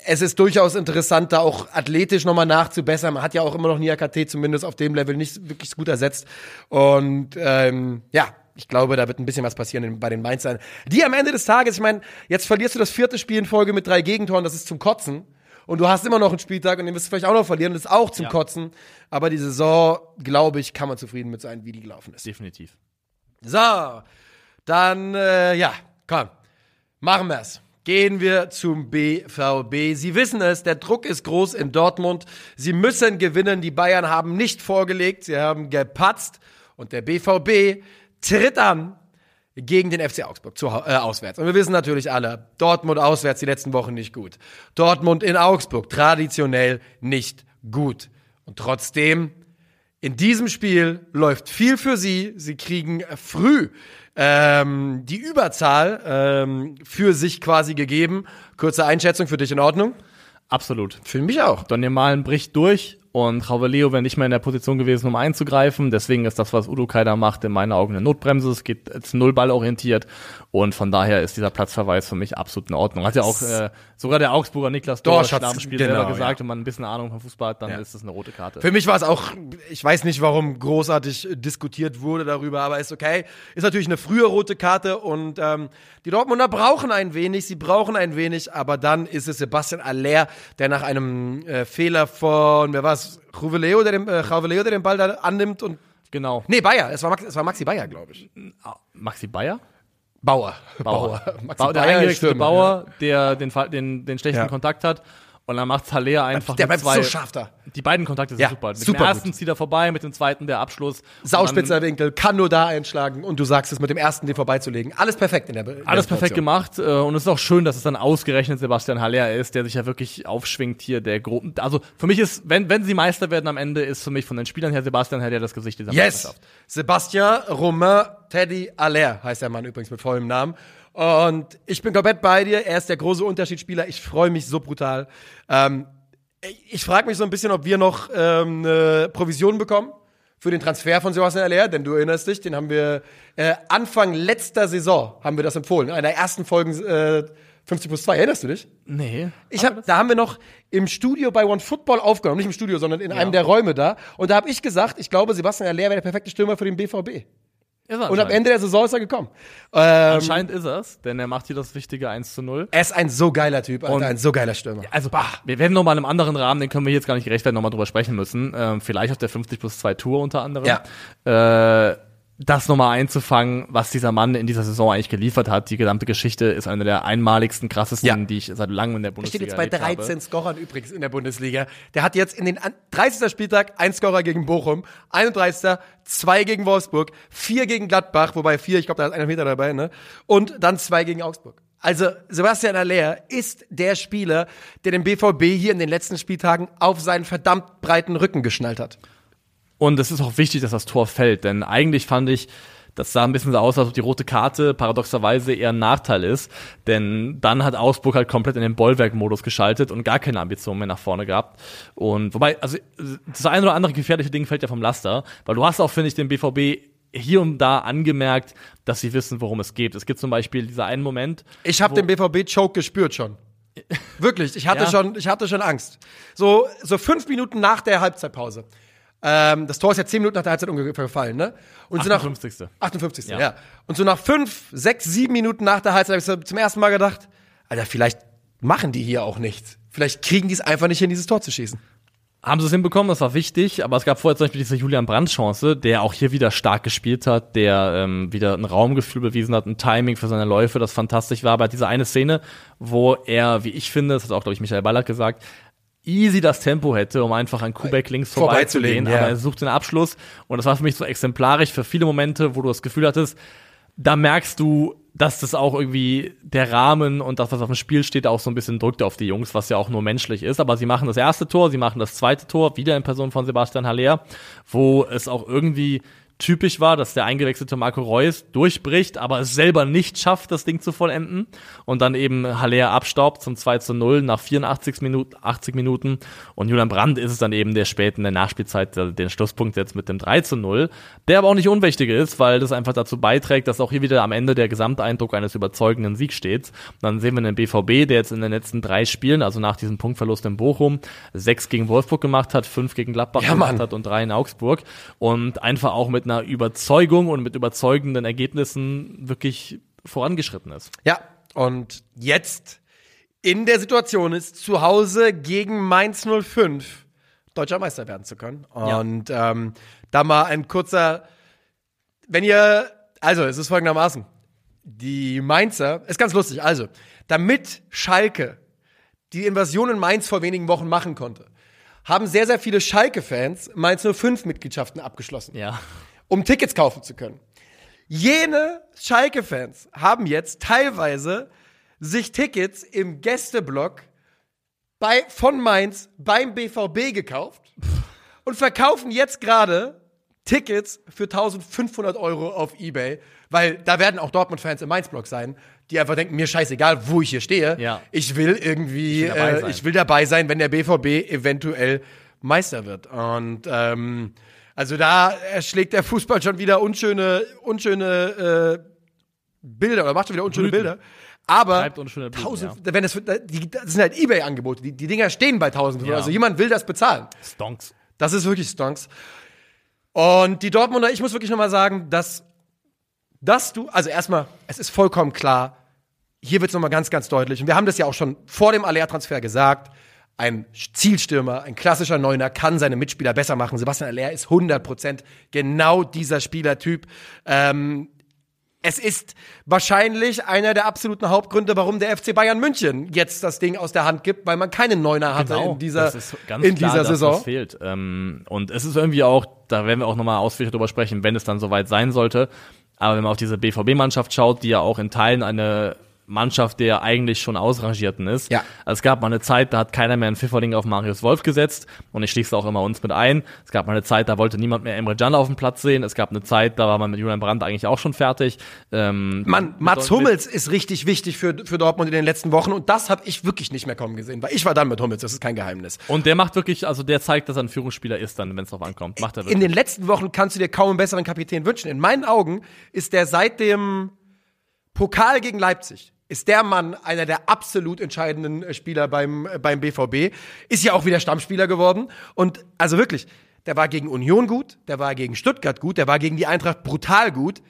es ist durchaus interessant, da auch athletisch nochmal nachzubessern. Man hat ja auch immer noch Niakate zumindest auf dem Level nicht wirklich gut ersetzt. Und ähm, ja, ich glaube, da wird ein bisschen was passieren bei den Mainzern. Die am Ende des Tages, ich meine, jetzt verlierst du das vierte Spiel in Folge mit drei Gegentoren, das ist zum Kotzen. Und du hast immer noch einen Spieltag und den wirst du vielleicht auch noch verlieren, das ist auch zum Ja. Kotzen. Aber die Saison, glaube ich, kann man zufrieden mit sein, wie die gelaufen ist. Definitiv. So, dann, äh, ja, komm, machen wir's. Gehen wir zum BVB. Sie wissen es, der Druck ist groß in Dortmund. Sie müssen gewinnen. Die Bayern haben nicht vorgelegt, sie haben gepatzt. Und der BVB tritt an gegen den FC Augsburg zu, äh, auswärts. Und wir wissen natürlich alle, Dortmund auswärts die letzten Wochen nicht gut. Dortmund in Augsburg traditionell nicht gut. Und trotzdem in diesem Spiel läuft viel für sie. Sie kriegen früh ähm, die Überzahl ähm, für sich quasi gegeben. Kurze Einschätzung für dich in Ordnung? Absolut. Für mich auch. Donny Malen bricht durch und Leo wäre nicht mehr in der Position gewesen, um einzugreifen. Deswegen ist das, was Udo Kai macht, in meinen Augen eine Notbremse. Es geht jetzt null Ball orientiert und von daher ist dieser Platzverweis für mich absolut in Ordnung. Hat ja auch äh, sogar der Augsburger Niklas Dorsch nach dem Spiel genau, selber gesagt, ja. wenn man ein bisschen Ahnung vom Fußball hat, dann Ja. ist das eine rote Karte. Für mich war es auch, ich weiß nicht, warum großartig diskutiert wurde darüber, aber ist okay. Ist natürlich eine frühe rote Karte und ähm, die Dortmunder brauchen ein wenig, sie brauchen ein wenig, aber dann ist es Sebastian Aller, der nach einem äh, Fehler von, wer war's, Juveleo, der den, äh, Juveleo, der den Ball da annimmt und, genau. nee, Bayer, es war, Max, es war Maxi Bayer, glaube ich. Maxi Bayer? Bauer. Bauer. <laughs> Maxi Bauer der eingerichtete Bauer, der den, den, den schlechten Ja. Kontakt hat. Und dann macht Haller einfach Der bleibt zwei, so scharf da. Die beiden Kontakte sind Ja, super. Mit super dem ersten gut. zieht er vorbei, mit dem zweiten der Abschluss. Sauspitzer Winkel, kann nur da einschlagen und du sagst es mit dem ersten, den vorbeizulegen. Alles perfekt in der in der Alles perfekt gemacht äh, und es ist auch schön, dass es dann ausgerechnet Sebastian Haller ist, der sich ja wirklich aufschwingt hier, der Gro also für mich ist, wenn, wenn sie Meister werden am Ende, ist für mich von den Spielern her Sebastian Haller das Gesicht dieser Yes! Meisterschaft. Sebastian Romain Teddy Aller heißt der Mann übrigens mit vollem Namen. Und ich bin komplett bei dir. Er ist der große Unterschiedsspieler. Ich freue mich so brutal. Ähm, ich frage mich so ein bisschen, ob wir noch ähm, eine Provision bekommen für den Transfer von Sebastian Aller, denn du erinnerst dich, den haben wir äh, Anfang letzter Saison haben wir das empfohlen. In einer der ersten Folgen äh, 50 plus 2. Erinnerst du dich? Nee. Ich hab, da haben wir noch im Studio bei One Football aufgenommen, nicht im Studio, sondern in einem der Räume da. Und da habe ich gesagt, ich glaube, Sebastian Aller wäre der perfekte Stürmer für den BVB. Und am. Ende der Saison ist er gekommen. Ähm, Anscheinend ist er's, denn er macht hier das wichtige 1 zu 0. er ist ein so geiler Typ, Alter, Und- ein so geiler Stürmer. Also, wir werden noch mal in einem anderen Rahmen, den können wir jetzt gar nicht gerechtfertigen, noch mal drüber sprechen müssen. Ähm, vielleicht auf der 50 plus 2 Tour unter anderem. Ja. Äh, das nochmal einzufangen, was dieser Mann in dieser Saison eigentlich geliefert hat. Die gesamte Geschichte ist eine der einmaligsten, krassesten, Ja. die ich seit langem in der Er steht Bundesliga jetzt bei erlebt 13 Scorern übrigens in der Bundesliga. Der hat jetzt in den an- 30. Spieltag ein Scorer gegen Bochum, 31. zwei gegen Wolfsburg, vier gegen Gladbach, wobei vier, ich glaube, da ist einer Meter dabei, ne? Und dann zwei gegen Augsburg. Also Sebastian Aller ist der Spieler, der den BVB hier in den letzten Spieltagen auf seinen verdammt breiten Rücken geschnallt hat. Und es ist auch wichtig, dass das Tor fällt, denn eigentlich fand ich, das sah ein bisschen so aus, als ob die rote Karte paradoxerweise eher ein Nachteil ist, denn dann hat Augsburg halt komplett in den Bollwerk-Modus geschaltet und gar keine Ambition mehr nach vorne gehabt. Und wobei, also das eine oder andere gefährliche Ding fällt ja vom Laster, weil du hast auch, finde ich, den BVB hier und da angemerkt, dass sie wissen, worum es geht. Es gibt zum Beispiel dieser einen Moment, Ich habe den BVB-Choke gespürt schon. <laughs> Wirklich, ich hatte Ja. schon, ich hatte schon Angst. So, so fünf Minuten nach der Halbzeitpause. Ähm, das Tor ist ja zehn Minuten nach der Halbzeit ungefähr gefallen, ne? Und so nach 58. 58. Ja. Ja. Und so nach fünf, sechs, sieben Minuten nach der Halbzeit habe ich so zum ersten Mal gedacht, Alter, vielleicht machen die hier auch nichts. Vielleicht kriegen die es einfach nicht hin, dieses Tor zu schießen. Haben sie es hinbekommen, das war wichtig, aber es gab vorher zum Beispiel diese Julian Brandt-Chance, der auch hier wieder stark gespielt hat, der ähm, wieder ein Raumgefühl bewiesen hat, ein Timing für seine Läufe, das fantastisch war. Aber diese eine Szene, wo er, wie ich finde, das hat auch, glaube ich, Michael Ballack gesagt, easy das Tempo hätte, um einfach an Kubek links vorbeizulegen. Vorbeizulegen, ja. Aber er sucht den Abschluss und das war für mich so exemplarisch für viele Momente, wo du das Gefühl hattest, da merkst du, dass das auch irgendwie der Rahmen und das, was auf dem Spiel steht, auch so ein bisschen drückt auf die Jungs, was ja auch nur menschlich ist. Aber sie machen das erste Tor, sie machen das zweite Tor, wieder in Person von Sebastian Haller, wo es auch irgendwie typisch war, dass der eingewechselte Marco Reus durchbricht, aber es selber nicht schafft, das Ding zu vollenden. Und dann eben Haller abstaubt zum 2 zu 0 nach 84 Minuten, 80 Minuten. Und Julian Brandt ist es dann eben, der spät in der Nachspielzeit den Schlusspunkt setzt mit dem 3 zu 0. Der aber auch nicht unwichtig ist, weil das einfach dazu beiträgt, dass auch hier wieder am Ende der Gesamteindruck eines überzeugenden Siegs steht. Und dann sehen wir den BVB, der jetzt in den letzten drei Spielen, also nach diesem Punktverlust in Bochum, sechs gegen Wolfsburg gemacht hat, fünf gegen Gladbach Ja, gemacht Mann. hat und drei in Augsburg. Und einfach auch mit einer Überzeugung und mit überzeugenden Ergebnissen wirklich vorangeschritten ist. Ja, und jetzt in der Situation ist, zu Hause gegen Mainz 05 deutscher Meister werden zu können. Ja. Und ähm, da mal ein kurzer, wenn ihr, also es ist folgendermaßen, die Mainzer, ist ganz lustig, also, damit Schalke die Invasion in Mainz vor wenigen Wochen machen konnte, haben sehr, sehr viele Schalke-Fans Mainz 05 Mitgliedschaften abgeschlossen Ja. Um Tickets kaufen zu können. Jene Schalke-Fans haben jetzt teilweise sich Tickets im Gästeblock bei, von Mainz beim BVB gekauft und verkaufen jetzt gerade Tickets für 1500 Euro auf Ebay, weil da werden auch Dortmund-Fans im Mainz-Block sein, die einfach denken, mir scheißegal, wo ich hier stehe. Ja. Ich will irgendwie, Ich will dabei äh, sein. ich will dabei sein, wenn der BVB eventuell Meister wird. Und ähm, also da erschlägt der Fußball schon wieder unschöne, unschöne äh, Bilder oder macht schon wieder unschöne Blüten. Bilder. Aber Blüten, 1000, wenn das, die, das sind halt Ebay-Angebote. Die, die Dinger stehen bei 1000. Ja. Also jemand will das bezahlen. Stonks. Das ist wirklich Stonks. Und die Dortmunder, ich muss wirklich nochmal sagen, dass, dass du, also erstmal, es ist vollkommen klar, hier wird es nochmal ganz, ganz deutlich. Und wir haben das ja auch schon vor dem Aller-Transfer gesagt. Ein Zielstürmer, ein klassischer Neuner kann seine Mitspieler besser machen. Sebastian Aller ist 100% genau dieser Spielertyp. Ähm, es ist wahrscheinlich einer der absoluten Hauptgründe, warum der FC Bayern München jetzt das Ding aus der Hand gibt, weil man keinen Neuner hatte in dieser, Genau, das ist ganz in klar dieser das, Saison. Was fehlt. Ähm, und es ist irgendwie auch, da werden wir auch nochmal ausführlich drüber sprechen, wenn es dann soweit sein sollte. Aber wenn man auf diese BVB-Mannschaft schaut, die ja auch in Teilen eine Mannschaft der eigentlich schon ausrangierten ist. Ja. Also es gab mal eine Zeit, da hat keiner mehr einen Pfifferling auf Marius Wolf gesetzt und ich schließe auch immer uns mit ein. Es gab mal eine Zeit, da wollte niemand mehr Emre Can auf dem Platz sehen. Es gab eine Zeit, da war man mit Julian Brandt eigentlich auch schon fertig. Ähm, Mann, Mats Hummels ist richtig wichtig für, für Dortmund in den letzten Wochen und das habe ich wirklich nicht mehr kommen gesehen, weil ich war dann mit Hummels, das ist kein Geheimnis. Und der macht wirklich, also der zeigt, dass er ein Führungsspieler ist dann, wenn es drauf ankommt. Macht er wirklich. In den letzten Wochen kannst du dir kaum einen besseren Kapitän wünschen. In meinen Augen ist der seit dem Pokal gegen Leipzig ist der Mann einer der absolut entscheidenden äh, Spieler beim, äh, beim BVB. Ist ja auch wieder Stammspieler geworden. Und also wirklich, der war gegen Union gut, der war gegen Stuttgart gut, der war gegen die Eintracht brutal gut.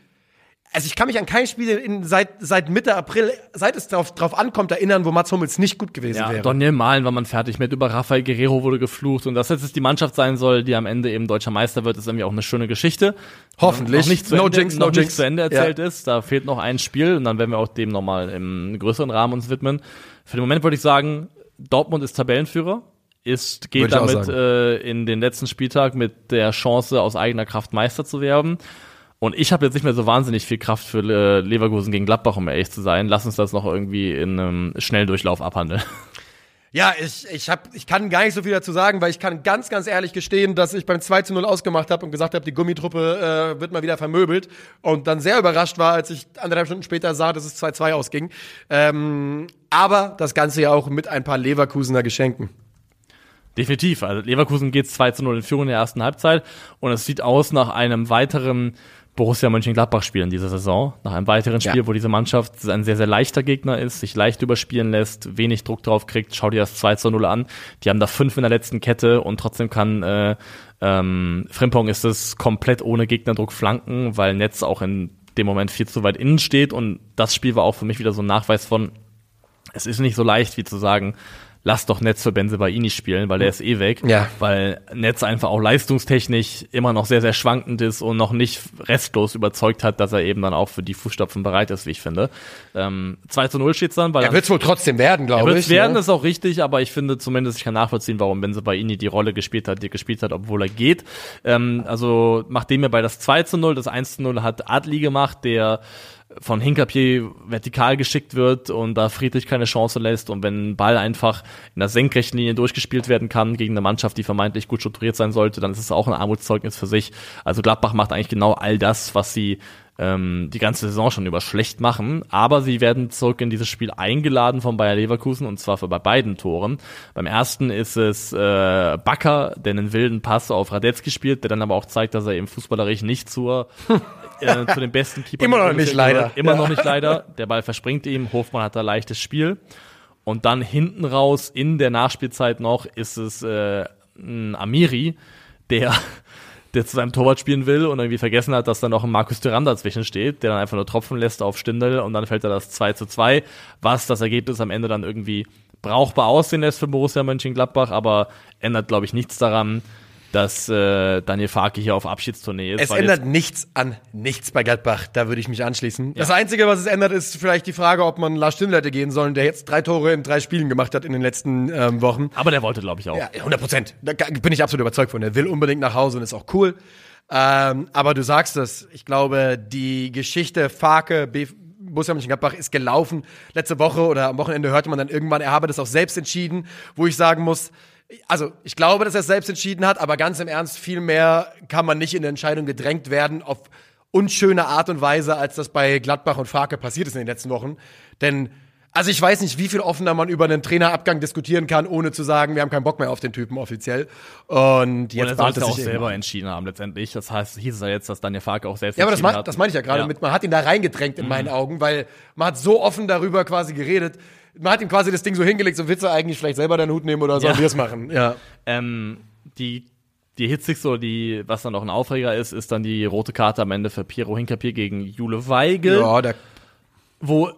Also ich kann mich an kein Spiel in, seit, seit Mitte April, seit es drauf, drauf ankommt, erinnern, wo Mats Hummels nicht gut gewesen Ja, wäre. Daniel Malen war man fertig mit. Über Rafael Guerrero wurde geflucht. Und dass jetzt die Mannschaft sein soll, die am Ende eben deutscher Meister wird, ist irgendwie auch eine schöne Geschichte. Hoffentlich. Noch nicht zu No Ende, jinx, no jinx. zu Ende erzählt Ja. ist. Da fehlt noch ein Spiel und dann werden wir auch dem nochmal im größeren Rahmen uns widmen. Für den Moment würde ich sagen, Dortmund ist Tabellenführer. Ist, geht damit äh, in den letzten Spieltag mit der Chance, aus eigener Kraft Meister zu werden. Und ich habe jetzt nicht mehr so wahnsinnig viel Kraft für äh, Leverkusen gegen Gladbach, um ehrlich zu sein. Lass uns das noch irgendwie in einem Schnelldurchlauf abhandeln. Ja, ich, ich, hab, ich kann gar nicht so viel dazu sagen, weil ich kann ganz, ganz ehrlich gestehen, dass ich beim 2 zu 0 ausgemacht habe und gesagt habe, die Gummitruppe äh, wird mal wieder vermöbelt. Und dann sehr überrascht war, als ich anderthalb Stunden später sah, dass es 2-2 ausging. Ähm, aber das Ganze ja auch mit ein paar Leverkusener Geschenken. Definitiv. Also Leverkusen geht 2 zu 0 in Führung in der ersten Halbzeit und es sieht aus nach einem weiteren Borussia Mönchengladbach-Spiel in dieser Saison. Nach einem weiteren Spiel, Ja. wo diese Mannschaft ein sehr, sehr leichter Gegner ist, sich leicht überspielen lässt, wenig Druck drauf kriegt. Schau dir das 2 zu 0 an. Die haben da fünf in der letzten Kette und trotzdem kann äh, ähm, Frimpong ist es komplett ohne Gegnerdruck flanken, weil Netz auch in dem Moment viel zu weit innen steht und das Spiel war auch für mich wieder so ein Nachweis von, es ist nicht so leicht wie zu sagen, lass doch Netz für Benzebaini spielen, weil der ist eh weg. Ja. Weil Netz einfach auch leistungstechnisch immer noch sehr, sehr schwankend ist und noch nicht restlos überzeugt hat, dass er eben dann auch für die Fußstapfen bereit ist, wie ich finde. Ähm, 2 zu 0 steht's dann, weil Er wird es wohl trotzdem werden, er glaube wird's ich. werden, ne? ist auch richtig, aber ich finde zumindest, ich kann nachvollziehen, warum Benzebaini die Rolle gespielt hat, die er gespielt hat, obwohl er geht. Ähm, also, nachdem er bei das 2 zu 0, das 1 zu 0 hat Adli gemacht, der von Hinkapier vertikal geschickt wird und da Friedrich keine Chance lässt und wenn ein Ball einfach in der senkrechten Linie durchgespielt werden kann gegen eine Mannschaft, die vermeintlich gut strukturiert sein sollte, dann ist es auch ein Armutszeugnis für sich. Also Gladbach macht eigentlich genau all das, was sie ähm, die ganze Saison schon über schlecht machen, aber sie werden zurück in dieses Spiel eingeladen von Bayer Leverkusen und zwar für bei beiden Toren. Beim ersten ist es äh, Bakker, der einen wilden Pass auf Radetzky spielt, der dann aber auch zeigt, dass er eben fußballerisch nicht zur <laughs> äh, zu den besten Keepern Immer noch nicht, leider. Immer Ja. noch nicht leider. Der Ball verspringt ihm, Hofmann hat da leichtes Spiel. Und dann hinten raus in der Nachspielzeit noch ist es äh, ein Amiri, der, <laughs> der zu seinem Torwart spielen will und irgendwie vergessen hat, dass da noch ein Markus Thuram dazwischen steht, der dann einfach nur tropfen lässt auf Stindel und dann fällt er das 2 zu 2, was das Ergebnis am Ende dann irgendwie brauchbar aussehen lässt für Borussia Mönchengladbach, aber ändert, glaube ich, nichts daran, dass äh, Daniel Farke hier auf Abschiedstournee ist. Es ändert nichts an nichts bei Gladbach. Da würde ich mich anschließen. Das Einzige, was es ändert, ist vielleicht die Frage, ob man Lars Stindl hätte gehen sollen, der jetzt drei Tore in drei Spielen gemacht hat in den letzten ähm, Wochen. aber der wollte, glaube ich, auch. Ja, 100 Prozent. Da bin ich absolut überzeugt von. Er will unbedingt nach Hause und ist auch cool. Ähm, aber du sagst es. Ich glaube, die Geschichte Farke, B Borussia Mönchengladbach ist gelaufen. Letzte Woche oder am Wochenende hörte man dann irgendwann, er habe das auch selbst entschieden, wo ich sagen muss, also ich glaube, dass er es selbst entschieden hat, aber ganz im Ernst, viel mehr kann man nicht in der Entscheidung gedrängt werden auf unschöne Art und Weise, als das bei Gladbach und Farke passiert ist in den letzten Wochen. Denn also ich weiß nicht, wie viel offener man über einen Trainerabgang diskutieren kann, ohne zu sagen, wir haben keinen Bock mehr auf den Typen offiziell. Und jetzt Und er sollte es auch selber an. entschieden haben letztendlich. Das heißt, hieß es ja jetzt, dass Daniel Farke auch selbst Ja, aber das, mein, das meine ich ja gerade Ja. mit, man hat ihn da reingedrängt in Mhm. meinen Augen, weil man hat so offen darüber quasi geredet. Man hat ihm quasi das Ding so hingelegt, so willst du eigentlich vielleicht selber deinen Hut nehmen oder sollen Ja. wir es machen? Ja. Ähm, die, die hitzigste oder die, was dann noch ein Aufreger ist, ist dann die rote Karte am Ende für Piero Hinkapier gegen Jule Weigel, Ja, da, wo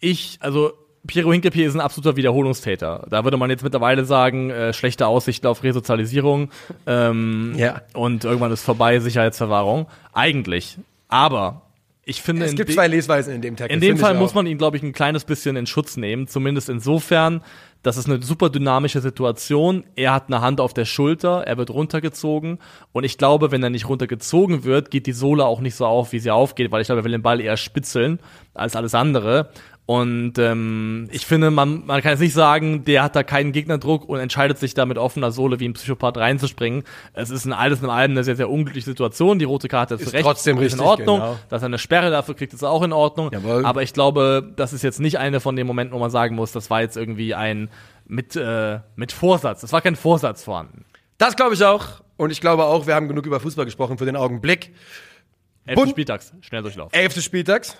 ich, also Piero Hinkapier ist ein absoluter Wiederholungstäter. Da würde man jetzt mittlerweile sagen, äh, schlechte Aussichten auf Resozialisierung ähm, Ja. und irgendwann ist vorbei, Sicherheitsverwahrung. Eigentlich. Aber ich finde, es gibt zwei Lesweisen in dem Text. In dem Fall muss man ihn, glaube ich, ein kleines bisschen in Schutz nehmen. Zumindest insofern, das ist eine super dynamische Situation. Er hat eine Hand auf der Schulter, er wird runtergezogen. Und ich glaube, wenn er nicht runtergezogen wird, geht die Sohle auch nicht so auf, wie sie aufgeht, weil ich glaube, er will den Ball eher spitzeln als alles andere. Und ähm, ich finde, man, man kann jetzt nicht sagen, der hat da keinen Gegnerdruck und entscheidet sich da mit offener Sohle wie ein Psychopath reinzuspringen. Es ist in alles in allem eine sehr, sehr unglückliche Situation. Die rote Karte ist, Ist Recht, trotzdem richtig, in Ordnung. genau. Dass er eine Sperre dafür kriegt, ist auch in Ordnung. Jawohl. Aber ich glaube, das ist jetzt nicht eine von den Momenten, wo man sagen muss, das war jetzt irgendwie ein mit, äh, mit Vorsatz. Das war kein Vorsatz vorhanden. Das glaube ich auch. Und ich glaube auch, wir haben genug über Fußball gesprochen für den Augenblick. Elfte Bund- Spieltags, Schnelldurchlauf. Elfte Spieltags.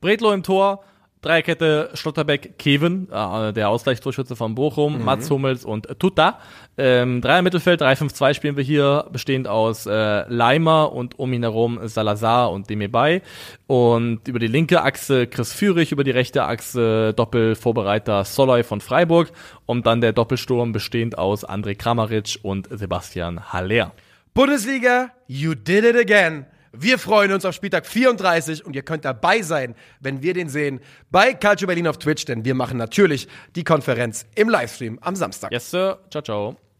Bredlo im Tor, Dreierkette Schlotterbeck, Kevin, äh, der Ausgleichstorschütze von Bochum, Mhm. Mats Hummels und Tuta. Ähm, Dreier Mittelfeld, 3-5-2 spielen wir hier, bestehend aus äh, Leimer und um ihn herum Salazar und Demebay. Und über die linke Achse Chris Führig, über die rechte Achse Doppelvorbereiter Soloy von Freiburg und dann der Doppelsturm bestehend aus André Kramaric und Sebastian Haller. Bundesliga, you did it again. Wir freuen uns auf Spieltag 34 und ihr könnt dabei sein, wenn wir den sehen, bei Calcio Berlin auf Twitch, denn wir machen natürlich die Konferenz im Livestream am Samstag. Yes, Sir. Ciao, ciao.